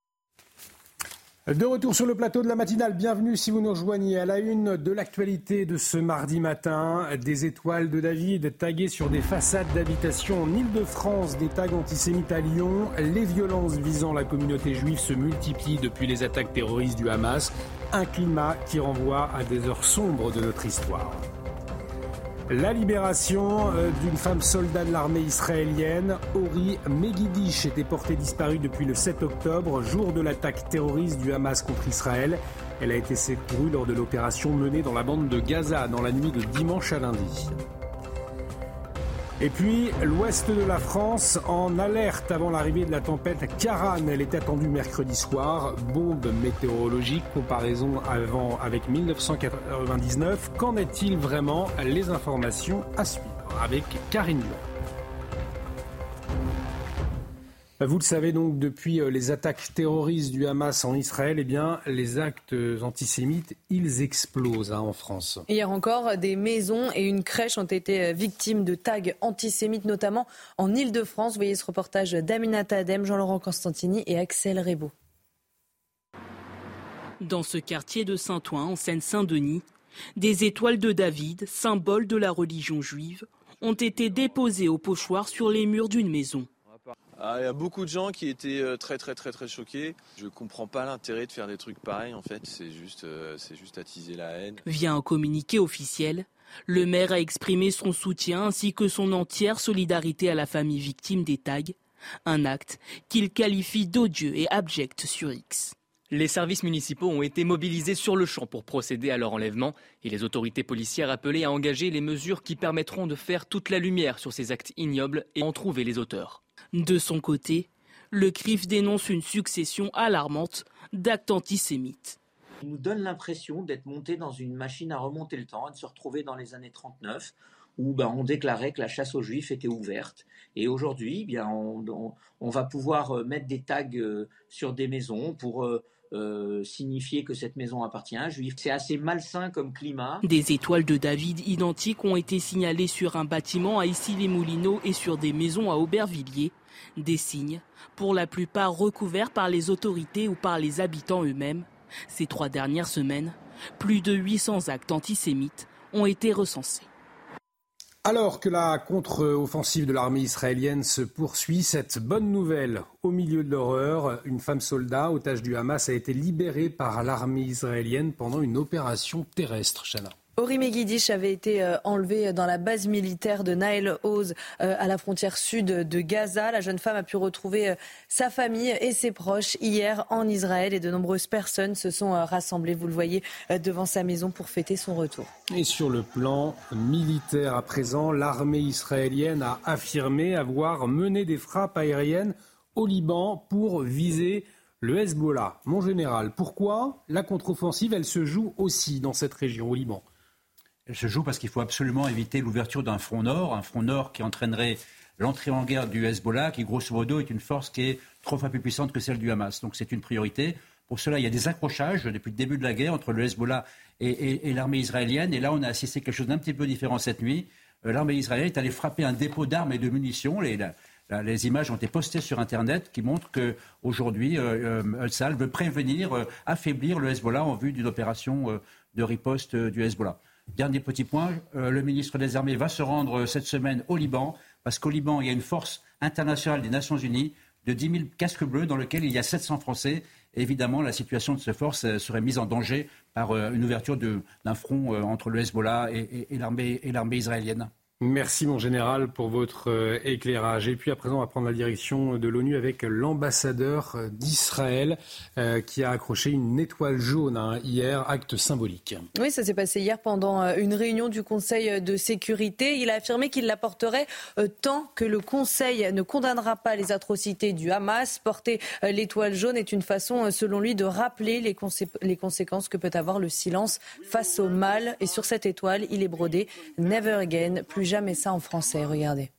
De retour sur le plateau de la matinale, bienvenue si vous nous rejoignez à la une de l'actualité de ce mardi matin. Des étoiles de David taguées sur des façades d'habitation en Ile-de-France, des tags antisémites à Lyon. Les violences visant la communauté juive se multiplient depuis les attaques terroristes du Hamas. Un climat qui renvoie à des heures sombres de notre histoire. La libération euh, d'une femme soldat de l'armée israélienne, Ori Megidish, était portée disparue depuis le 7 octobre, jour de l'attaque terroriste du Hamas contre Israël. Elle a été secourue lors de l'opération menée dans la bande de Gaza dans la nuit de dimanche à lundi. Et puis, l'ouest de la France en alerte avant l'arrivée de la tempête Karan. Elle est attendue mercredi soir. Bombe météorologique, comparaison avant avec 1999. Qu'en est-il vraiment? Les informations à suivre avec Karine Lyon. Vous le savez donc, depuis euh, les attaques terroristes du Hamas en Israël, eh bien, les actes antisémites, ils explosent hein, en France. Hier encore, des maisons et une crèche ont été euh, victimes de tags antisémites, notamment en Ile-de-France. Vous voyez ce reportage d'Aminata Adem, Jean-Laurent Constantini et Axel Rebaud. Dans ce quartier de Saint-Ouen, en Seine-Saint-Denis, des étoiles de David, symbole de la religion juive, ont été déposées au pochoir sur les murs d'une maison. Ah, il y a beaucoup de gens qui étaient euh, très très très très choqués. Je comprends pas l'intérêt de faire des trucs pareils en fait. C'est juste, euh, c'est juste attiser la haine. Via un communiqué officiel, le maire a exprimé son soutien ainsi que son entière solidarité à la famille victime des tags. Un acte qu'il qualifie d'odieux et abject sur X. Les services municipaux ont été mobilisés sur le champ pour procéder à leur enlèvement et les autorités policières appelées à engager les mesures qui permettront de faire toute la lumière sur ces actes ignobles et en trouver les auteurs. De son côté, le CRIF dénonce une succession alarmante d'actes antisémites. Il nous donne l'impression d'être monté dans une machine à remonter le temps et de se retrouver dans les années 39 où ben, on déclarait que la chasse aux juifs était ouverte. Et aujourd'hui, eh bien, on, va pouvoir euh, mettre des tags euh, sur des maisons pour euh, signifier que cette maison appartient à un juif. C'est assez malsain comme climat. Des étoiles de David identiques ont été signalées sur un bâtiment à Issy-les-Moulineaux et sur des maisons à Aubervilliers. Des signes, pour la plupart recouverts par les autorités ou par les habitants eux-mêmes. Ces trois dernières semaines, plus de 800 actes antisémites ont été recensés. Alors que la contre-offensive de l'armée israélienne se poursuit, cette bonne nouvelle au milieu de l'horreur, une femme soldat, otage du Hamas, a été libérée par l'armée israélienne pendant une opération terrestre. Chana. Ori Megiddish avait été euh, enlevé dans la base militaire de Nail Oz euh, à la frontière sud de Gaza. La jeune femme a pu retrouver euh, sa famille et ses proches hier en Israël et de nombreuses personnes se sont rassemblées, vous le voyez, devant sa maison pour fêter son retour. Et sur le plan militaire à présent, l'armée israélienne a affirmé avoir mené des frappes aériennes au Liban pour viser le Hezbollah. Mon général, pourquoi la contre-offensive, elle se joue aussi dans cette région, au Liban? Se joue parce qu'il faut absolument éviter l'ouverture d'un front nord, un front nord qui entraînerait l'entrée en guerre du Hezbollah, qui grosso modo est une force qui est trois fois plus puissante que celle du Hamas. Donc c'est une priorité. Pour cela, il y a des accrochages depuis le début de la guerre entre le Hezbollah et, l'armée israélienne. Et là, on a assisté à quelque chose d'un petit peu différent cette nuit. Euh, l'armée israélienne est allée frapper un dépôt d'armes et de munitions. Les, les images ont été postées sur Internet qui montrent qu'aujourd'hui, euh, euh veut prévenir, euh, affaiblir le Hezbollah en vue d'une opération de riposte du Hezbollah. Dernier petit point, euh, le ministre des Armées va se rendre euh, cette semaine au Liban, parce qu'au Liban, il y a une force internationale des Nations Unies de 10 000 casques bleus dans lequel il y a 700 Français. évidemment, la situation de ces forces euh, serait mise en danger par une ouverture d'un front entre le Hezbollah et, et l'armée israélienne. Merci mon général pour votre euh, éclairage. Et puis à présent, on va prendre la direction de l'ONU avec l'ambassadeur d'Israël euh, qui a accroché une étoile jaune hein, hier, acte symbolique. Oui, ça s'est passé hier pendant euh, une réunion du Conseil de sécurité. Il a affirmé qu'il la porterait tant que le Conseil ne condamnera pas les atrocités du Hamas. Porter l'étoile jaune est une façon, selon lui, de rappeler les, les conséquences que peut avoir le silence face au mal. Et sur cette étoile, il est brodé Never Again, plus jamais ça en français, regardez.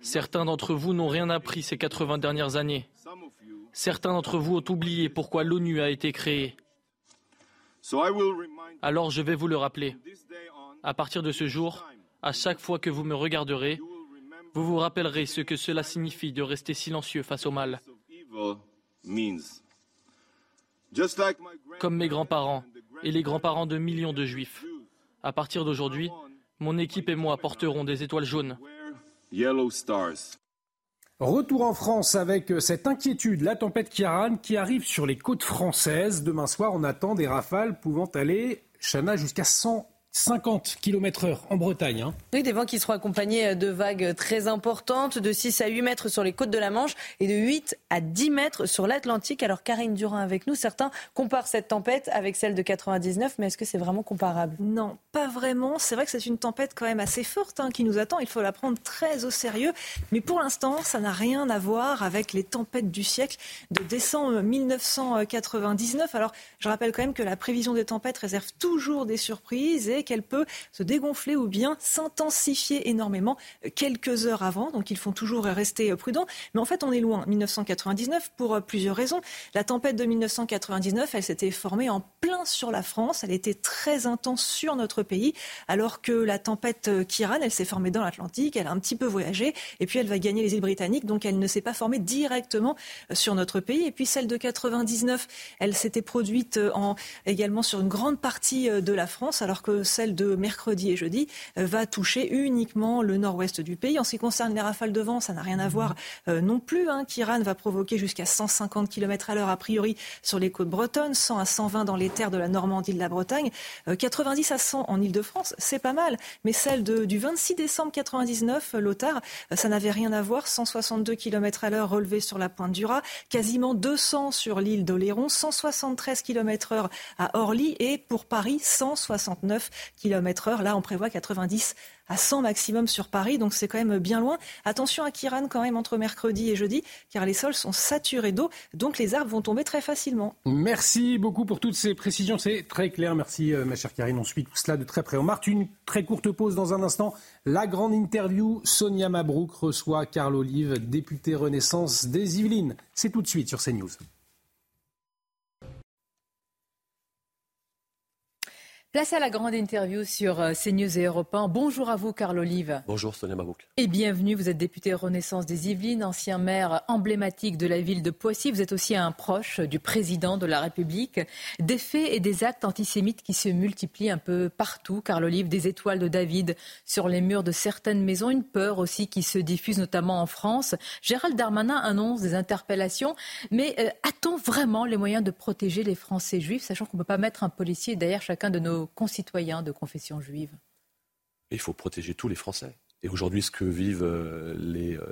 Certains d'entre vous n'ont rien appris ces 80 dernières années. Certains d'entre vous ont oublié pourquoi l'ONU a été créée. Alors je vais vous le rappeler. À partir de ce jour, à chaque fois que vous me regarderez, vous vous rappellerez ce que cela signifie de rester silencieux face au mal. Comme mes grands-parents et les grands-parents de millions de juifs. À partir d'aujourd'hui, mon équipe et moi porterons des étoiles jaunes. Retour en France avec cette inquiétude, la tempête Kiaran qui arrive sur les côtes françaises. Demain soir, on attend des rafales pouvant aller, Chana, jusqu'à 100 50 km heure en Bretagne. Hein. Oui, des vents qui seront accompagnés de vagues très importantes, de 6 à 8 mètres sur les côtes de la Manche et de 8 à 10 mètres sur l'Atlantique. Alors Karine Durin avec nous, certains comparent cette tempête avec celle de 99, mais est-ce que c'est vraiment comparable? Non, pas vraiment. C'est vrai que c'est une tempête quand même assez forte hein, qui nous attend. Il faut la prendre très au sérieux. Mais pour l'instant, ça n'a rien à voir avec les tempêtes du siècle de décembre 1999. Alors je rappelle quand même que la prévision des tempêtes réserve toujours des surprises et qu'elle peut se dégonfler ou bien s'intensifier énormément quelques heures avant. Donc il faut toujours rester prudent. Mais en fait, on est loin. 1999 pour plusieurs raisons. La tempête de 1999, elle s'était formée en plein sur la France. Elle était très intense sur notre pays, alors que la tempête Kiran, elle s'est formée dans l'Atlantique. Elle a un petit peu voyagé et puis elle va gagner les îles britanniques. Donc elle ne s'est pas formée directement sur notre pays. Et puis celle de 99, elle s'était produite en, également sur une grande partie de la France, alors que celle de mercredi et jeudi, euh, va toucher uniquement le nord-ouest du pays. En ce qui concerne les rafales de vent, ça n'a rien à voir euh, non plus. Hein. Kiran va provoquer jusqu'à 150 km à l'heure a priori sur les côtes bretonnes, 100 à 120 dans les terres de la Normandie, de la Bretagne, 90 euh, à 100 en Ile-de-France, c'est pas mal. Mais celle du 26 décembre 99, Lothar, ça n'avait rien à voir. 162 km à l'heure relevés sur la pointe du Raz, quasiment 200 sur l'île d'Oléron, 173 km heure à Orly et pour Paris, 169 km heure. Là, on prévoit 90 à 100 maximum sur Paris, donc c'est quand même bien loin. Attention à Kiran quand même entre mercredi et jeudi, car les sols sont saturés d'eau, donc les arbres vont tomber très facilement. Merci beaucoup pour toutes ces précisions, c'est très clair. Merci euh, ma chère Karine, on suit tout cela de très près. On marque une très courte pause dans un instant. La grande interview, Sonia Mabrouk reçoit Carl Olive, député Renaissance des Yvelines. C'est tout de suite sur CNews. Place à la grande interview sur euh, CNews et Europe 1. Bonjour à vous, Carl Olive. Bonjour, Sonia Mabrouk. Et bienvenue. Vous êtes député Renaissance des Yvelines, ancien maire emblématique de la ville de Poissy. Vous êtes aussi un proche du président de la République. Des faits et des actes antisémites qui se multiplient un peu partout. Carl Olive, des étoiles de David sur les murs de certaines maisons. Une peur aussi qui se diffuse notamment en France. Gérald Darmanin annonce des interpellations. Mais euh, a-t-on vraiment les moyens de protéger les Français juifs, sachant qu'on ne peut pas mettre un policier derrière chacun de nos concitoyens de confession juive Il faut protéger tous les Français. Et aujourd'hui, ce que vivent euh, les, euh,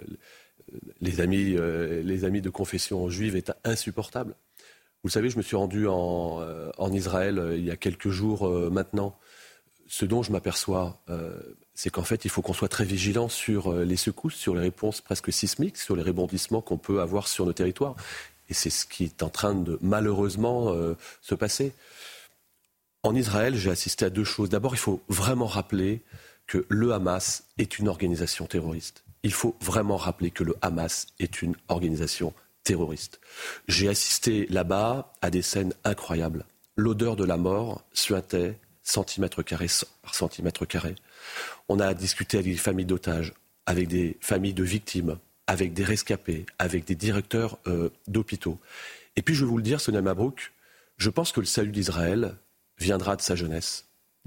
euh, les amis de confession juive est insupportable. Vous savez, je me suis rendu en, en Israël il y a quelques jours maintenant. Ce dont je m'aperçois, c'est qu'en fait, il faut qu'on soit très vigilant sur les secousses, sur les réponses presque sismiques, sur les rebondissements qu'on peut avoir sur nos territoires. Et c'est ce qui est en train de malheureusement se passer. En Israël, j'ai assisté à deux choses. D'abord, il faut vraiment rappeler que le Hamas est une organisation terroriste. Il faut vraiment rappeler que le Hamas est une organisation terroriste. J'ai assisté là-bas à des scènes incroyables. L'odeur de la mort suintait centimètre carré par centimètre carré. On a discuté avec des familles d'otages, avec des familles de victimes, avec des rescapés, avec des directeurs euh, d'hôpitaux. Et puis je vais vous le dire, Sonia Mabrouk, je pense que le salut d'Israël, viendra de sa jeunesse.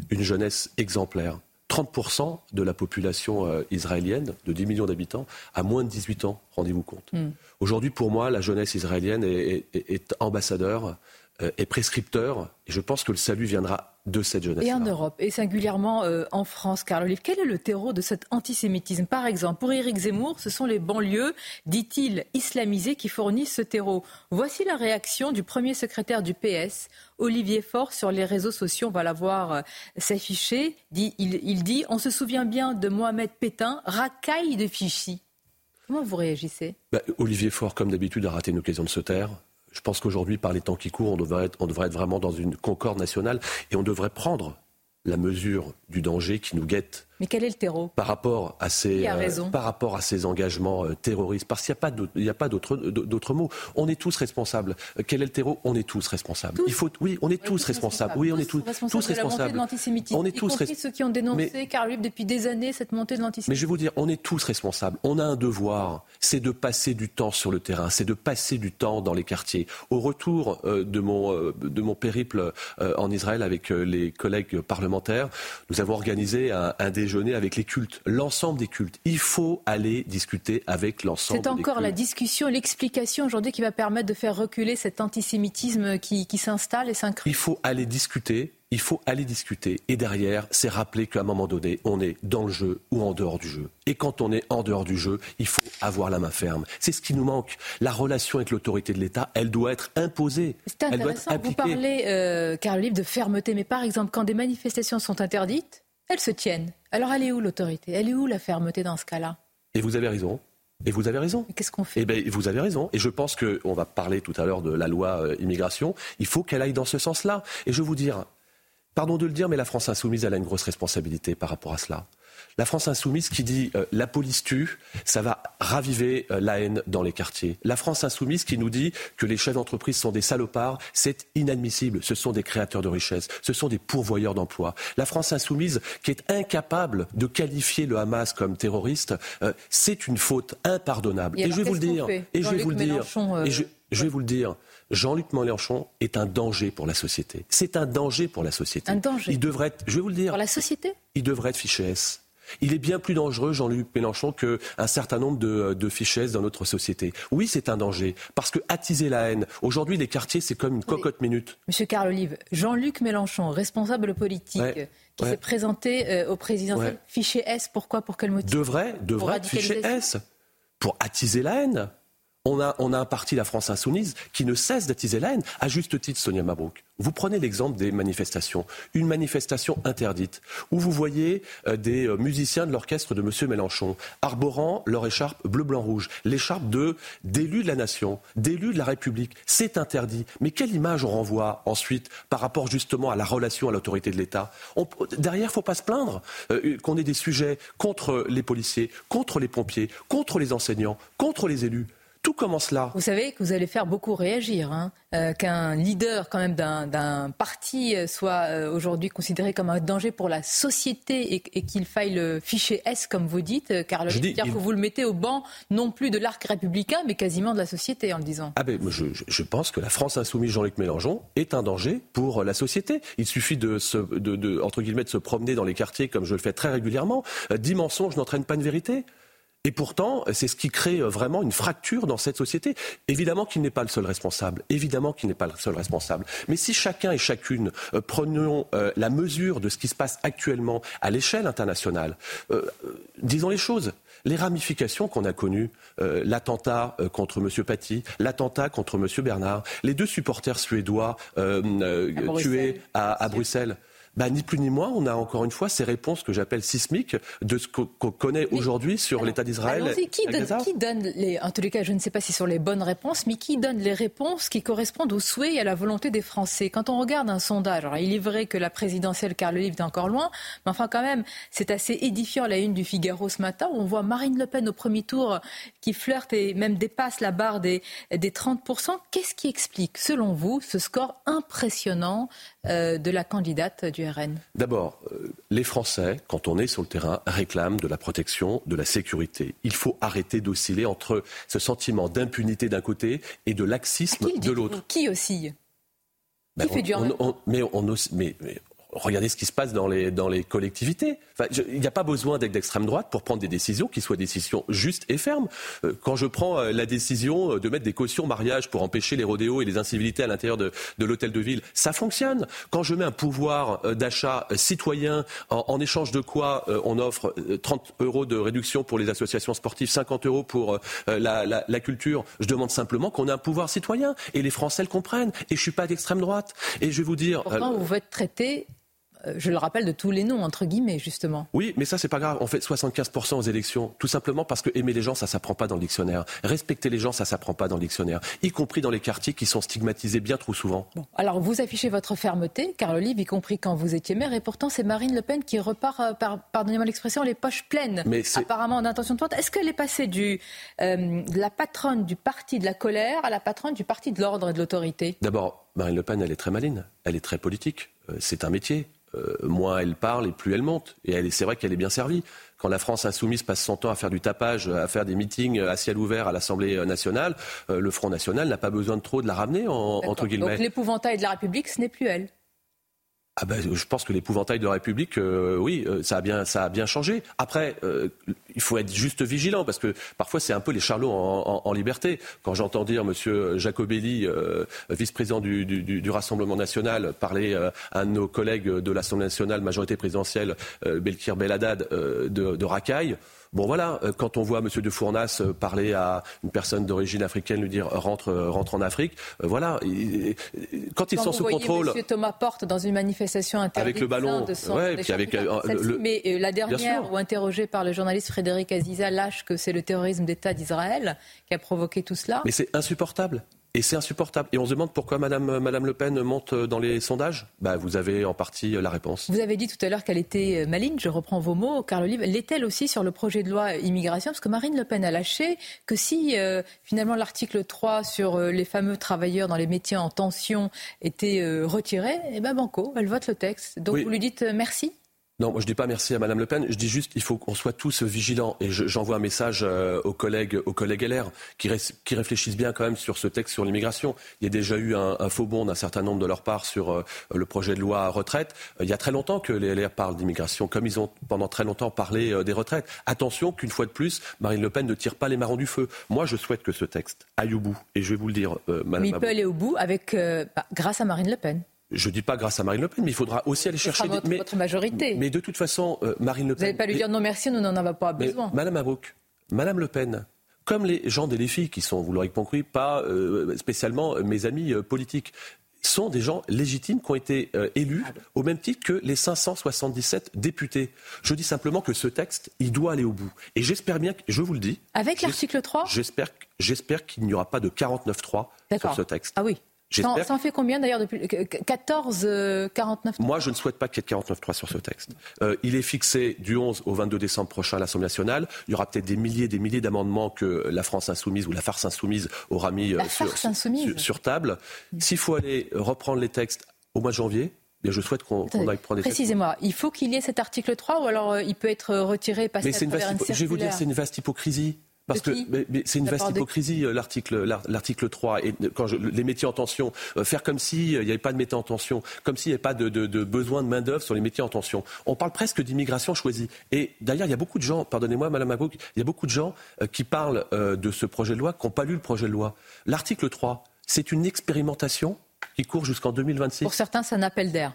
Une jeunesse exemplaire. 30% de la population euh, israélienne, de 10 millions d'habitants, a moins de 18 ans, rendez-vous compte. Hmm. Aujourd'hui, pour moi, la jeunesse israélienne est, ambassadeur, euh, est prescripteur, et je pense que le salut viendra de cette jeunesse. Et en Europe, et singulièrement euh, en France, Carl Olive, quel est le terreau de cet antisémitisme? Par exemple, pour Éric Zemmour, ce sont les banlieues, dit-il, islamisées qui fournissent ce terreau. Voici la réaction du premier secrétaire du PS, Olivier Faure, sur les réseaux sociaux. On va la voir euh, s'afficher. Il, dit On se souvient bien de Mohamed Pétain, racaille de Fichy. Comment vous réagissez? Bah, Olivier Faure, comme d'habitude, a raté une occasion de se taire. Je pense qu'aujourd'hui, par les temps qui courent, on devrait, être, on devrait être vraiment dans une concorde nationale et on devrait prendre la mesure du danger qui nous guette mais quel est le terreau? Par rapport à ces, euh, par rapport à ces engagements euh, terroristes, parce qu'il n'y a pas d'autres mots. On est tous responsables. Euh, quel est le terreau? On est tous responsables. Il faut, oui, on est tous, responsables. Oui, on est tous, responsables. Tous responsables. De on est tous responsables. ceux qui ont dénoncé, mais, depuis des années, cette montée de l'antisémitisme. Mais je vais vous dire, on est tous responsables. On a un devoir, c'est de passer du temps sur le terrain, c'est de passer du temps dans les quartiers. Au retour de mon de mon périple en Israël avec les collègues parlementaires, nous avons organisé un, un déjeuner avec les cultes, l'ensemble des cultes. Il faut aller discuter avec l'ensemble C'est encore la discussion, l'explication aujourd'hui qui va permettre de faire reculer cet antisémitisme qui, qui s'installe et s'incruse. Il faut aller discuter il faut aller discuter. Et derrière, c'est rappeler qu'à un moment donné, on est dans le jeu ou en dehors du jeu. Et quand on est en dehors du jeu, il faut avoir la main ferme. C'est ce qui nous manque. La relation avec l'autorité de l'État, elle doit être imposée. C'est intéressant. Vous parlez, euh, Livre, de fermeté. Mais par exemple, quand des manifestations sont interdites, elles se tiennent. Alors elle est où l'autorité? Elle est où la fermeté dans ce cas-là? Et vous avez raison. Et vous avez raison. Qu'est-ce qu'on fait? Eh bien, vous avez raison. Et je pense qu'on va parler tout à l'heure de la loi euh, immigration. Il faut qu'elle aille dans ce sens-là. Et je vais vous dire, pardon de le dire, mais la France insoumise, elle a une grosse responsabilité par rapport à cela. La France insoumise qui dit euh, la police tue, ça va raviver euh, la haine dans les quartiers. La France insoumise qui nous dit que les chefs d'entreprise sont des salopards, c'est inadmissible. Ce sont des créateurs de richesses, ce sont des pourvoyeurs d'emplois. La France insoumise qui est incapable de qualifier le Hamas comme terroriste, euh, c'est une faute impardonnable. Et, je vais vous le dire. Et je vais vous le dire. Et je vais vous le dire. Jean-Luc Mélenchon est un danger pour la société. C'est un danger pour la société. Un danger. Il devrait être, je vais vous le dire. Pour la société? Il devrait être fiché S. Il est bien plus dangereux, Jean-Luc Mélenchon, qu'un certain nombre de, de fichesses dans notre société. Oui, c'est un danger, parce que attiser la haine, aujourd'hui, les quartiers, c'est comme une cocotte minute. Monsieur Carl Olive, Jean-Luc Mélenchon, responsable politique, qui s'est présenté euh, au président, fiché S, pourquoi Pour quel motif? Devrait, devrait être fiché S? Pour attiser la haine. On a, un parti, la France Insoumise, qui ne cesse d'attiser la haine. À juste titre, Sonia Mabrouk. Vous prenez l'exemple des manifestations. Une manifestation interdite, où vous voyez euh, des euh, musiciens de l'orchestre de M. Mélenchon arborant leur écharpe bleu-blanc-rouge, l'écharpe de d'élus de la nation, d'élus de la République. C'est interdit. Mais quelle image on renvoie ensuite par rapport justement à la relation à l'autorité de l'État? Derrière, il ne faut pas se plaindre euh, qu'on ait des sujets contre les policiers, contre les pompiers, contre les enseignants, contre les élus. Tout commence là. Vous savez que vous allez faire beaucoup réagir, hein, euh, qu'un leader quand même d'un parti euh, soit euh, aujourd'hui considéré comme un danger pour la société et, qu'il faille le ficher S, comme vous dites, car dire que vous le mettez au banc non plus de l'arc républicain, mais quasiment de la société en le disant. Ah ben, je, je pense que la France insoumise Jean-Luc Mélenchon est un danger pour la société. Il suffit de, se, de, de, entre guillemets, de se promener dans les quartiers comme je le fais très régulièrement. Dix mensonges n'entraînent pas une vérité. Et pourtant, c'est ce qui crée euh, vraiment une fracture dans cette société. Évidemment qu'il n'est pas le seul responsable. Évidemment qu'il n'est pas le seul responsable. Mais si chacun et chacune euh, prenions euh, la mesure de ce qui se passe actuellement à l'échelle internationale, disons les choses. Les ramifications qu'on a connues, l'attentat contre M. Paty, l'attentat contre M. Bernard, les deux supporters suédois tués à Bruxelles bah, ni plus ni moins, on a encore une fois ces réponses que j'appelle sismiques de ce qu'on connaît aujourd'hui sur l'État d'Israël. Qui, qui, donne les, en tous les cas, je ne sais pas si sur les bonnes réponses, mais qui donne les réponses qui correspondent aux souhaits et à la volonté des Français? Quand on regarde un sondage, alors il est vrai que la présidentielle, car le livre est encore loin, mais enfin quand même, c'est assez édifiant la une du Figaro ce matin où on voit Marine Le Pen au premier tour qui flirte et même dépasse la barre des, des 30%. Qu'est-ce qui explique, selon vous, ce score impressionnant de la candidate du RN D'abord, euh, les Français, quand on est sur le terrain, réclament de la protection, de la sécurité. Il faut arrêter d'osciller entre ce sentiment d'impunité d'un côté et de laxisme de l'autre. Qui oscille? Ben, Qui fait du mais, on, mais, mais, regardez ce qui se passe dans les, dans les collectivités. il n'y a pas besoin d'être d'extrême droite pour prendre des décisions qui soient des décisions justes et fermes. Euh, quand je prends euh, la décision de mettre des cautions mariage pour empêcher les rodéos et les incivilités à l'intérieur de, de l'hôtel de ville, ça fonctionne. Quand je mets un pouvoir euh, d'achat citoyen en, échange de quoi on offre 30 euros de réduction pour les associations sportives, 50 euros pour la, la, la culture, je demande simplement qu'on ait un pouvoir citoyen. Et les Français le comprennent. Et je suis pas d'extrême droite. Et je vais vous dire. Pourtant, vous êtes traité euh, je le rappelle, de tous les noms, entre guillemets, justement. Oui, mais ça, c'est pas grave. On fait 75% aux élections, tout simplement parce que aimer les gens, ça s'apprend pas dans le dictionnaire. Respecter les gens, ça s'apprend pas dans le dictionnaire, y compris dans les quartiers qui sont stigmatisés bien trop souvent. Alors, vous affichez votre fermeté, car le livre, y compris quand vous étiez maire, et pourtant, c'est Marine Le Pen qui repart, euh, par, pardonnez-moi l'expression, les poches pleines, mais apparemment d'intention de vote. Est-ce qu'elle est passée du, euh, de la patronne du parti de la colère à la patronne du parti de l'ordre et de l'autorité? D'abord, Marine Le Pen, elle est très maline, elle est très politique. c'est un métier. Euh, moins elle parle et plus elle monte. Et c'est vrai qu'elle est bien servie. Quand la France insoumise passe son temps à faire du tapage, à faire des meetings à ciel ouvert à l'Assemblée nationale, euh, le Front national n'a pas besoin de trop de la ramener, entre guillemets. Donc l'épouvantail de la République, ce n'est plus elle ah ben, je pense que l'épouvantail de la République, euh, oui, euh, ça a bien, ça a bien changé. Après, euh, il faut être juste vigilant parce que parfois c'est un peu les charlots en, liberté. Quand j'entends dire Monsieur Jacobelli, vice-président du, du, Rassemblement national, parler à un de nos collègues de l'Assemblée nationale, majorité présidentielle, Belkir Belhaddad, de, de racaille. Bon voilà, euh, quand on voit M. de Fournas euh, parler à une personne d'origine africaine, lui dire rentre, euh, rentre en Afrique, voilà. Quand ils sont sous contrôle. M. Thomas Porte dans une manifestation avec le ballon, de son, avec Mais la dernière, où interrogé par le journaliste Frédéric Aziza, lâche que c'est le terrorisme d'État d'Israël qui a provoqué tout cela. Mais c'est insupportable. Et c'est insupportable. Et on se demande pourquoi Madame, Madame Le Pen monte dans les sondages? Bah, vous avez en partie la réponse. Vous avez dit tout à l'heure qu'elle était euh, maligne, je reprends vos mots, car le livre l'est-elle aussi sur le projet de loi immigration Parce que Marine Le Pen a lâché que si euh, finalement l'article 3 sur euh, les fameux travailleurs dans les métiers en tension était retiré, eh ben banco, elle vote le texte. Donc vous lui dites merci? Non, moi je dis pas merci à Madame Le Pen. Je dis juste qu'il faut qu'on soit tous vigilants. Et j'envoie un message euh, aux collègues, aux collègues LR qui, qui, réfléchissent bien quand même sur ce texte sur l'immigration. Il y a déjà eu un, faux bond d'un certain nombre de leur part sur euh, le projet de loi retraite. Euh, il y a très longtemps que les LR parlent d'immigration, comme ils ont pendant très longtemps parlé des retraites. Attention qu'une fois de plus, Marine Le Pen ne tire pas les marrons du feu. Moi, je souhaite que ce texte aille au bout. Et je vais vous le dire, Madame. Mais il peut aller au bout avec, bah, grâce à Marine Le Pen. Je ne dis pas grâce à Marine Le Pen, mais il faudra aussi aller chercher. Votre, mais, votre majorité. Mais de toute façon, euh, Marine Le Pen. Vous n'allez pas lui dire non merci, nous n'en avons pas besoin. Madame Abrouk, Madame Le Pen, comme les gens les filles qui sont, vous l'aurez compris, pas euh, spécialement mes amis euh, politiques, sont des gens légitimes qui ont été élus au même titre que les 577 députés. Je dis simplement que ce texte, il doit aller au bout. Et j'espère bien, je vous le dis. Avec l'article 3 J'espère, j'espère qu'il n'y aura pas de 49-3 sur ce texte. Ah oui. Ça, ça, en fait combien d'ailleurs depuis 14, 49 Moi, je ne souhaite pas qu'il y ait 49.3 sur ce texte. Euh, il est fixé du 11 au 22 décembre prochain à l'Assemblée nationale. Il y aura peut-être des milliers et des milliers d'amendements que la France insoumise ou la farce insoumise aura mis euh, sur, sur, sur, table. S'il faut aller reprendre les textes au mois de janvier, je souhaite qu'on aille prendre des Précisément, il faut qu'il y ait cet article 3 ou alors euh, il peut être retiré et passer Mais à une Je vais vous dire, c'est une vaste hypocrisie. Parce que c'est une vaste hypocrisie, euh, l'article, l'article 3. Et quand je, les métiers en tension, euh, faire comme s'il n'y avait pas de métiers en tension, comme s'il n'y avait pas de, de, besoin de main-d'œuvre sur les métiers en tension. On parle presque d'immigration choisie. Et d'ailleurs, il y a beaucoup de gens, pardonnez-moi, Madame Mabouk, il y a beaucoup de gens qui parlent de ce projet de loi, qui n'ont pas lu le projet de loi. L'article 3, c'est une expérimentation qui court jusqu'en 2026. Pour certains, c'est un appel d'air.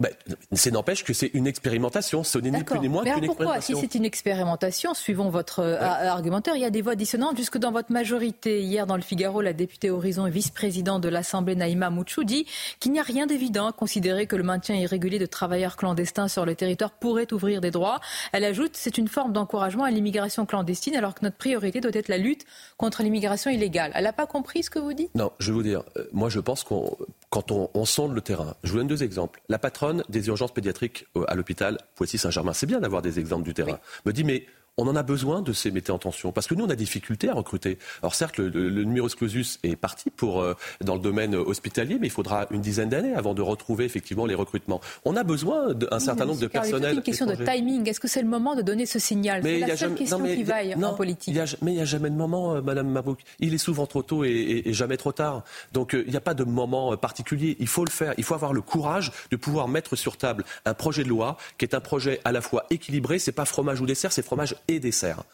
Ben, c'est n'empêche que c'est une expérimentation, ce n'est ni plus ni moins qu'une pourquoi Si c'est une expérimentation, suivons votre euh, argumentaire, il y a des voix dissonantes jusque dans votre majorité. Hier, dans le Figaro, la députée Horizon et vice-présidente de l'Assemblée, Naïma Mouchou, dit qu'il n'y a rien d'évident à considérer que le maintien irrégulier de travailleurs clandestins sur le territoire pourrait ouvrir des droits. Elle ajoute c'est une forme d'encouragement à l'immigration clandestine alors que notre priorité doit être la lutte contre l'immigration illégale. Elle n'a pas compris ce que vous dites? Non, je vais vous dire, euh, moi je pense qu'on quand on, on, sonde le terrain, je vous donne deux exemples. La patronne des urgences pédiatriques euh, à l'hôpital Poissy-Saint-Germain, c'est bien d'avoir des exemples du terrain, me dit mais on en a besoin de ces métiers en tension parce que nous on a des difficultés à recruter. Alors certes le, le, numerus clausus est parti pour euh, dans le domaine hospitalier, mais il faudra une dizaine d'années avant de retrouver effectivement les recrutements. On a besoin d'un certain nombre de personnels. C'est une question de timing. Est-ce que c'est le moment de donner ce signal C'est la seule question qui vaille en politique. mais il n'y a jamais de moment, euh, Madame Mabouk. Il est souvent trop tôt et, et, jamais trop tard. Donc euh, il n'y a pas de moment particulier. Il faut le faire. Il faut avoir le courage de pouvoir mettre sur table un projet de loi qui est un projet à la fois équilibré. C'est pas fromage ou dessert, c'est fromage et dessert.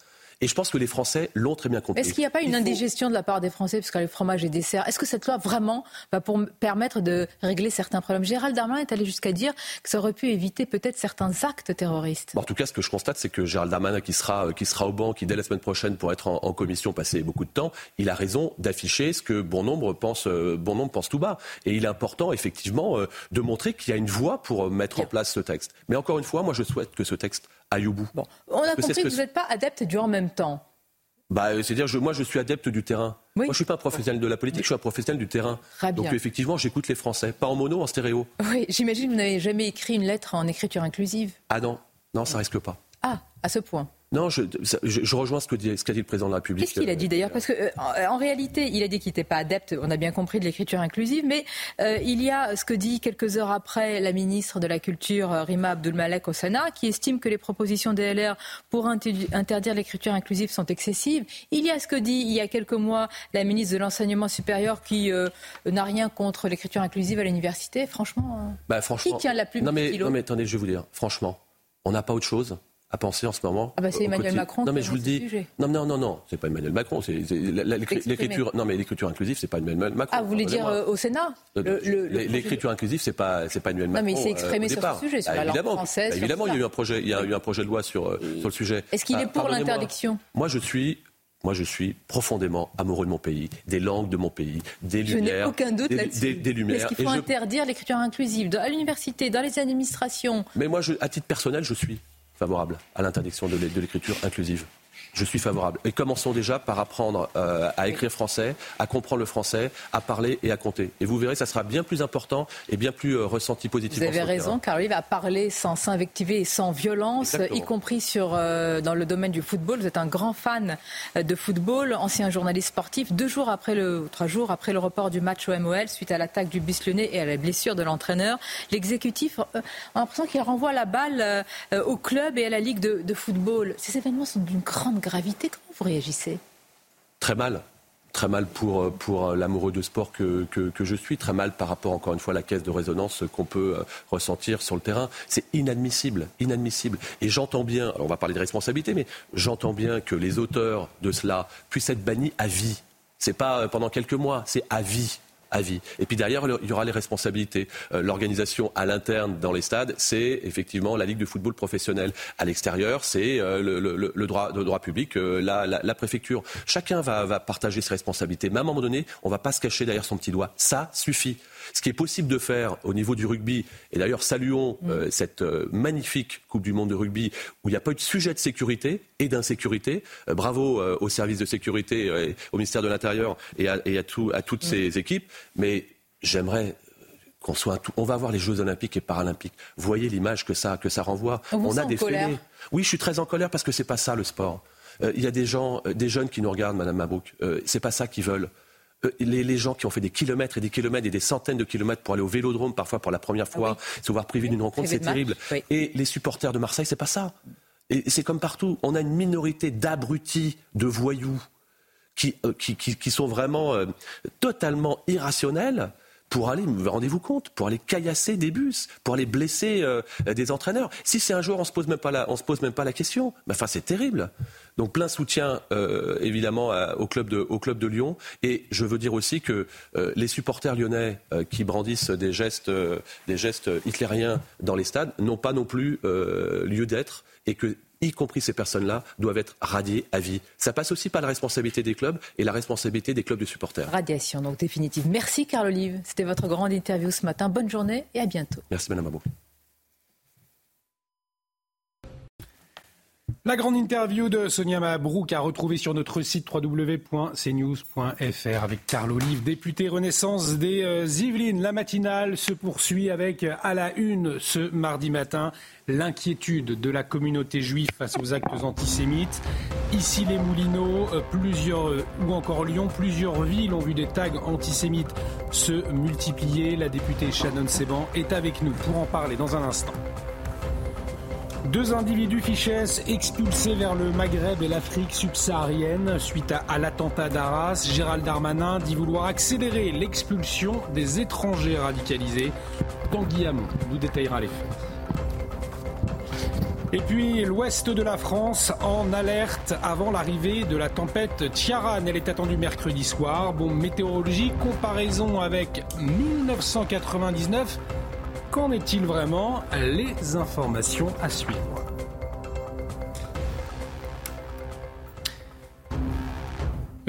Et je pense que les Français l'ont très bien compris. Est-ce qu'il n'y a pas une indigestion de la part des Français, puisque le fromage et dessert Est-ce que cette loi vraiment va pour permettre de régler certains problèmes? Gérald Darmanin est allé jusqu'à dire que ça aurait pu éviter peut-être certains actes terroristes. en tout cas, ce que je constate, c'est que Gérald Darmanin, qui sera, qui sera au banc, qui dès la semaine prochaine pour être en, commission, passer beaucoup de temps, il a raison d'afficher ce que bon nombre pense, euh, bon nombre pense tout bas. Et il est important, effectivement, euh, de montrer qu'il y a une voie pour mettre en place ce texte. Mais encore une fois, moi, je souhaite que ce texte On a compris que, vous n'êtes pas adepte du en même temps. Bah, C'est-à-dire, moi, je suis adepte du terrain. Moi, je ne suis pas un professionnel de la politique, je suis un professionnel du terrain. Donc, effectivement, j'écoute les Français. Pas en mono, en stéréo. Oui, j'imagine que vous n'avez jamais écrit une lettre en écriture inclusive. Ah non, non, ça risque pas. Ah, à ce point. Non, je, je, rejoins ce qu'a dit, dit, le président de la République. Qu'est-ce qu'il a dit d'ailleurs Parce que euh, en, réalité, il a dit qu'il n'était pas adepte, on a bien compris, de l'écriture inclusive, mais euh, il y a ce que dit quelques heures après la ministre de la Culture, euh, Rima Abdulmalek au Sénat, qui estime que les propositions des LR pour interdire l'écriture inclusive sont excessives. Il y a ce que dit il y a quelques mois la ministre de l'Enseignement supérieur qui n'a rien contre l'écriture inclusive à l'université. Franchement, bah, franchement, qui tient la plus non mais, non mais attendez, je vais vous dire, franchement, on n'a pas autre chose à penser en ce moment. Ah bah c'est Emmanuel Macron. Non mais je vous le dis. Non non non non, c'est pas Emmanuel Macron. C'est l'écriture. Non mais l'écriture inclusive, c'est pas Emmanuel Macron. Ah vous voulez dire euh, au Sénat L'écriture inclusive, c'est pas c'est pas Emmanuel Macron. Non mais il s'est exprimé euh, sur ce sujet, sur la langue française. évidemment, il y a eu un projet, il y a eu un projet de loi sur euh, sur le sujet. Est-ce qu'il est ah, pour l'interdiction Moi, je suis moi, je suis profondément amoureux de mon pays, des langues de mon pays, des lumières. Je n'ai aucun doute là-dessus. Des, lumières. Est-ce qu'il faut interdire l'écriture inclusive à l'université, dans les administrations Mais moi, à titre personnel, je suis favorable à l'interdiction de l'écriture inclusive. Je suis favorable. Et commençons déjà par apprendre euh, à écrire français, à comprendre le français, à parler et à compter. Et vous verrez, ça sera bien plus important et bien plus euh, ressenti positivement. Vous avez raison, car lui va parler sans s'invectiver et sans violence, y compris sur, euh, dans le domaine du football. Vous êtes un grand fan de football, ancien journaliste sportif. Deux jours après le, trois jours après le report du match au MOL, suite à l'attaque du bus lyonnais et à la blessure de l'entraîneur, l'exécutif a l'impression qu'il renvoie la balle au club et à la ligue de, de football. Ces événements sont d'une grande gravité. Comment vous réagissez? Très mal. Très mal pour, euh, pour euh, l'amoureux de sport que, je suis, très mal par rapport, encore une fois, à la caisse de résonance qu'on peut euh, ressentir sur le terrain. C'est inadmissible, inadmissible. Et j'entends bien, on va parler de responsabilité, mais j'entends bien que les auteurs de cela puissent être bannis à vie. C'est pas pendant quelques mois, c'est à vie à. Et puis derrière, il y aura les responsabilités. Euh, l'organisation à l'interne dans les stades, c'est effectivement la Ligue de football professionnel. À l'extérieur, c'est euh, le, droit, le droit public, euh, la, préfecture. Chacun va, va partager ses responsabilités. Mais à un moment donné, on ne va pas se cacher derrière son petit doigt. Ça suffit. Ce qui est possible de faire au niveau du rugby, et d'ailleurs saluons mm. euh, cette euh, magnifique Coupe du Monde de rugby où il n'y a pas eu de sujet de sécurité et d'insécurité. Euh, bravo aux services de sécurité, au ministère de l'Intérieur et à, à toutes mm. ces équipes. Mais j'aimerais qu'on soit on va avoir les Jeux Olympiques et Paralympiques. Voyez l'image que ça que ça renvoie. On, a des colère? Oui, je suis très en colère parce que c'est pas ça le sport. Euh, il y a des gens, euh, des jeunes qui nous regardent, Madame Mabrouk. Euh, c'est pas ça qu'ils veulent. Les, gens qui ont fait des kilomètres et des kilomètres et des centaines de kilomètres pour aller au vélodrome, parfois pour la première fois, ah se voir privé d'une rencontre, c'est terrible. Et les supporters de Marseille, c'est pas ça. Et c'est comme partout. On a une minorité d'abrutis, de voyous, qui, qui, qui sont vraiment totalement irrationnels pour aller, rendez-vous compte, pour aller caillasser des bus, pour aller blesser euh, des entraîneurs. Si c'est un joueur, on se pose même pas la, on se pose même pas la question. Mais enfin, c'est terrible. Donc plein soutien euh, évidemment au club de au club de Lyon. Et je veux dire aussi que euh, les supporters lyonnais qui brandissent des gestes des gestes hitlériens dans les stades n'ont pas non plus lieu d'être et que y compris ces personnes-là, doivent être radiées à vie. Ça passe aussi par la responsabilité des clubs et la responsabilité des clubs de supporters. Radiation, donc définitive. Merci, Carl Olive. C'était votre grande interview ce matin. Bonne journée et à bientôt. Merci, Madame Abou. La grande interview de Sonia Mabrouk à retrouver sur notre site www.cnews.fr avec Carl Olive, député Renaissance des euh, Yvelines. La matinale se poursuit avec à la une ce mardi matin l'inquiétude de la communauté juive face aux actes antisémites. Ici les Moulineaux, euh, plusieurs, euh, ou encore Lyon, plusieurs villes ont vu des tags antisémites se multiplier. La députée Shannon Seban est avec nous pour en parler dans un instant. Deux individus fichés expulsés vers le Maghreb et l'Afrique subsaharienne suite à, l'attentat d'Arras. Gérald Darmanin dit vouloir accélérer l'expulsion des étrangers radicalisés. Tanguy Hamon nous détaillera les faits. Et puis l'ouest de la France en alerte avant l'arrivée de la tempête Tiaran. Elle est attendue mercredi soir. Bon, météorologie, comparaison avec 1999. Qu'en est-il vraiment Les informations à suivre.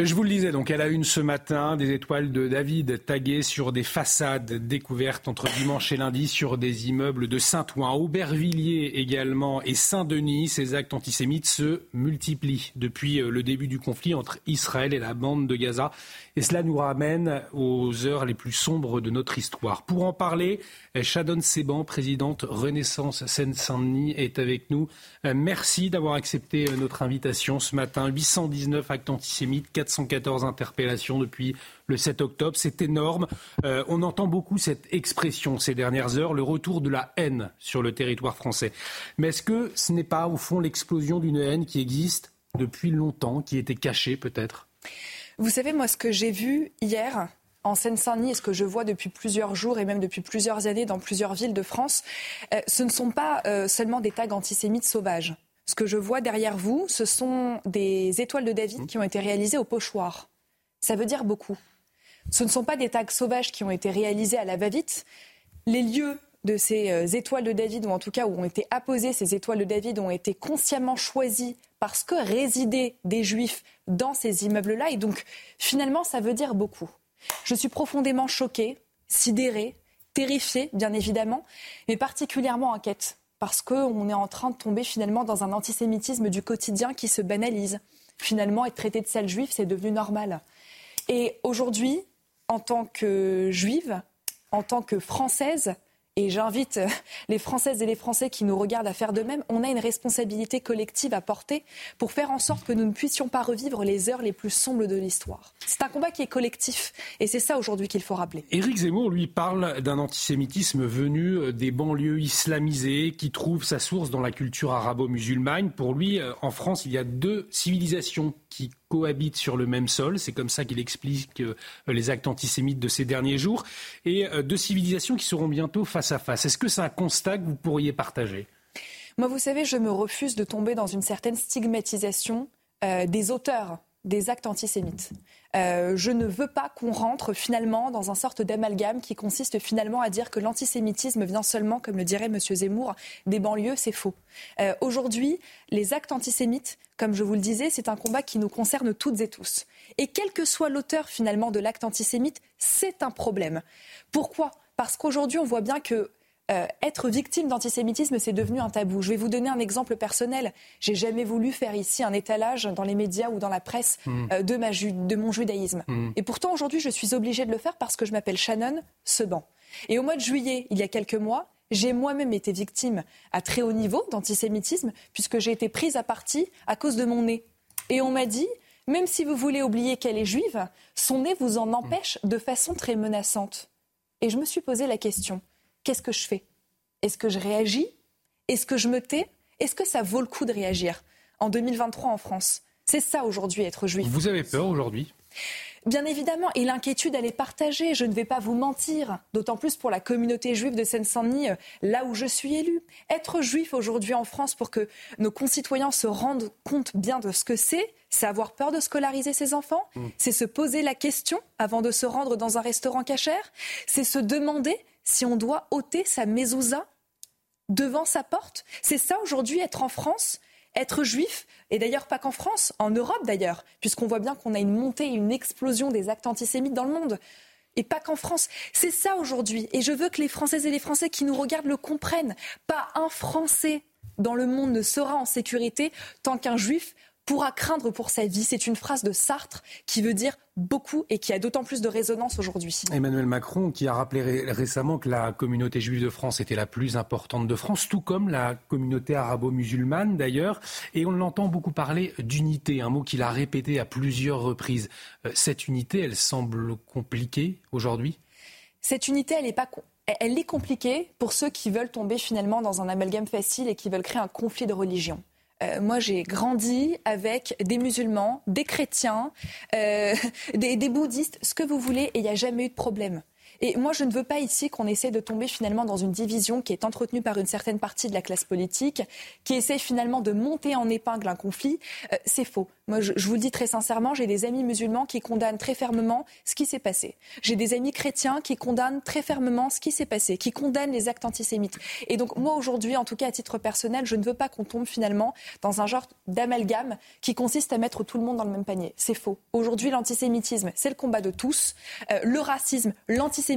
Je vous le disais, donc elle a une ce matin, des étoiles de David taguées sur des façades découvertes entre dimanche et lundi sur des immeubles de Saint-Ouen, Aubervilliers également et Saint-Denis. Ces actes antisémites se multiplient depuis euh, le début du conflit entre Israël et la bande de Gaza. Et cela nous ramène aux heures les plus sombres de notre histoire. Pour en parler, Shadon Seban, présidente Renaissance Seine-Saint-Denis, est avec nous. Euh, merci d'avoir accepté euh, notre invitation ce matin. 819 actes antisémites, 414 interpellations depuis le 7 octobre. C'est énorme. Euh, on entend beaucoup cette expression ces dernières heures, le retour de la haine sur le territoire français. Mais est-ce que ce n'est pas, au fond, l'explosion d'une haine qui existe depuis longtemps, qui était cachée peut-être? Vous savez, moi, ce que j'ai vu hier en Seine-Saint-Denis et ce que je vois depuis plusieurs jours et même depuis plusieurs années dans plusieurs villes de France, euh, ce ne sont pas euh, seulement des tags antisémites sauvages. Ce que je vois derrière vous, ce sont des étoiles de David qui ont été réalisées au pochoir. Ça veut dire beaucoup. Ce ne sont pas des tags sauvages qui ont été réalisés à la va-vite. Les lieux de ces euh, étoiles de David, ou en tout cas où ont été apposées ces étoiles de David, ont été consciemment choisis parce que résidaient des juifs dans ces immeubles-là. Et donc, finalement, ça veut dire beaucoup. Je suis profondément choquée, sidérée, terrifiée, bien évidemment, mais particulièrement inquiète, parce qu'on est en train de tomber finalement dans un antisémitisme du quotidien qui se banalise. Finalement, être traité de sale juif, c'est devenu normal. Et aujourd'hui, en tant que juive, en tant que française, et j'invite euh, les Françaises et les Français qui nous regardent à faire de même. On a une responsabilité collective à porter pour faire en sorte que nous ne puissions pas revivre les heures les plus sombres de l'histoire. C'est un combat qui est collectif et c'est ça aujourd'hui qu'il faut rappeler. Éric Zemmour, lui, parle d'un antisémitisme venu euh, des banlieues islamisées qui trouve sa source dans la culture arabo-musulmane. Pour lui, euh, en France, il y a deux civilisations qui cohabitent sur le même sol. C'est comme ça qu'il explique euh, les actes antisémites de ces derniers jours. Et euh, deux civilisations qui seront bientôt face à face. Est-ce que c'est un constat que vous pourriez partager? Moi, vous savez, je me refuse de tomber dans une certaine stigmatisation euh, des auteurs des actes antisémites. Euh, je ne veux pas qu'on rentre finalement dans un sorte d'amalgame qui consiste finalement à dire que l'antisémitisme vient seulement, comme le dirait M. Zemmour, des banlieues. C'est faux. Euh, aujourd'hui, les actes antisémites, comme je vous le disais, c'est un combat qui nous concerne toutes et tous. Et quel que soit l'auteur finalement de l'acte antisémite, c'est un problème. Pourquoi? Parce qu'aujourd'hui, on voit bien que euh, être victime d'antisémitisme, c'est devenu un tabou. Je vais vous donner un exemple personnel. J'ai jamais voulu faire ici un étalage dans les médias ou dans la presse Hmm. euh, de, ma ju- de mon judaïsme. Mm. Et pourtant, aujourd'hui, je suis obligée de le faire parce que je m'appelle Shannon Seban. Et au mois de juillet, il y a quelques mois, j'ai moi-même été victime à très haut niveau d'antisémitisme puisque j'ai été prise à partie à cause de mon nez. Et on m'a dit, même si vous voulez oublier qu'elle est juive, son nez vous en empêche de façon très menaçante. Et je me suis posé la question, qu'est-ce que je fais? Est-ce que je réagis? Est-ce que je me tais? Est-ce que ça vaut le coup de réagir en 2023 en France? C'est ça aujourd'hui être juif. Vous avez peur aujourd'hui? Bien évidemment, et l'inquiétude, elle est partagée, je ne vais pas vous mentir, d'autant plus pour la communauté juive de Seine-Saint-Denis, euh, là où je suis élue. Être juif aujourd'hui en France pour que nos concitoyens se rendent compte bien de ce que c'est, c'est avoir peur de scolariser ses enfants, Mm. c'est se poser la question avant de se rendre dans un restaurant cachère, c'est se demander si on doit ôter sa mezouza devant sa porte? C'est ça aujourd'hui être en France être juif, et d'ailleurs pas qu'en France, en Europe d'ailleurs, puisqu'on voit bien qu'on a une montée, une explosion des actes antisémites dans le monde. Et pas qu'en France. C'est ça aujourd'hui. Et je veux que les Françaises et les Français qui nous regardent le comprennent. Pas un Français dans le monde ne sera en sécurité tant qu'un juif pourra craindre pour sa vie. C'est une phrase de Sartre qui veut dire beaucoup et qui a d'autant plus de résonance aujourd'hui. Emmanuel Macron qui a rappelé ré- récemment que la communauté juive de France était la plus importante de France, tout comme la communauté arabo-musulmane d'ailleurs. Et on l'entend beaucoup parler d'unité, un mot qu'il a répété à plusieurs reprises. Euh, Cette unité, elle semble compliquée aujourd'hui? Cette unité, elle pas. Elle est compliquée pour ceux qui veulent tomber finalement dans un amalgame facile et qui veulent créer un conflit de religion. Euh, moi, j'ai grandi avec des musulmans, des chrétiens, euh, (laughs) des, des bouddhistes, ce que vous voulez, et il n'y a jamais eu de problème. Et moi, je ne veux pas ici qu'on essaie de tomber finalement dans une division qui est entretenue par une certaine partie de la classe politique, qui essaie finalement de monter en épingle un conflit. Euh, c'est faux. Moi, je, vous le dis très sincèrement, j'ai des amis musulmans qui condamnent très fermement ce qui s'est passé. J'ai des amis chrétiens qui condamnent très fermement ce qui s'est passé, qui condamnent les actes antisémites. Et donc, moi, aujourd'hui, en tout cas à titre personnel, je ne veux pas qu'on tombe finalement dans un genre d'amalgame qui consiste à mettre tout le monde dans le même panier. C'est faux. Aujourd'hui, l'antisémitisme, c'est le combat de tous. Euh, le racisme, l'antisémitisme,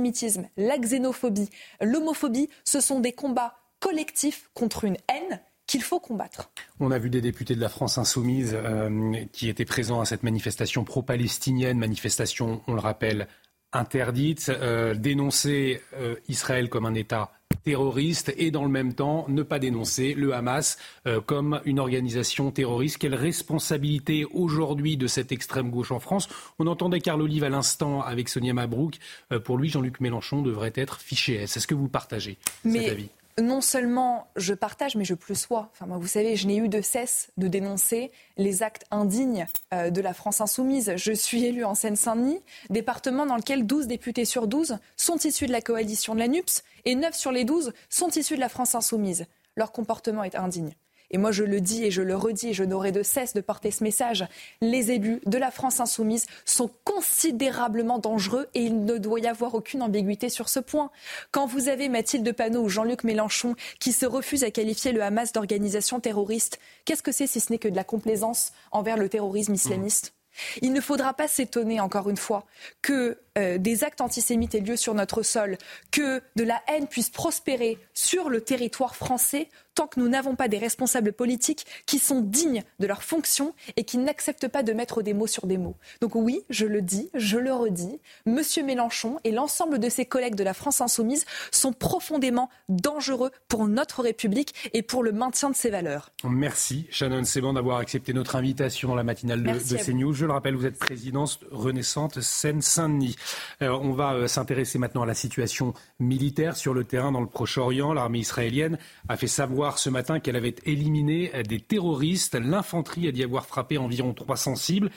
la xénophobie, l'homophobie, ce sont des combats collectifs contre une haine qu'il faut combattre. On a vu des députés de la France insoumise euh, qui étaient présents à cette manifestation pro-palestinienne, manifestation, on le rappelle, interdite, euh, dénoncer euh, Israël comme un État terroriste et dans le même temps ne pas dénoncer le Hamas euh, comme une organisation terroriste. Quelle responsabilité aujourd'hui de cette extrême gauche en France? On entendait Carl Olive à l'instant avec Sonia Mabrouk. Euh, pour lui, Jean-Luc Mélenchon devrait être fiché S. Est-ce que vous partagez cet Mais avis? Non seulement je partage, mais je plus sois. Enfin, moi, vous savez, je n'ai eu de cesse de dénoncer les actes indignes euh, de la France insoumise. Je suis élue en Seine-Saint-Denis, département dans lequel 12 députés sur 12 sont issus de la coalition de la NUPS et 9 sur les 12 sont issus de la France insoumise. Leur comportement est indigne. Et moi, je le dis et je le redis, et je n'aurai de cesse de porter ce message. Les élus de la France insoumise sont considérablement dangereux et il ne doit y avoir aucune ambiguïté sur ce point. Quand vous avez Mathilde Panot ou Jean-Luc Mélenchon qui se refusent à qualifier le Hamas d'organisation terroriste, qu'est-ce que c'est si ce n'est que de la complaisance envers le terrorisme islamiste? Il ne faudra pas s'étonner, encore une fois, que euh, des actes antisémites aient lieu sur notre sol, que de la haine puisse prospérer sur le territoire français, tant que nous n'avons pas des responsables politiques qui sont dignes de leur fonction et qui n'acceptent pas de mettre des mots sur des mots. Donc oui, je le dis, je le redis, Monsieur Mélenchon et l'ensemble de ses collègues de la France insoumise sont profondément dangereux pour notre République et pour le maintien de ses valeurs. Merci Shannon Seban d'avoir accepté notre invitation dans la matinale de, de. CNews. Je le rappelle, vous êtes présidente Renaissante Seine-Saint-Denis. Euh, on va euh, s'intéresser maintenant à la situation militaire sur le terrain dans le Proche-Orient. L'armée israélienne a fait savoir ce matin qu'elle avait éliminé euh, des terroristes. L'infanterie a dit avoir frappé environ 300 cibles.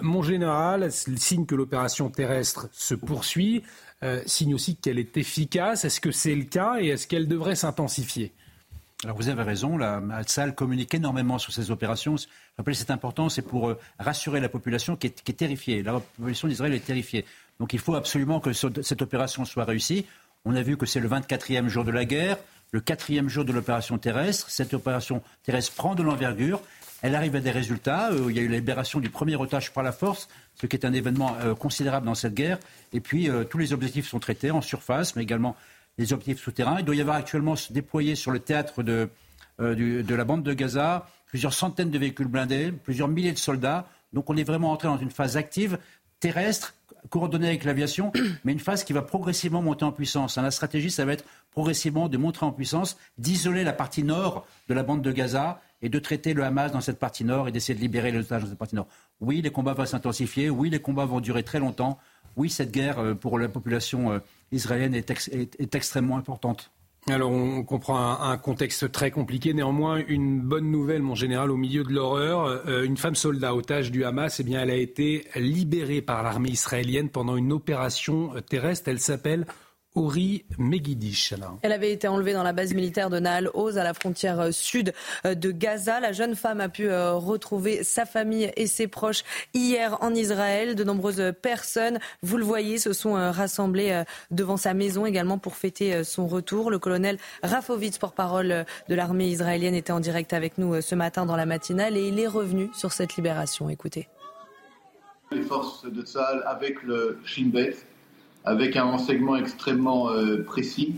Mon général signe que l'opération terrestre se poursuit, signe aussi qu'elle est efficace. Est-ce que c'est le cas et est-ce qu'elle devrait s'intensifier? Alors vous avez raison, la Al-Sal communique énormément sur ces opérations. Je rappelle, c'est important, c'est pour rassurer la population qui est terrifiée. La population d'Israël est terrifiée. Donc il faut absolument que ce- cette opération soit réussie. On a vu que c'est le 24e jour de la guerre, le quatrième jour de l'opération terrestre. Cette opération terrestre prend de l'envergure. Elle arrive à des résultats. Euh, il y a eu la libération du premier otage par la force, ce qui est un événement euh, considérable dans cette guerre. Et puis euh, tous les objectifs sont traités en surface, mais également des objectifs souterrains. Il doit y avoir actuellement se déployer sur le théâtre de la bande de Gaza plusieurs centaines de véhicules blindés, plusieurs milliers de soldats. Donc on est vraiment entré dans une phase active terrestre coordonnée avec l'aviation, (clears throat) mais une phase qui va progressivement monter en puissance. La stratégie, ça va être progressivement de monter en puissance, d'isoler la partie nord de la bande de Gaza et de traiter le Hamas dans cette partie nord et d'essayer de libérer les otages dans cette partie nord. Oui, les combats vont s'intensifier. Oui, les combats vont durer très longtemps. Oui, cette guerre euh, pour la population euh, israélienne est extrêmement importante. Alors on comprend un, contexte très compliqué, néanmoins une bonne nouvelle mon général au milieu de l'horreur. Euh, une femme soldat otage du Hamas, eh bien, elle a été libérée par l'armée israélienne pendant une opération terrestre. Elle s'appelle Ori Megidish. Elle avait été enlevée dans la base militaire de Nahal Oz à la frontière euh, sud euh, de Gaza. La jeune femme a pu euh, retrouver sa famille et ses proches hier en Israël. De nombreuses personnes, vous le voyez, se sont rassemblées devant sa maison également pour fêter son retour. Le colonel Rafovitz, porte-parole de l'armée israélienne, était en direct avec nous ce matin dans la matinale et il est revenu sur cette libération. Écoutez. Les forces de Tzal avec le Shin Bet avec un renseignement extrêmement euh, précis.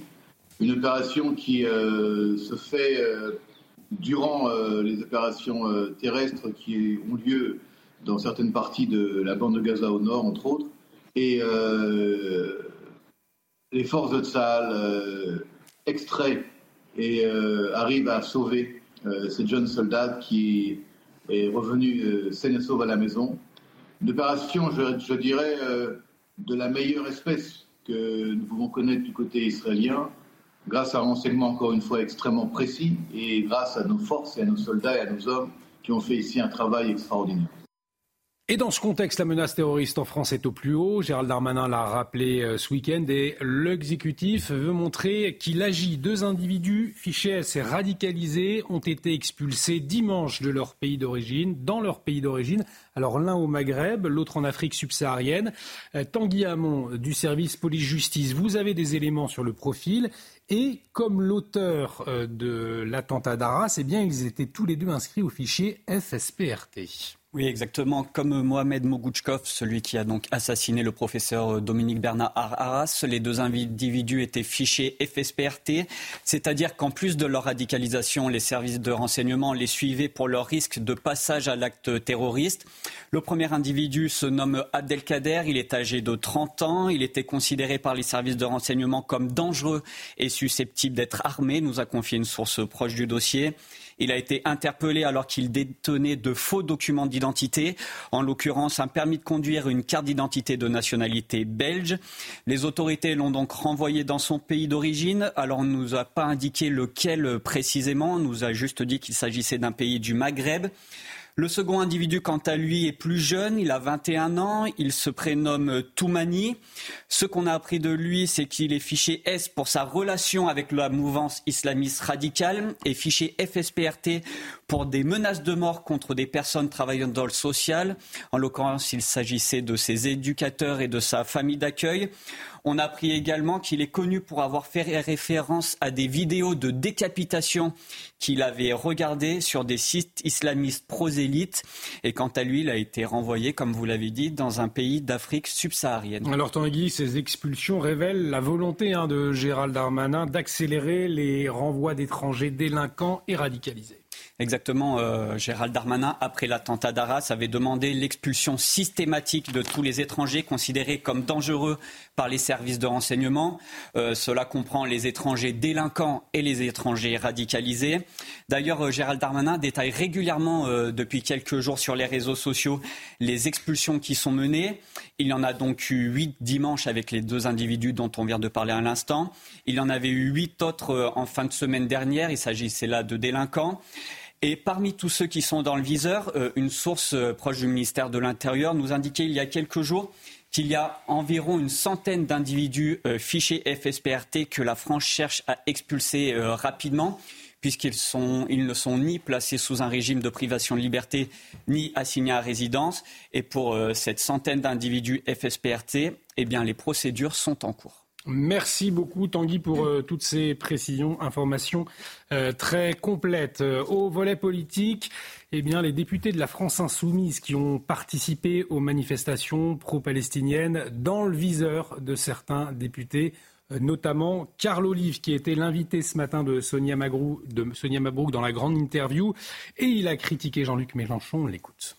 Une opération qui euh, se fait euh, durant les opérations terrestres qui ont lieu dans certaines parties de la bande de Gaza au nord, entre autres. Et les forces de Tsahal extraient et arrivent à sauver cette jeune soldate qui est revenue saine et sauve à la maison. Une opération, je dirais, de la meilleure espèce que nous pouvons connaître du côté israélien, grâce à un renseignement encore une fois extrêmement précis et grâce à nos forces et à nos soldats et à nos hommes qui ont fait ici un travail extraordinaire. Et dans ce contexte, la menace terroriste en France est au plus haut. Gérald Darmanin l'a rappelé euh, ce week-end et l'exécutif veut montrer qu'il agit. Deux individus fichés assez radicalisés ont été expulsés dimanche de leur pays d'origine, dans leur pays d'origine. Alors l'un au Maghreb, l'autre en Afrique subsaharienne. Euh, Tanguy Hamon du service police-justice, vous avez des éléments sur le profil. Et comme l'auteur euh, de l'attentat d'Arras, eh bien, ils étaient tous les deux inscrits au fichier FSPRT. Oui, exactement. Comme Mohamed Mogouchkov, celui qui a donc assassiné le professeur Dominique Bernard Arras, les deux individus étaient fichés FSPRT, c'est-à-dire qu'en plus de leur radicalisation, les services de renseignement les suivaient pour leur risque de passage à l'acte terroriste. Le premier individu se nomme Abdelkader, il est âgé de 30 ans, il était considéré par les services de renseignement comme dangereux et susceptible d'être armé, nous a confié une source proche du dossier. Il a été interpellé alors qu'il détenait de faux documents d'identité, en l'occurrence un permis de conduire une carte d'identité de nationalité belge. Les autorités l'ont donc renvoyé dans son pays d'origine. Alors on ne nous a pas indiqué lequel précisément, on nous a juste dit qu'il s'agissait d'un pays du Maghreb. Le second individu, quant à lui, est plus jeune, il a 21 ans, il se prénomme Toumani. Ce qu'on a appris de lui, c'est qu'il est fiché S pour sa relation avec la mouvance islamiste radicale et fiché FSPRT pour des menaces de mort contre des personnes travaillant dans le social. En l'occurrence, il s'agissait de ses éducateurs et de sa famille d'accueil. On a appris également qu'il est connu pour avoir fait référence à des vidéos de décapitation qu'il avait regardées sur des sites islamistes prosélytes. Et quant à lui, il a été renvoyé, comme vous l'avez dit, dans un pays d'Afrique subsaharienne. Alors Tanguy, ces expulsions révèlent la volonté hein, de Gérald Darmanin d'accélérer les renvois d'étrangers délinquants et radicalisés. Exactement, euh, Gérald Darmanin, après l'attentat d'Arras, avait demandé l'expulsion systématique de tous les étrangers considérés comme dangereux par les services de renseignement. Euh, cela comprend les étrangers délinquants et les étrangers radicalisés. D'ailleurs, euh, Gérald Darmanin détaille régulièrement depuis quelques jours sur les réseaux sociaux les expulsions qui sont menées. Il y en a donc eu huit dimanche avec les deux individus dont on vient de parler à l'instant. Il y en avait eu huit autres en fin de semaine dernière. Il s'agissait là de délinquants. Et parmi tous ceux qui sont dans le viseur, euh, une source euh, proche du ministère de l'Intérieur nous indiquait il y a quelques jours qu'il y a environ une centaine d'individus euh, fichés FSPRT que la France cherche à expulser rapidement puisqu'ils ils ne sont ni placés sous un régime de privation de liberté, ni assignés à résidence. Et pour cette centaine d'individus FSPRT, eh les procédures sont en cours. Merci beaucoup Tanguy pour euh, toutes ces précisions, informations euh, très complètes. Euh, au volet politique, eh bien, les députés de la France insoumise qui ont participé aux manifestations pro-palestiniennes dans le viseur de certains députés notamment Carl Olive, qui était l'invité ce matin de Sonia, Magrou, de Sonia Mabrouk dans la grande interview, et il a critiqué Jean-Luc Mélenchon. On l'écoute.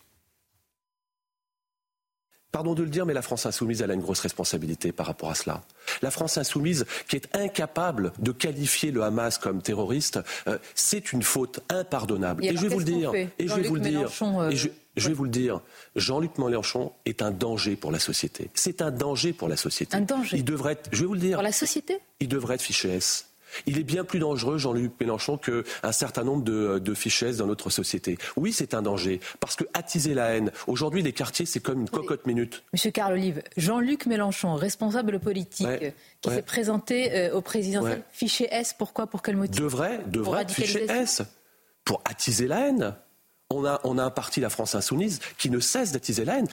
Pardon de le dire, mais la France insoumise, elle a une grosse responsabilité par rapport à cela. La France insoumise, qui est incapable de qualifier le Hamas comme terroriste, euh, c'est une faute impardonnable. Et, je vais vous le dire. Et je vais vous le dire. Et je, je vais vous le dire. Jean-Luc Mélenchon est un danger pour la société. C'est un danger pour la société. Un danger. Il devrait être, je vais vous le dire. Pour la société? Il devrait être fiché S. Il est bien plus dangereux, Jean-Luc Mélenchon, qu'un certain nombre de, de fichesses dans notre société. Oui, c'est un danger, parce que attiser la haine, aujourd'hui, les quartiers, c'est comme une cocotte minute. Monsieur Carl Olive, Jean-Luc Mélenchon, responsable politique, Ouais, qui ouais. s'est présenté euh, au présidentiel, Ouais. fiché S, pourquoi Pour quel motif? Devrait, devrait être fiché S pour attiser la haine. On a, on a un parti, la France Insoumise, qui ne cesse d'attiser la haine.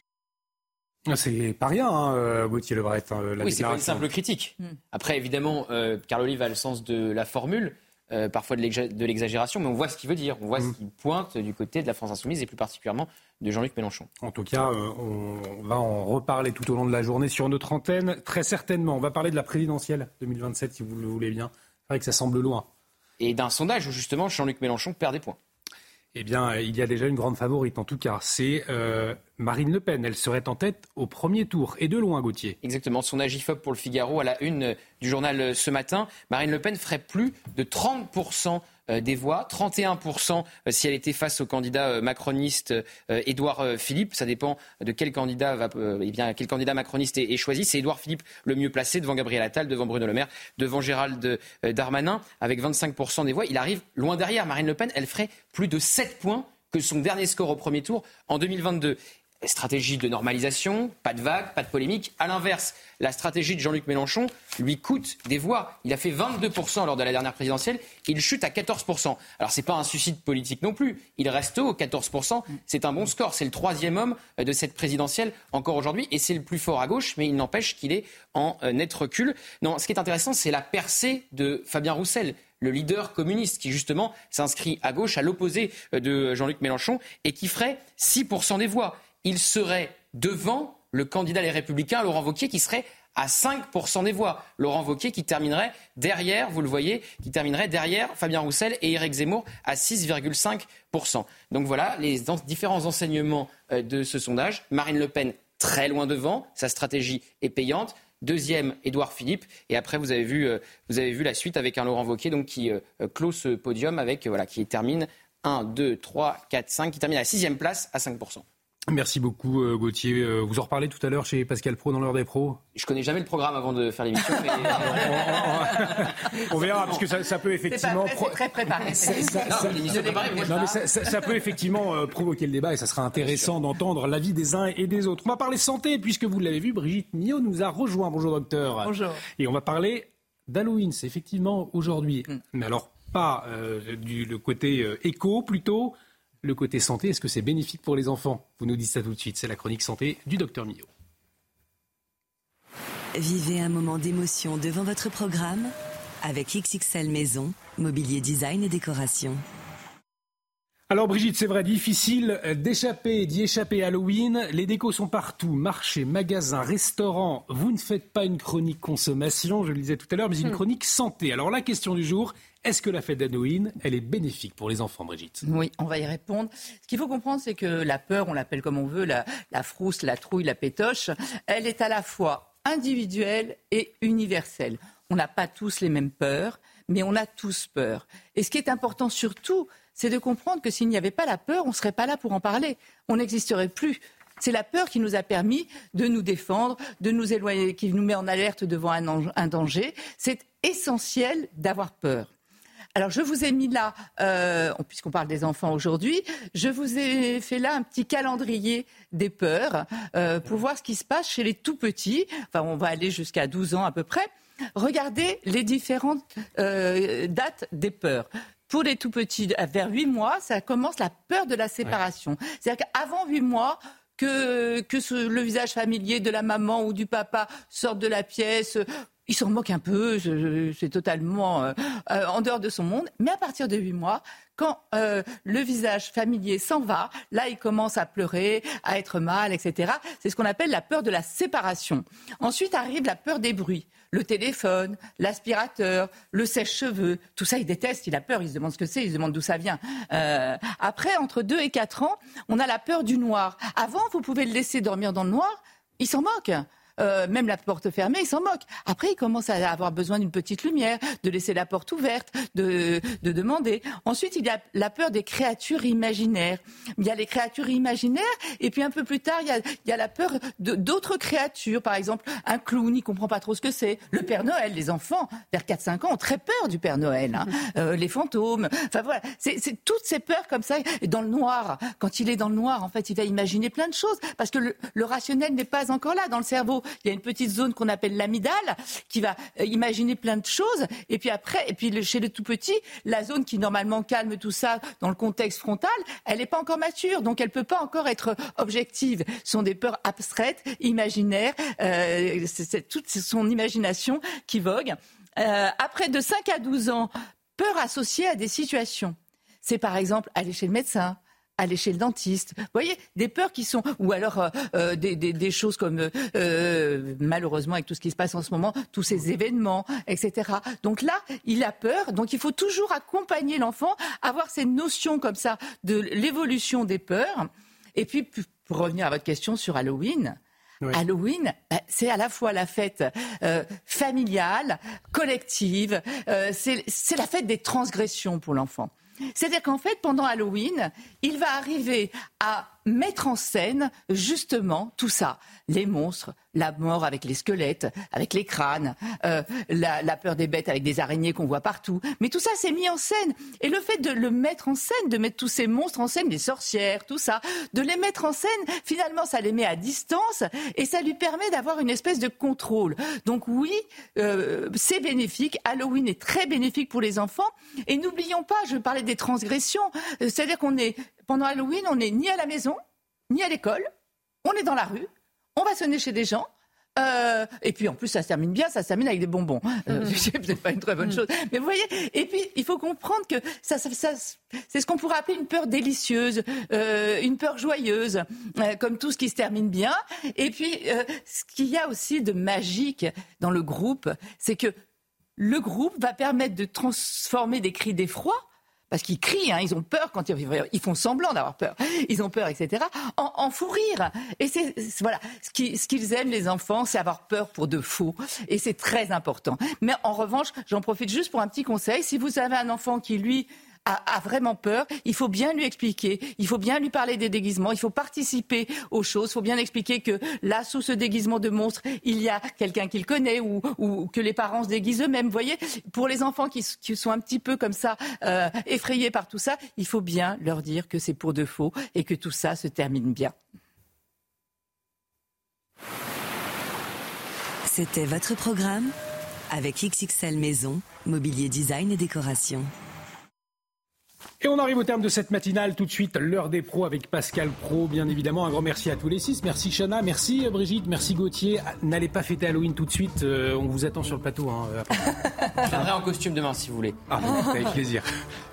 Ah, C'est pas rien, hein, euh, Gauthier Lebret, hein, la oui, c'est pas une simple critique. Après, évidemment, euh, Carl Olive a le sens de la formule, euh, parfois de l'exa- de l'exagération, mais on voit ce qu'il veut dire. On voit ce qu'il pointe du côté de la France Insoumise et plus particulièrement de Jean-Luc Mélenchon. En tout cas, euh, on va en reparler tout au long de la journée sur notre antenne. Très certainement, on va parler de la présidentielle 2027, si vous le voulez bien. C'est vrai que ça semble loin. Et d'un sondage où justement Jean-Luc Mélenchon perd des points. Eh bien, euh, il y a déjà une grande favorite, en tout cas. C'est euh, Marine Le Pen. Elle serait en tête au premier tour. Et de loin, Gauthier. Exactement, sondage IFOP pour le Figaro à la une du journal euh, ce matin. Marine Le Pen ferait plus de 30% euh, des voix, 31% euh, si elle était face au candidat euh, macroniste euh, Édouard euh, Philippe. Ça dépend de quel candidat va, euh, eh bien, quel candidat macroniste est, choisi. C'est Édouard Philippe le mieux placé devant Gabriel Attal, devant Bruno Le Maire, devant Gérald euh, Darmanin, avec 25% des voix. Il arrive loin derrière. Marine Le Pen, elle ferait plus de 7 points que son dernier score au premier tour en 2022. Stratégie de normalisation, pas de vague, pas de polémique. À l'inverse, la stratégie de Jean-Luc Mélenchon lui coûte des voix. Il a fait 22% lors de la dernière présidentielle, il chute à 14%. Alors c'est pas un suicide politique non plus. Il reste haut, 14%. C'est un bon score. C'est le troisième homme euh, de cette présidentielle encore aujourd'hui, et c'est le plus fort à gauche, mais il n'empêche qu'il est en euh, net recul. Non, ce qui est intéressant, c'est la percée de Fabien Roussel le leader communiste qui justement s'inscrit à gauche, à l'opposé euh, de Jean-Luc Mélenchon, et qui ferait 6% des voix. Il serait devant le candidat Les Républicains, Laurent Wauquiez, qui serait à 5% des voix. Laurent Wauquiez qui terminerait derrière, vous le voyez, qui terminerait derrière Fabien Roussel et Éric Zemmour à 6,5%. Donc voilà les en- différents enseignements euh, de ce sondage. Marine Le Pen très loin devant, sa stratégie est payante. Deuxième, Édouard Philippe. Et après, vous avez vu, euh, la suite avec un Laurent Wauquiez donc, qui euh, clôt ce podium avec, voilà, qui termine 1, 2, 3, 4, 5, qui termine à la sixième place à 5%. Merci beaucoup, euh, Gauthier. Euh, Vous en reparlez tout à l'heure chez Pascal Pro dans l'heure des pros? Je connais jamais le programme avant de faire l'émission. mais- (laughs) On verra, parce que ça, ça peut effectivement. pro- très préparé. (laughs) Ça- ça- Non, ça- mais l'émission est préparée, moi, je Non, mais parle. ça, ça- ça peut effectivement euh, provoquer le débat et ça sera intéressant d'entendre l'avis des uns et des autres. On va parler santé, puisque vous l'avez vu, Brigitte Millot nous a rejoint. Bonjour, docteur. Bonjour. Et on va parler d'Halloween, c'est effectivement aujourd'hui. Mm. Mais alors, pas euh, du le côté euh, éco, plutôt le côté santé. Est-ce que c'est bénéfique pour les enfants? Vous nous dites ça tout de suite. C'est la chronique santé du docteur Millot. Vivez un moment d'émotion devant votre programme avec XXL Maison, mobilier design et décoration. Alors Brigitte, c'est vrai, difficile d'échapper, d'y échapper à Halloween. Les décos sont partout, marchés, magasins, restaurants. Vous ne faites pas une chronique consommation, je le disais tout à l'heure, mais une Hmm. chronique santé. Alors la question du jour, est-ce que la fête d'Halloween, elle est bénéfique pour les enfants, Brigitte? Oui, on va y répondre. Ce qu'il faut comprendre, c'est que la peur, on l'appelle comme on veut, la, frousse, la trouille, la pétoche, elle est à la fois individuelle et universelle. On n'a pas tous les mêmes peurs, mais on a tous peur. Et ce qui est important surtout, c'est de comprendre que s'il n'y avait pas la peur, on ne serait pas là pour en parler. On n'existerait plus. C'est la peur qui nous a permis de nous défendre, de nous éloigner, qui nous met en alerte devant un danger. C'est essentiel d'avoir peur. Alors, je vous ai mis là, euh, puisqu'on parle des enfants aujourd'hui, je vous ai fait là un petit calendrier des peurs euh, pour voir ce qui se passe chez les tout petits. Enfin, on va aller jusqu'à 12 ans à peu près. Regardez les différentes euh, dates des peurs. Pour les tout petits, vers 8 mois, ça commence la peur de la séparation. C'est-à-dire qu'avant 8 mois, que, que ce- le visage familier de la maman ou du papa sorte de la pièce, il s'en moque un peu, c'est totalement euh, euh, en dehors de son monde. Mais à partir de huit mois, quand euh, le visage familier s'en va, là, il commence à pleurer, à être mal, etc. C'est ce qu'on appelle la peur de la séparation. Ensuite arrive la peur des bruits. Le téléphone, l'aspirateur, le sèche-cheveux, tout ça, il déteste, il a peur, il se demande ce que c'est, il se demande d'où ça vient. après, entre deux et quatre ans, on a la peur du noir. Avant, vous pouvez le laisser dormir dans le noir, il s'en moque. Euh, même la porte fermée, il s'en moque. Après, il commence à avoir besoin d'une petite lumière, de laisser la porte ouverte, de, de demander. Ensuite, il y a la peur des créatures imaginaires. Il y a les créatures imaginaires, et puis un peu plus tard, il y a, il y a la peur d'autres créatures. Par exemple, un clown, il comprend pas trop ce que c'est. Le Père Noël, les enfants, vers 4-5 ans, ont très peur du Père Noël. Hein. (laughs) Euh, les fantômes, enfin voilà, c'est toutes ces peurs comme ça. Et dans le noir, quand il est dans le noir, en fait, il va imaginer plein de choses, parce que le, le rationnel n'est pas encore là dans le cerveau il y a une petite zone qu'on appelle l'amidale qui va euh, imaginer plein de choses. Et puis après, et puis chez le tout petit, la zone qui normalement calme tout ça dans le contexte frontal, elle n'est pas encore mature, donc elle peut pas encore être objective. Ce sont des peurs abstraites, imaginaires. Euh, c'est toute son imagination qui vogue. Euh, après de 5 à 12 ans, peur associée à des situations. C'est par exemple aller chez le médecin, aller chez le dentiste. Vous voyez, des peurs qui sont, ou alors euh, euh, des, des, des, choses comme, euh, malheureusement, avec tout ce qui se passe en ce moment, tous ces événements, etc. Donc là, il a peur. Donc il faut toujours accompagner l'enfant, avoir ces notions comme ça de l'évolution des peurs. Et puis, pour revenir à votre question sur Halloween, Halloween, c'est à la fois la fête euh, familiale, collective, euh, c'est la fête des transgressions pour l'enfant. C'est-à-dire qu'en fait, pendant Halloween, il va arriver à mettre en scène justement tout ça. Les monstres, la mort avec les squelettes, avec les crânes, euh, la, peur des bêtes avec des araignées qu'on voit partout. Mais tout ça, c'est mis en scène. Et le fait de le mettre en scène, de mettre tous ces monstres en scène, les sorcières, tout ça, de les mettre en scène, finalement, ça les met à distance et ça lui permet d'avoir une espèce de contrôle. Donc oui, euh, c'est bénéfique. Halloween est très bénéfique pour les enfants. Et n'oublions pas, je parlais des transgressions, euh, c'est-à-dire qu'on est pendant Halloween, on n'est ni à la maison, ni à l'école, on est dans la rue, on va sonner chez des gens. Euh, et puis en plus, ça se termine bien, ça se termine avec des bonbons. Euh, mm. (laughs) C'est peut-être pas une très bonne mm. chose, mais vous voyez. Et puis il faut comprendre que ça, ça, c'est ce qu'on pourrait appeler une peur délicieuse, euh, une peur joyeuse, euh, comme tout ce qui se termine bien. Et puis ce qu'il y a aussi de magique dans le groupe, c'est que le groupe va permettre de transformer des cris d'effroi parce qu'ils crient, hein, ils ont peur quand ils, font semblant d'avoir peur, ils ont peur, etc. En, fou rire. Et c'est voilà, ce qu'ils aiment les enfants, c'est avoir peur pour de faux, et c'est très important. Mais en revanche, j'en profite juste pour un petit conseil. Si vous avez un enfant qui lui a, vraiment peur, il faut bien lui expliquer, il faut bien lui parler des déguisements, il faut participer aux choses, il faut bien expliquer que là, sous ce déguisement de monstre, il y a quelqu'un qu'il connaît ou, que les parents se déguisent eux-mêmes. Vous voyez, pour les enfants qui, qui, sont un petit peu comme ça, euh, effrayés par tout ça, il faut bien leur dire que c'est pour de faux et que tout ça se termine bien. C'était votre programme avec XXL Maison, Mobilier Design et Décoration. Et on arrive au terme de cette matinale. Tout de suite, l'heure des pros avec Pascal Pro. Bien évidemment, un grand merci à tous les six. Merci Chana, merci Brigitte, merci Gauthier. N'allez pas fêter Halloween tout de suite. Euh, on vous attend sur le plateau. Hein, Je viendrai en costume demain si vous voulez. Ah, avec plaisir.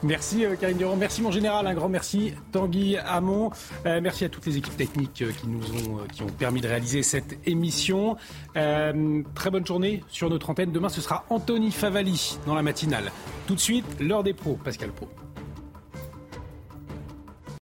Merci euh, Karine Durand. Merci mon général. Un grand merci Tanguy Hamon. Euh, merci à toutes les équipes techniques qui nous ont, qui ont permis de réaliser cette émission. très bonne journée sur notre antenne. Demain, ce sera Anthony Favali dans la matinale. Tout de suite, l'heure des pros. Pascal Pro.